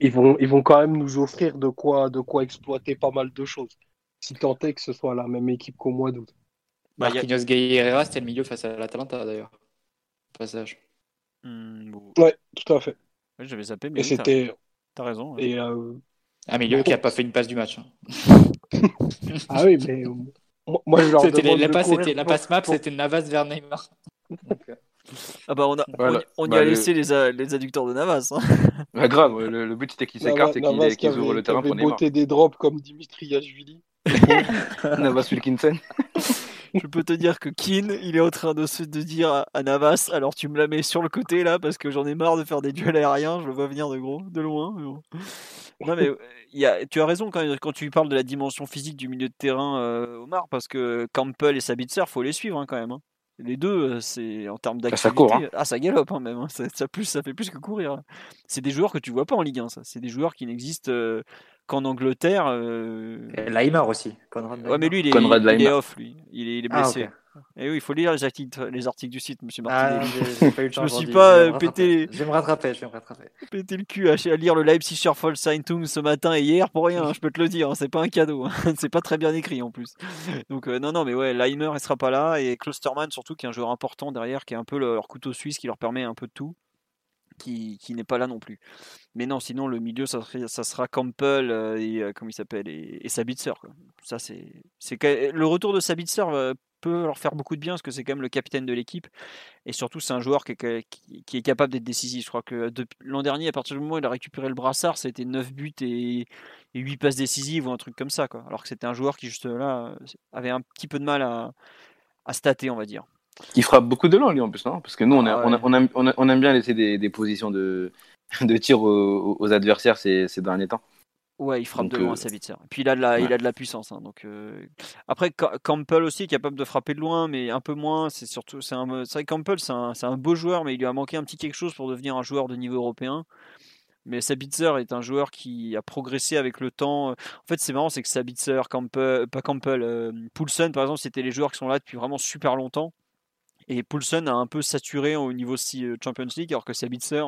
ils vont, ils vont quand même nous offrir de quoi, de quoi exploiter pas mal de choses. Si tant est que ce soit la même équipe qu'au mois d'août. Bah, a- Marquinhos Gay Herrera, c'était le milieu face à l'Atalanta d'ailleurs. Passage. Hmm, bon. Ouais, tout à fait. Ouais, J'avais zappé, mais Et oui, t'as c'était, t'as raison. ouais. et, euh, milieu Mais qui bon. a pas fait une passe du match. hein. ah oui, mais euh, moi, je leur C'était demande la de passe, courir c'était- la passe map, pour- c'était Navas vers Neymar. Euh, Ah bah on, a, Voilà. on y, on y Bah, a le- laissé les, a- les adducteurs de Navas. hein. Bah, grave, le, le but c'était qu'il s'écarte et qu'ils qui qu'ils ouvrent le qui terrain pour Neymar. des drops comme Dimitri Yachvili. Navas Wilkinson. Je peux te dire que Keane, il est en train de se de dire à, Navas, alors tu me la mets sur le côté là parce que j'en ai marre de faire des duels aériens, je le vois venir de gros, de loin. Non mais tu as raison quand, quand tu parles de la dimension physique du milieu de terrain, euh, Omar, parce que Campbell et Sabitzer, faut les suivre hein, quand même. hein. Les deux, euh, c'est en termes d'activité. ça court, hein. Ah, ça galope hein, même. hein. Ça, ça plus, ça fait plus que courir. hein. C'est des joueurs que tu vois pas en Ligue 1. Ça, c'est des joueurs qui n'existent euh, qu'en Angleterre. euh, et Leimar aussi. Conrad Ouais, mais lui, il est, il off, lui. Il est, il est Ah, blessé. Et oui, il faut lire les articles, les articles du site, monsieur Ah, Martinelli. pas eu le Je me suis pas, Je euh, pété-. Je vais me rattraper, je vais me rattraper. péter le cul à, à lire le Leipziger Volkseitung ce matin et hier pour rien, hein, je peux te le dire, hein, c'est pas un cadeau, hein. c'est pas très bien écrit en plus. Donc euh, non, non, mais ouais, Leimer il sera pas là et Klosterman surtout qui est un joueur important derrière, qui est un peu le- leur couteau suisse qui leur permet un peu de tout, qui, qui n'est pas là non plus. Mais non, sinon le milieu ça, serait- ça sera Campbell euh, et euh, comment il s'appelle et, et Sabitzer. Quoi. Ça c'est, le retour de Sabitzer euh, peut leur faire beaucoup de bien parce que c'est quand même le capitaine de l'équipe. Et surtout, c'est un joueur qui est, qui- qui est capable d'être décisif. Je crois que l'an dernier, à partir du moment où il a récupéré le brassard, c'était 9 buts et, et 8 passes décisives ou un truc comme ça. Quoi. Alors que c'était un joueur qui, juste là, avait un petit peu de mal à, à stater, on va dire. Il frappe beaucoup de loin, lui, en plus, non? Parce que nous, on, a- Ah on, a- ouais. on aime, on bien laisser des, des positions de, de tir aux, aux adversaires ces, ces derniers temps. Ouais, il frappe Donc, de loin, euh, Savitzer. Et puis il a de la, il a de la puissance. hein, donc euh, après, Ca- Campbell aussi est capable de frapper de loin, mais un peu moins. C'est surtout, c'est un, c'est vrai que Campbell, c'est un, c'est un beau joueur, mais il lui a manqué un petit quelque chose pour devenir un joueur de niveau européen. Mais Sabitzer est un joueur qui a progressé avec le temps. En fait, c'est marrant, c'est que Sabitzer, Campbell, pas Campbell, euh, Poulsen, par exemple, c'était les joueurs qui sont là depuis vraiment super longtemps. Et Poulsen a un peu saturé au niveau euh, Champions League, alors que Sabitzer,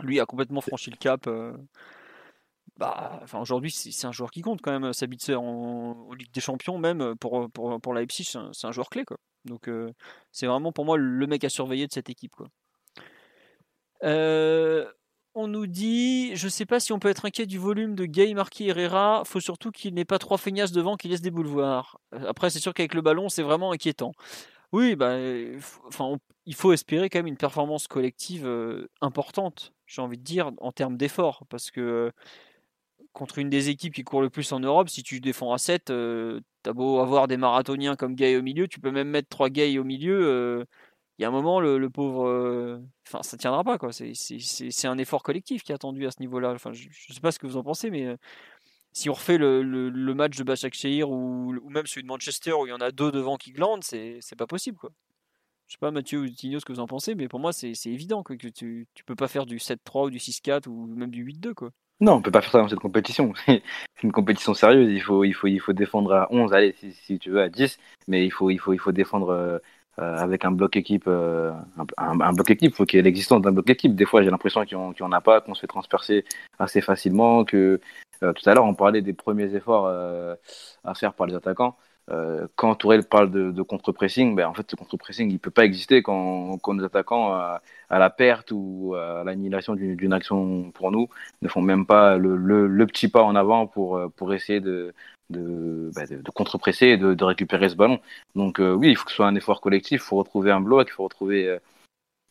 lui, a complètement franchi le cap. euh, bah, enfin, aujourd'hui, c'est un joueur qui compte quand même, Sabitzer, en, en Ligue des Champions, même pour, pour, pour c'est un, joueur clé. Quoi. Donc, euh, c'est vraiment pour moi le mec à surveiller de cette équipe. Quoi. Euh, on nous dit, je sais pas si on peut être inquiet du volume de Gay, Marquis, Herrera. Faut surtout qu'il n'ait pas trois feignasses devant qui laissent des boulevards. Euh, Après, c'est sûr qu'avec le ballon, c'est vraiment inquiétant. Oui, bah, enfin, il faut espérer quand même une performance collective importante, j'ai envie de dire, en termes d'effort. Parce que contre une des équipes qui court le plus en Europe, si tu défends à 7, euh, t'as beau avoir des marathoniens comme Gay au milieu, tu peux même mettre trois Gay au milieu. euh, Il y a un moment, le, pauvre. euh, Enfin, ça tiendra pas, quoi. C'est- un effort collectif qui est attendu à ce niveau-là. Enfin, je, je sais pas ce que vous en pensez, mais euh, si on refait le, match de Başakşehir ou, ou même celui de Manchester où il y en a deux devant qui glandent, c'est pas possible, quoi. Je sais pas, Mathieu ou Tino, ce que vous en pensez, mais pour moi, c'est c'est évident quoi, que tu, tu peux pas faire du 7-3 ou du 6-4 ou même du 8-2, quoi. Non, on peut pas faire ça dans cette compétition. C'est une compétition sérieuse. Il faut, il faut, il faut défendre à 11, allez, si, tu veux, à 10. Mais il faut, il faut, il faut défendre euh, euh, avec un bloc équipe. euh, un, bloc équipe, il faut qu'il y ait l'existence d'un bloc équipe. Des fois, j'ai l'impression qu'il n'y en a pas, qu'on se fait transpercer assez facilement. Que Tout à l'heure, on parlait des premiers efforts à faire par les attaquants. Euh, quand Tourelle parle de, de contre-pressing, ben, en fait, ce contre-pressing, il peut pas exister quand, quand nos attaquants, à, à la perte ou à l'annihilation d'une action pour nous, ne font même pas le, le, le petit pas en avant pour, euh, pour essayer de, de, bah, de, contre-presser et de, récupérer ce ballon. Donc euh, oui, il faut que ce soit un effort collectif, il faut retrouver un bloc, il faut retrouver euh,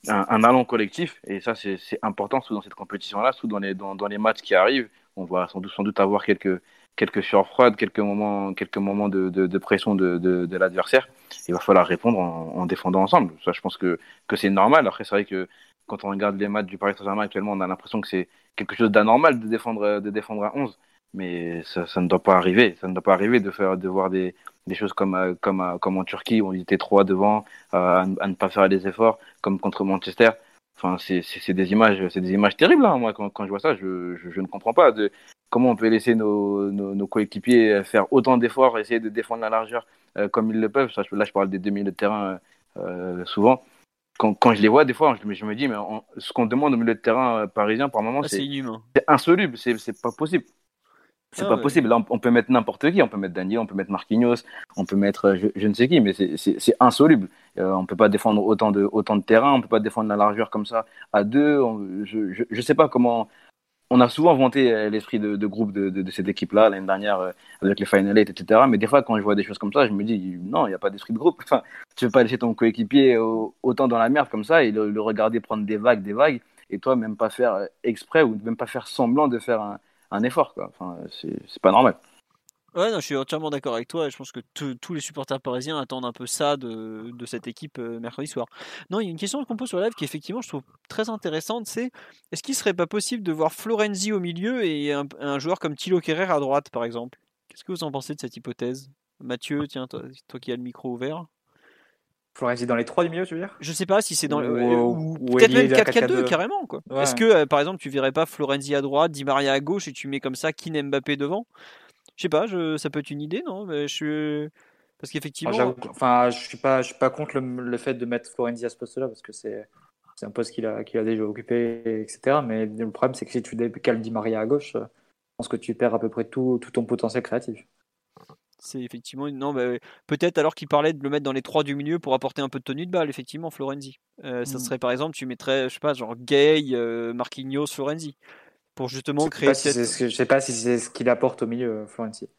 un, un allant collectif. Et ça, c'est important, surtout dans cette compétition-là, surtout dans les, dans, dans les matchs qui arrivent. On va sans doute, sans doute avoir quelques, quelques surfroides, quelques moments, quelques moments de, de, de pression de, de, l'adversaire. Il va falloir répondre en, en défendant ensemble. Ça, je pense que, que c'est normal. Après, c'est vrai que quand on regarde les matchs du Paris Saint-Germain actuellement, on a l'impression que c'est quelque chose d'anormal de défendre, de défendre à 11. Mais ça, ça ne doit pas arriver. Ça ne doit pas arriver de faire, de voir des, des choses comme, euh, comme, euh, comme en Turquie où on était trois devant euh, à, ne pas faire des efforts, comme contre Manchester. Enfin, c'est des images, c'est des images terribles. Hein. Moi, quand, quand je vois ça, je, je, je ne comprends pas de comment on peut laisser nos, nos, nos coéquipiers faire autant d'efforts, essayer de défendre la largeur euh, comme ils le peuvent. Là, je parle des milieux de terrain euh, souvent. Quand, quand je les vois, des fois, je, me- je me dis, mais on- ce qu'on demande au milieu de terrain euh, parisien, par moment, Ah, c'est insoluble, c'est pas possible. C'est Ah pas ouais. possible. Là, on, on peut mettre n'importe qui. On peut mettre Daniel, on peut mettre Marquinhos, on peut mettre euh, je, je ne sais qui, mais c'est- insoluble. Euh, on peut pas défendre autant de, autant de terrain, on peut pas défendre la largeur comme ça à deux. On- je, je sais pas comment. On a souvent vanté euh, l'esprit de, groupe de, cette équipe-là l'année dernière euh, avec les Final etc. Mais des fois, quand je vois des choses comme ça, je me dis non, il n'y a pas d'esprit de groupe. Enfin, tu veux pas laisser ton coéquipier au- autant dans la merde comme ça et le, regarder prendre des vagues, des vagues, et toi même pas faire euh, exprès ou même pas faire semblant de faire un, effort. Quoi. Enfin, c'est pas normal. Ouais, non, je suis entièrement d'accord avec toi. et Je pense que tous les supporters parisiens attendent un peu ça de, de cette équipe euh, mercredi soir. Non, il y a une question qu'on pose sur le live qui, effectivement, je trouve très intéressante. C'est est-ce qu'il serait pas possible de voir Florenzi au milieu et un, un joueur comme Thilo Kerrer à droite, par exemple? Qu'est-ce que vous en pensez de cette hypothèse? Mathieu, tiens, toi, toi qui as le micro ouvert. Florenzi dans les trois du milieu, tu veux dire? Je sais pas si c'est dans. Ou- euh, ou- peut-être même de la 4-4-2 4-4-2. carrément. quoi. Ouais. Est-ce que, euh, par exemple, tu verrais pas Florenzi à droite, Di Maria à gauche et tu mets comme ça Kin Mbappé devant? Je sais pas, je... ça peut être une idée, non Mais je suis. Parce qu'effectivement. Enfin, je suis pas, je suis pas contre le, le fait de mettre Florenzi à ce poste-là parce que c'est, un poste qu'il a, déjà occupé, etc. Mais le problème, c'est que si tu décales Di Maria à gauche, euh, je pense que tu perds à peu près tout, tout ton potentiel créatif. C'est effectivement une- non, bah, peut-être alors qu'il parlait de le mettre dans les trois du milieu pour apporter un peu de tenue de balle, effectivement, Florenzi. Euh, Ça Mm. serait par exemple, tu mettrais, je sais pas, genre Gay, euh, Marquinhos, Florenzi, pour justement créer si cette. ce que- je sais pas si c'est ce qu'il apporte au milieu, Florenzi.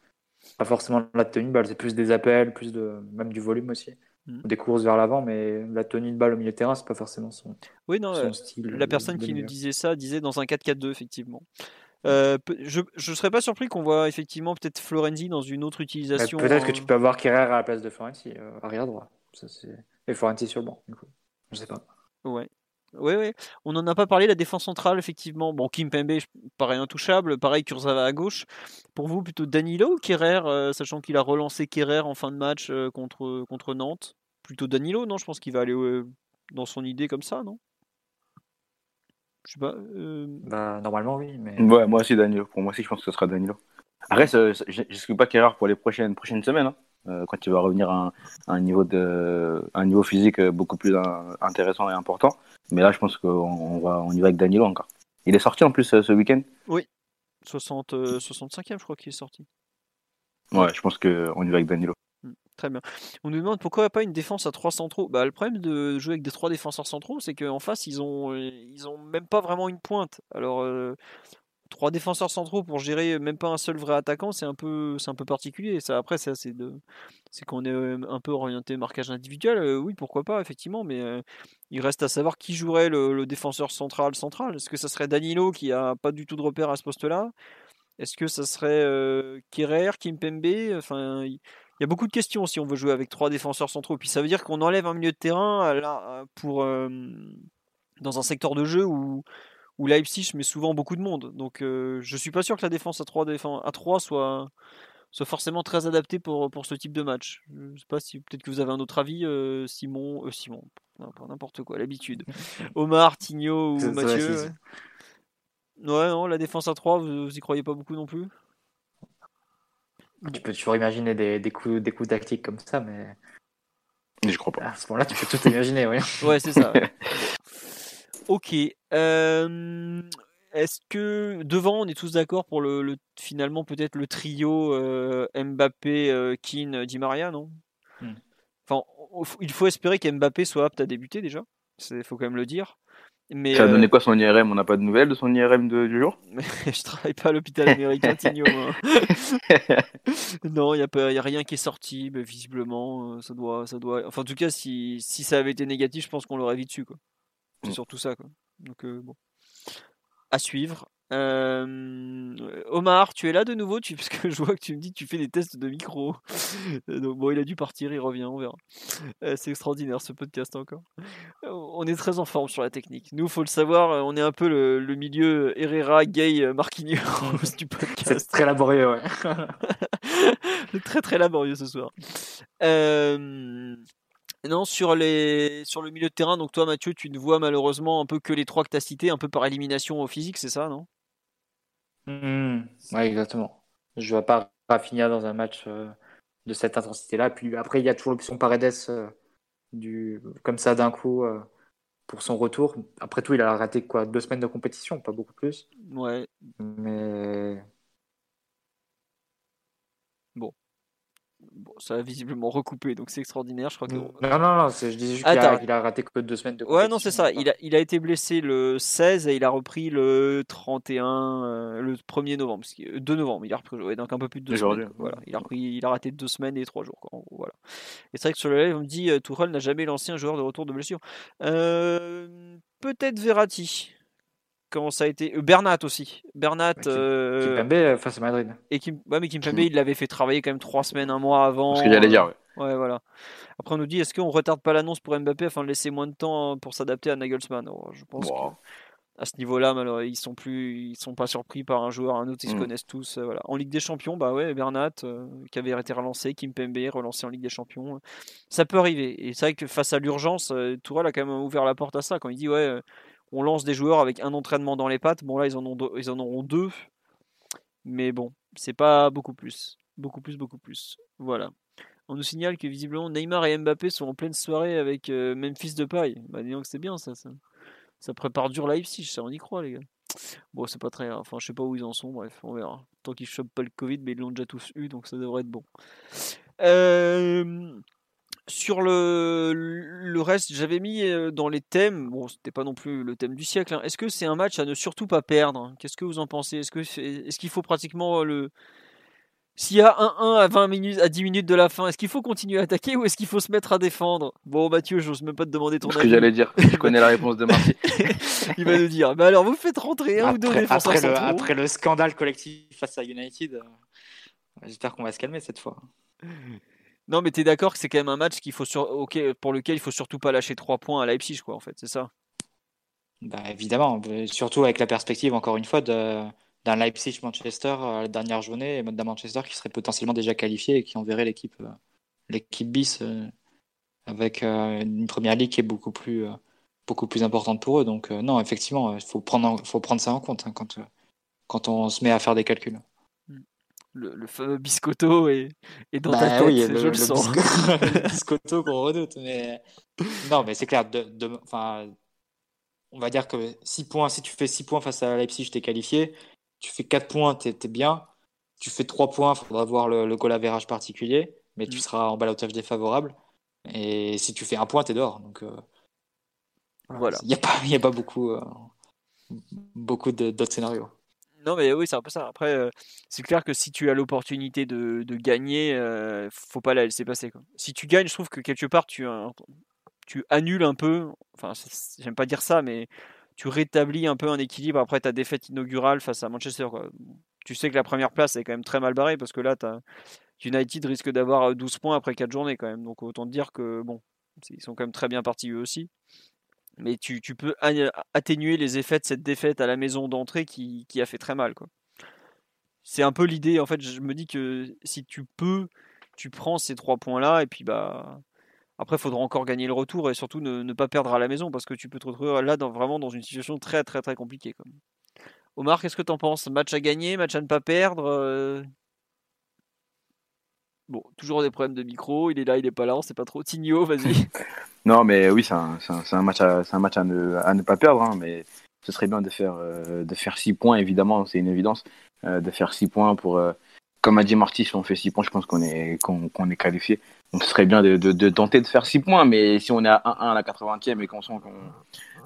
Pas forcément la tenue de balle, c'est plus des appels, plus de, même du volume aussi. Mm. Des courses vers l'avant, mais la tenue de balle au milieu de terrain, c'est pas forcément son, Oui, non, son euh, style. la personne qui nous disait ça disait dans un 4-4-2, effectivement. Euh, je ne serais pas surpris qu'on voit effectivement peut-être Florenzi dans une autre utilisation. Peut-être que tu peux avoir Kerrer à la place de Florenzi, euh, arrière droit. Ça, c'est- Et Florenzi sur le banc, du coup. Je sais pas. Ouais. Ouais, ouais. On n'en a pas parlé, la défense centrale, effectivement. Bon, Kim Pembe, je- pareil, intouchable. Pareil, Kurzawa à gauche. Pour vous, plutôt Danilo ou Kerrer, euh, sachant qu'il a relancé Kerrer en fin de match euh, contre, contre Nantes? Plutôt Danilo, non? Je pense qu'il va aller euh, dans son idée comme ça, non? Je sais pas. euh, Bah, normalement, oui, mais. Ouais, moi aussi, Danilo. Pour moi aussi, je pense que ce sera Danilo. Après, ce- j'exclus pas Kerrar pour les prochaines, prochaines semaines, hein, euh, quand il va revenir à un, à un niveau, de, un niveau physique euh, beaucoup plus in- intéressant et important. Mais là, je pense qu'on on va, on y va avec Danilo encore. Il est sorti en plus euh, ce week-end? 60, euh, 65e, je crois qu'il est sorti. Ouais, je pense qu'on y va avec Danilo. Très bien. On nous demande pourquoi pas une défense à trois centraux? Bah, le problème de jouer avec des trois défenseurs centraux, c'est qu'en face, ils ont, euh, ils ont même pas vraiment une pointe. Alors, euh, trois défenseurs centraux pour gérer même pas un seul vrai attaquant, c'est un peu, c'est un peu particulier. Ça, après, c'est de, c'est qu'on est euh, un peu orienté marquage individuel. euh, oui, pourquoi pas, effectivement, mais euh, il reste à savoir qui jouerait le, défenseur central central. Est-ce que ça serait Danilo qui a pas du tout de repère à ce poste-là? Est-ce que ça serait euh, Kerrer, Kimpembe? Enfin, il y a beaucoup de questions si on veut jouer avec trois défenseurs centraux. Puis ça veut dire qu'on enlève un milieu de terrain à la- pour, euh, dans un secteur de jeu où, où Leipzig met souvent beaucoup de monde. Donc euh, je suis pas sûr que la défense à 3, à 3 soit, soit forcément très adaptée pour, pour ce type de match. Je sais pas si peut-être que vous avez un autre avis, euh, Simon, euh, Simon, non, pas n'importe quoi, l'habitude. Omar, Tigno ou Ça- ça va, Mathieu. ouais. Ouais, non, la défense à 3, vous, vous y croyez pas beaucoup non plus? Tu peux toujours imaginer des, des coups, des coups tactiques comme ça, mais Je crois pas. à ce moment-là, tu peux tout imaginer, oui. Ouais, c'est ça. ouais. ok. euh, Est-ce que devant, on est tous d'accord pour le, le- finalement peut-être le trio euh, Mbappé, euh, Keane, Di Maria, non? Hmm. Enfin, il faut espérer qu'Mbappé soit apte à débuter déjà. Il faut quand même le dire. Mais Ça a euh, donné quoi son IRM On n'a pas de nouvelles de son IRM de- du jour? Je travaille pas à l'hôpital américain, Tigno. moi. non, il n'y a, pas- y a rien qui est sorti, mais visiblement, ça doit, ça doit. Enfin, en tout cas, si, si ça avait été négatif, je pense qu'on l'aurait vite su. quoi. C'est Mm. surtout ça. Quoi. Donc, euh, bon. À suivre. Euh, Omar, tu es là de nouveau? Tu... Parce que je vois que tu me dis que tu fais des tests de micro. Euh, Donc, bon, il a dû partir, il revient, on verra. Euh, C'est extraordinaire ce podcast encore. On est très en forme sur la technique. Nous, faut le savoir, on est un peu le, le milieu Herrera, Gay, Marquinhos du podcast. C'est très laborieux, ouais. très très laborieux ce soir. Euh, non, sur, les, sur le milieu de terrain, donc toi Mathieu, tu ne vois malheureusement un peu que les trois que tu as cités, un peu par élimination au physique, c'est ça, non? Hmm, Ouais, exactement. Je vois pas Rafinha dans un match euh, de cette intensité-là. Puis après, il y a toujours l'option Paredes euh, du, comme ça d'un coup euh, pour son retour. Après tout, il a raté quoi Deux semaines de compétition, pas beaucoup plus. Ouais, Mais bon, ça a visiblement recoupé, donc c'est extraordinaire. Je crois que. non, non, non, c'est- je disais juste qu'il Attends. a, qu'il a raté que deux semaines de compétition. Ouais, non, c'est ça. Il a, il a été blessé le 16 et il a repris le 31, euh, le 1er novembre. parce que- euh, 2 novembre, il a repris. ouais, donc un peu plus de deux semaines. Voilà, il a, repris, il a raté deux semaines et trois jours. quoi, en gros, voilà. Et c'est vrai que sur le live, on me dit euh, Tourelle n'a jamais lancé un joueur de retour de blessure. Euh, Peut-être Verratti. Comment ça a été euh, Bernat aussi. Bernat. Kim- euh, Kimpembe euh, face à Madrid. et Kim, ouais, mais Kimpembe, il l'avait fait travailler quand même trois semaines, un mois avant. Ce que j'allais dire, ouais. Ouais, voilà. Après, on nous dit est-ce qu'on retarde pas l'annonce pour Mbappé afin de laisser moins de temps euh, pour s'adapter à Nagelsmann? Oh, Je pense Wow. que à ce niveau-là, malheureusement, ils sont plus, ils sont pas surpris par un joueur, un autre, ils se Mm. connaissent tous. euh, voilà. En Ligue des Champions, bah ouais, Bernat euh, qui avait été relancé, Kimpembe relancé en Ligue des Champions, euh, ça peut arriver. Et c'est vrai que face à l'urgence, euh, Tourelle a quand même ouvert la porte à ça quand il dit ouais, euh, on lance des joueurs avec un entraînement dans les pattes. Bon là, ils en ont, ils en auront deux, mais bon, c'est pas beaucoup plus, beaucoup plus, beaucoup plus. Voilà. On nous signale que visiblement Neymar et Mbappé sont en pleine soirée avec euh, Memphis de paille. Bah disons que c'est bien ça, ça. Ça prépare dur Leipzig, ça on y croit les gars. Bon, c'est pas très. Enfin, je sais pas où ils en sont, bref, on verra. Tant qu'ils chopent pas le Covid, mais ils l'ont déjà tous eu, donc ça devrait être bon. Euh, sur le, le reste, j'avais mis euh, dans les thèmes, bon, c'était pas non plus le thème du siècle. hein. Est-ce que c'est un match à ne surtout pas perdre? Qu'est-ce que vous en pensez? Est-ce que est-ce qu'il faut pratiquement euh, le s'il y a 1-1 à 20 minutes, à 10 minutes de la fin, est-ce qu'il faut continuer à attaquer ou est-ce qu'il faut se mettre à défendre? Bon, Mathieu, j'ose même pas te demander ton Ce que avis. j'allais dire, je connais la réponse de Marty. Il va nous dire. Bah alors, vous faites rentrer un ou deux Après, défenseurs après le, centraux. après le scandale collectif face à United, euh, j'espère qu'on va se calmer cette fois. Non, mais t'es d'accord que c'est quand même un match pour lequel il faut surtout pas lâcher 3 points à Leipzig, quoi, en fait, c'est ça? Bah, évidemment, surtout avec la perspective, encore une fois, d'un Leipzig-Manchester à la dernière journée, et d'un Manchester qui serait potentiellement déjà qualifié et qui enverrait l'équipe euh, l'équipe bis euh, avec euh, une première ligue qui est beaucoup plus, euh, importante pour eux. Donc, euh, non, effectivement, il faut prendre, ça en compte hein, euh, quand on se met à faire des calculs. Le, le fameux biscotto est, est dans ta Bah tête, oui, je le, le, le sens. le biscotto qu'on redoute. Mais... Non, mais c'est clair. De, de- on va dire que 6 points, si tu fais 6 points face à Leipzig, t'es qualifié. Tu fais 4 points, t'es es bien. Tu fais 3 points, il faudra voir le, le goal average particulier, mais tu Mm. seras en balotage défavorable. Et si tu fais un point, t'es dehors. Donc, euh, Voilà. Il n'y a, a pas beaucoup, euh, beaucoup d'autres scénarios. Non, mais oui, c'est un peu ça. Après, euh, c'est clair que si tu as l'opportunité de, de gagner, euh, faut pas la laisser passer. Si tu gagnes, je trouve que quelque part, tu, euh, tu annules un peu, enfin, j'aime pas dire ça, mais tu rétablis un peu un équilibre après ta défaite inaugurale face à Manchester. Tu sais que la première place est quand même très mal barrée parce que là, United risque d'avoir euh, 12 points après 4 journées quand même. Donc autant te dire que, bon, ils sont quand même très bien partis eux aussi. Mais tu, peux atténuer les effets de cette défaite à la maison d'entrée qui, a fait très mal. C'est un peu l'idée. En fait, je me dis que si tu peux, tu prends ces trois points-là et puis bah. Après, il faudra encore gagner le retour et surtout ne, pas perdre à la maison parce que tu peux te retrouver là vraiment dans une situation très très très compliquée. Omar, qu'est-ce que t'en penses? Match à gagner, match à ne pas perdre euh Bon, toujours des problèmes de micro. Il est là, il est pas là, on sait pas trop. Tigno, vas-y. Non, mais oui, c'est un, match, à, ne, pas perdre, hein, mais ce serait bien de faire, euh, de faire 6 points, évidemment, c'est une évidence, euh, de faire 6 points pour, euh, comme a dit Marty, si on fait 6 points, je pense qu'on est, qu'on, est qualifié. Donc ce serait bien de, tenter de faire 6 points, mais si on est à 1-1 à la 80e et qu'on sent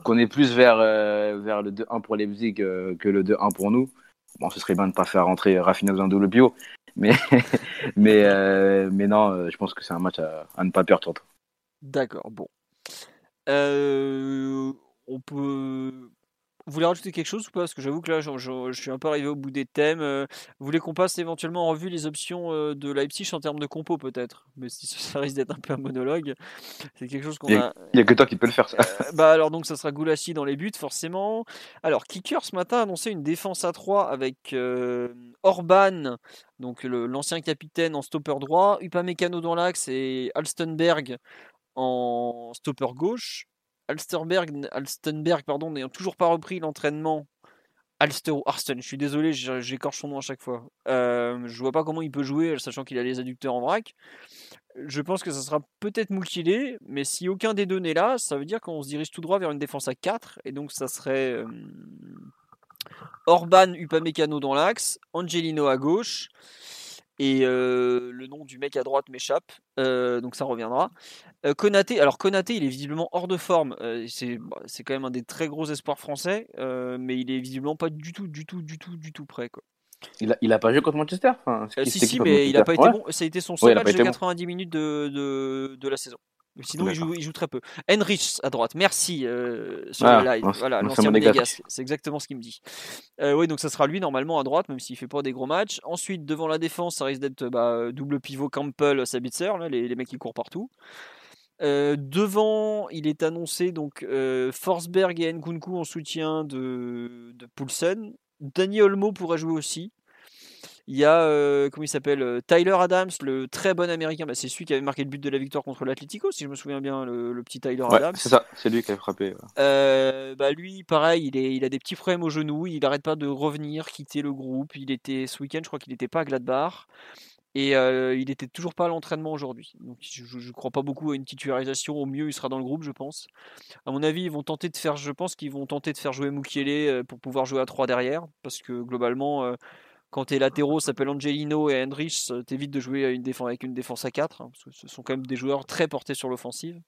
qu'on, est plus vers, euh, le 2-1 pour Leipzig que le 2-1 pour nous, bon, ce serait bien de ne pas faire rentrer Rafinha dans un pivot. Mais, mais, euh, mais non, euh, je pense que c'est un match à, ne pas perdre. D'accord, bon. Euh, on peut. Vous voulez rajouter quelque chose ou pas? Parce que j'avoue que là, je, je- je suis un peu arrivé au bout des thèmes. Euh, Vous voulez qu'on passe éventuellement en revue les options euh, de Leipzig en termes de compo, peut-être? Mais si ça risque d'être un peu un monologue, c'est quelque chose qu'on a. Il n'y a que toi qui peux le faire, ça. Euh, bah alors donc ça sera Goulassi dans les buts forcément. Alors Kicker ce matin a annoncé une défense à 3 avec euh, Orban, donc l'ancien capitaine en stopper droit, Upamecano dans l'axe et Alstenberg en stopper gauche. Alsterberg, Alstenberg pardon, n'ayant toujours pas repris l'entraînement. Alster Arsten, je suis désolé, j'écorche son nom à chaque fois. Euh, je vois pas comment il peut jouer, sachant qu'il a les adducteurs en vrac. Je pense que ça sera peut-être Moukilé, mais si aucun des deux n'est là, ça veut dire qu'on se dirige tout droit vers une défense à 4, et donc ça serait euh, Orban, Upamecano dans l'axe, Angelino à gauche, et euh, le nom du mec à droite m'échappe, euh, donc ça reviendra. Euh, Konaté, alors Konaté, il est visiblement hors de forme, euh, c'est bah, quand même un des très gros espoirs français, mais il est visiblement pas du tout, du tout, du tout, du tout prêt. Quoi. Il a, il a pas joué contre Manchester enfin, si, si, mais il a pas été bon. Ça a été son seul match de été bon. 90 minutes de, de, de la saison. Sinon, il joue, il joue très peu. Henrich à droite, merci euh, sur Ah, le live. l'ancien- Voilà, l'ancien. C'est exactement ce qu'il me dit. Euh, oui, donc ça sera lui normalement à droite, même s'il fait pas des gros matchs. Ensuite, devant la défense, ça risque d'être bah, double pivot Campbell, Sabitzer, là, les, les mecs qui courent partout. Euh, devant, il est annoncé donc euh, Forsberg et Nkunku en soutien de, de Poulsen. Danny Olmo pourrait jouer aussi. Il y a, euh, comment il s'appelle euh, Tyler Adams, le très bon américain. Bah, c'est celui qui avait marqué le but de la victoire contre l'Atlético, si je me souviens bien, le, le petit Tyler Ouais, Adams. c'est ça, c'est lui qui a frappé. ouais. Euh, bah lui, pareil, il, est, il a des petits problèmes au genou. Il n'arrête pas de revenir, quitter le groupe. Il était ce week-end, je crois qu'il n'était pas à Gladbach. Et euh, il était toujours pas à l'entraînement aujourd'hui. Donc je ne crois pas beaucoup à une titularisation. Au mieux, il sera dans le groupe, je pense. À mon avis, ils vont tenter de faire, je pense qu'ils vont tenter de faire jouer Mukiele pour pouvoir jouer à 3 derrière. Parce que globalement, euh, quand tes latéraux s'appellent Angelino et Hendrich, t'évites de jouer avec une défense à 4. Hein, parce que ce sont quand même des joueurs très portés sur l'offensive.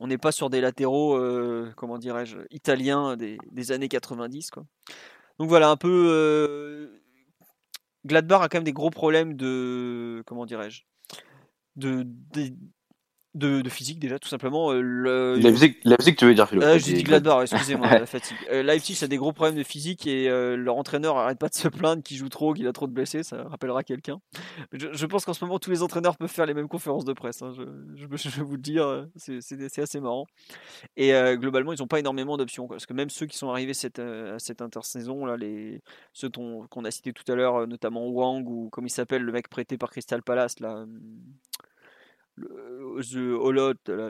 On n'est pas sur des latéraux, comment dirais-je, italiens des, années 90. Quoi. Donc voilà, un peu Gladbach a quand même des gros problèmes de. Comment dirais-je de, physique déjà, tout simplement. Euh, le... Leipzig, tu veux dire, Philo euh, J'ai dit Gladbach, excusez-moi, la fatigue. Euh, Leipzig a des gros problèmes de physique et leur entraîneur arrête pas de se plaindre qu'il joue trop, qu'il a trop de blessés, ça rappellera quelqu'un. Je, pense qu'en ce moment, tous les entraîneurs peuvent faire les mêmes conférences de presse, hein. je, vais vous le dire, c'est assez marrant. Et globalement, ils n'ont pas énormément d'options, parce que même ceux qui sont arrivés cette, à cette intersaison, là, les, ceux qu'on a cités tout à l'heure, notamment Wang ou comme il s'appelle, le mec prêté par Crystal Palace, là. Le, The Holot, là,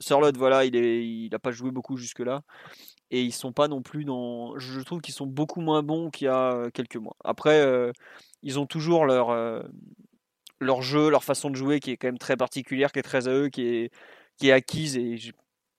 Sorlot. voilà, il est, il a pas joué beaucoup jusque là, et ils sont pas non plus dans. Je trouve qu'ils sont beaucoup moins bons qu'il y a quelques mois. Après, euh, ils ont toujours leur euh, leur jeu, leur façon de jouer qui est quand même très particulière, qui est très à eux, qui est qui est acquise et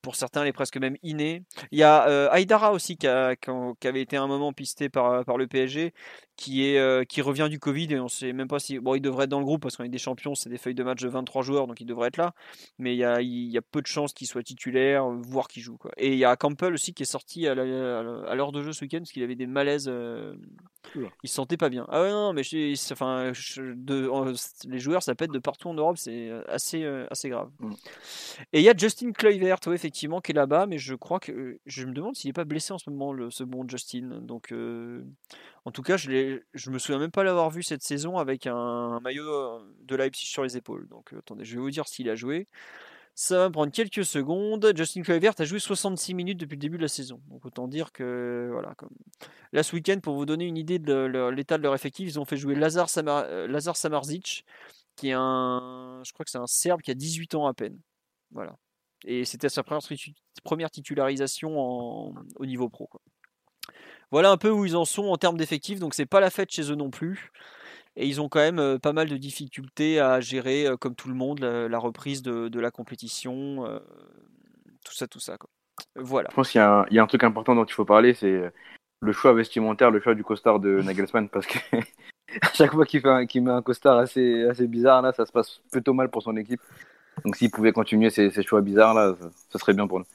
pour certains, elle est presque même innée. Il y a euh, Aïdara aussi qui, avait été un moment pisté par, par le PSG, qui, est, euh, qui revient du Covid et on ne sait même pas si. Bon, il devrait être dans le groupe parce qu'on est des champions, c'est des feuilles de match de 23 joueurs, donc il devrait être là. Mais il y a, il y a peu de chances qu'il soit titulaire, voire qu'il joue. Quoi. Et il y a Campbell aussi qui est sorti à l'heure de jeu ce week-end parce qu'il avait des malaises. Euh, il se sentait pas bien. Ah ouais, non, mais enfin, de, les joueurs, ça pète de partout en Europe, c'est assez, assez grave. Mm. Et il y a Justin Kluivert, effectivement qui est là-bas, mais je crois que je me demande s'il n'est pas blessé en ce moment, le, ce bon Justin. Donc, en tout cas, je, je me souviens même pas l'avoir vu cette saison avec un, maillot de Leipzig sur les épaules. Donc, attendez, je vais vous dire s'il a joué. Ça va prendre quelques secondes. Justin Kluivert a joué 66 minutes depuis le début de la saison. Donc autant dire que voilà. Comme... Là ce week-end, pour vous donner une idée de l'état de leur effectif, ils ont fait jouer Lazar, Samar... Samarzic, qui est un, je crois que c'est un Serbe qui a 18 ans à peine. Voilà. Et c'était sa première titularisation au niveau pro. Voilà un peu où ils en sont en termes d'effectifs. Donc c'est pas la fête chez eux non plus. Et ils ont quand même euh, pas mal de difficultés à gérer, euh, comme tout le monde, la, reprise de, la compétition. Euh, tout ça, tout ça. Voilà. Je pense qu'il y, a un truc important dont il faut parler, c'est le choix vestimentaire, le choix du costard de Nagelsmann. Parce que à chaque fois qu'il met un costard assez, assez bizarre, là, ça se passe plutôt mal pour son équipe. Donc s'il pouvait continuer ces, choix bizarres là, ce serait bien pour nous.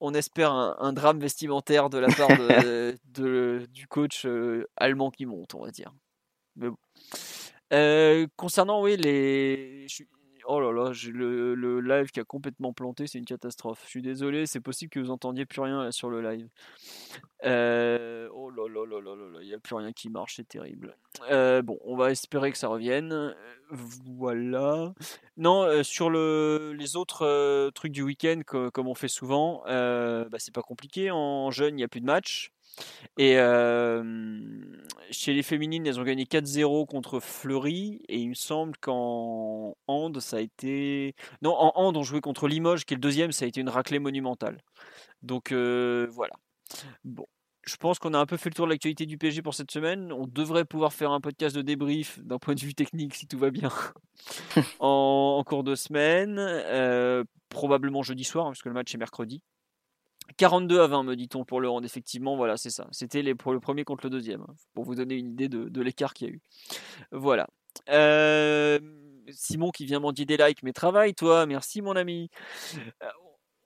On espère un, drame vestimentaire de la part de, du coach euh, allemand qui monte, on va dire. Mais bon. Euh, concernant oui les, Oh là là, le, live qui a complètement planté, c'est une catastrophe. Je suis désolé, c'est possible que vous entendiez plus rien sur le live. Euh, oh là là là là là, il n'y a plus rien qui marche, c'est terrible. Euh, bon, on va espérer que ça revienne. Voilà. Non, euh, sur le, les autres trucs du week-end, comme on fait souvent, bah, c'est pas compliqué. En jeune, il n'y a plus de match. Et chez les féminines, elles ont gagné 4-0 contre Fleury. Et il me semble qu'en hand, ça a été. Non, en hand, on jouait contre Limoges, qui est le deuxième. Ça a été une raclée monumentale. Donc voilà. Bon. Je pense qu'on a un peu fait le tour de l'actualité du PSG pour cette semaine. On devrait pouvoir faire un podcast de débrief d'un point de vue technique si tout va bien en, cours de semaine. probablement jeudi soir, hein, puisque le match est mercredi. 42 à 20, me dit-on, pour le round. Effectivement, voilà, c'est ça. C'était pour le premier contre le deuxième, hein, pour vous donner une idée de, l'écart qu'il y a eu. Voilà. Euh, Simon qui vient m'en dire des likes, mais travaille, toi. Merci, mon ami. Euh,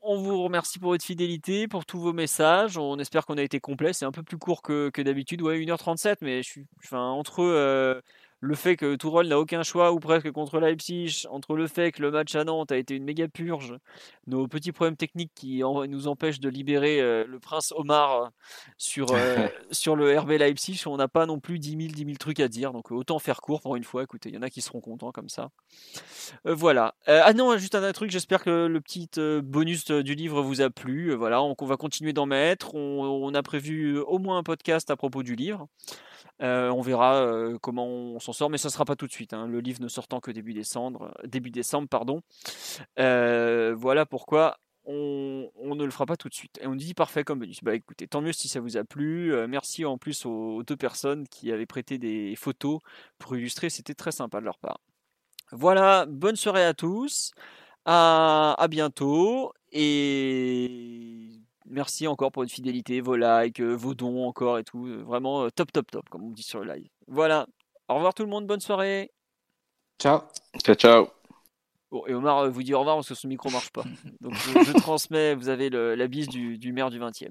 on vous remercie pour votre fidélité, pour tous vos messages. On espère qu'on a été complet. C'est un peu plus court que, d'habitude. Ouais, 1h37, mais je suis enfin, entre. Euh, le fait que Tourol n'a aucun choix ou presque contre Leipzig, entre le fait que le match à Nantes a été une méga purge, nos petits problèmes techniques qui nous empêchent de libérer euh, le prince Omar sur, euh, sur le RB Leipzig, on n'a pas non plus 10 000, 10 000 trucs à dire, donc autant faire court pour une fois. Écoutez, il y en a qui seront contents comme ça. Euh, voilà. ah non, juste un truc, j'espère que le petit bonus du livre vous a plu. Voilà, on, va continuer d'en mettre. on a prévu au moins un podcast à propos du livre. Euh, on verra euh, comment on s'en sort, mais ça ne sera pas tout de suite. Hein. Le livre ne sortant que début décembre. Décembre pardon. Euh, voilà pourquoi on, ne le fera pas tout de suite. Et on dit parfait comme bonus. Bah écoutez, tant mieux si ça vous a plu. Euh, merci en plus aux, deux personnes qui avaient prêté des photos pour illustrer. C'était très sympa de leur part. Voilà, bonne soirée à tous. À, à bientôt. Et merci encore pour votre fidélité, vos likes, euh, vos dons encore et tout. Vraiment top, top, top, comme on dit sur le live. Voilà. Au revoir tout le monde. Bonne soirée. Ciao. Ciao, ciao. Bon, et Omar euh, vous dit au revoir parce que son micro marche pas. Donc je, je transmets, vous avez le, la bise du, du maire du 20e.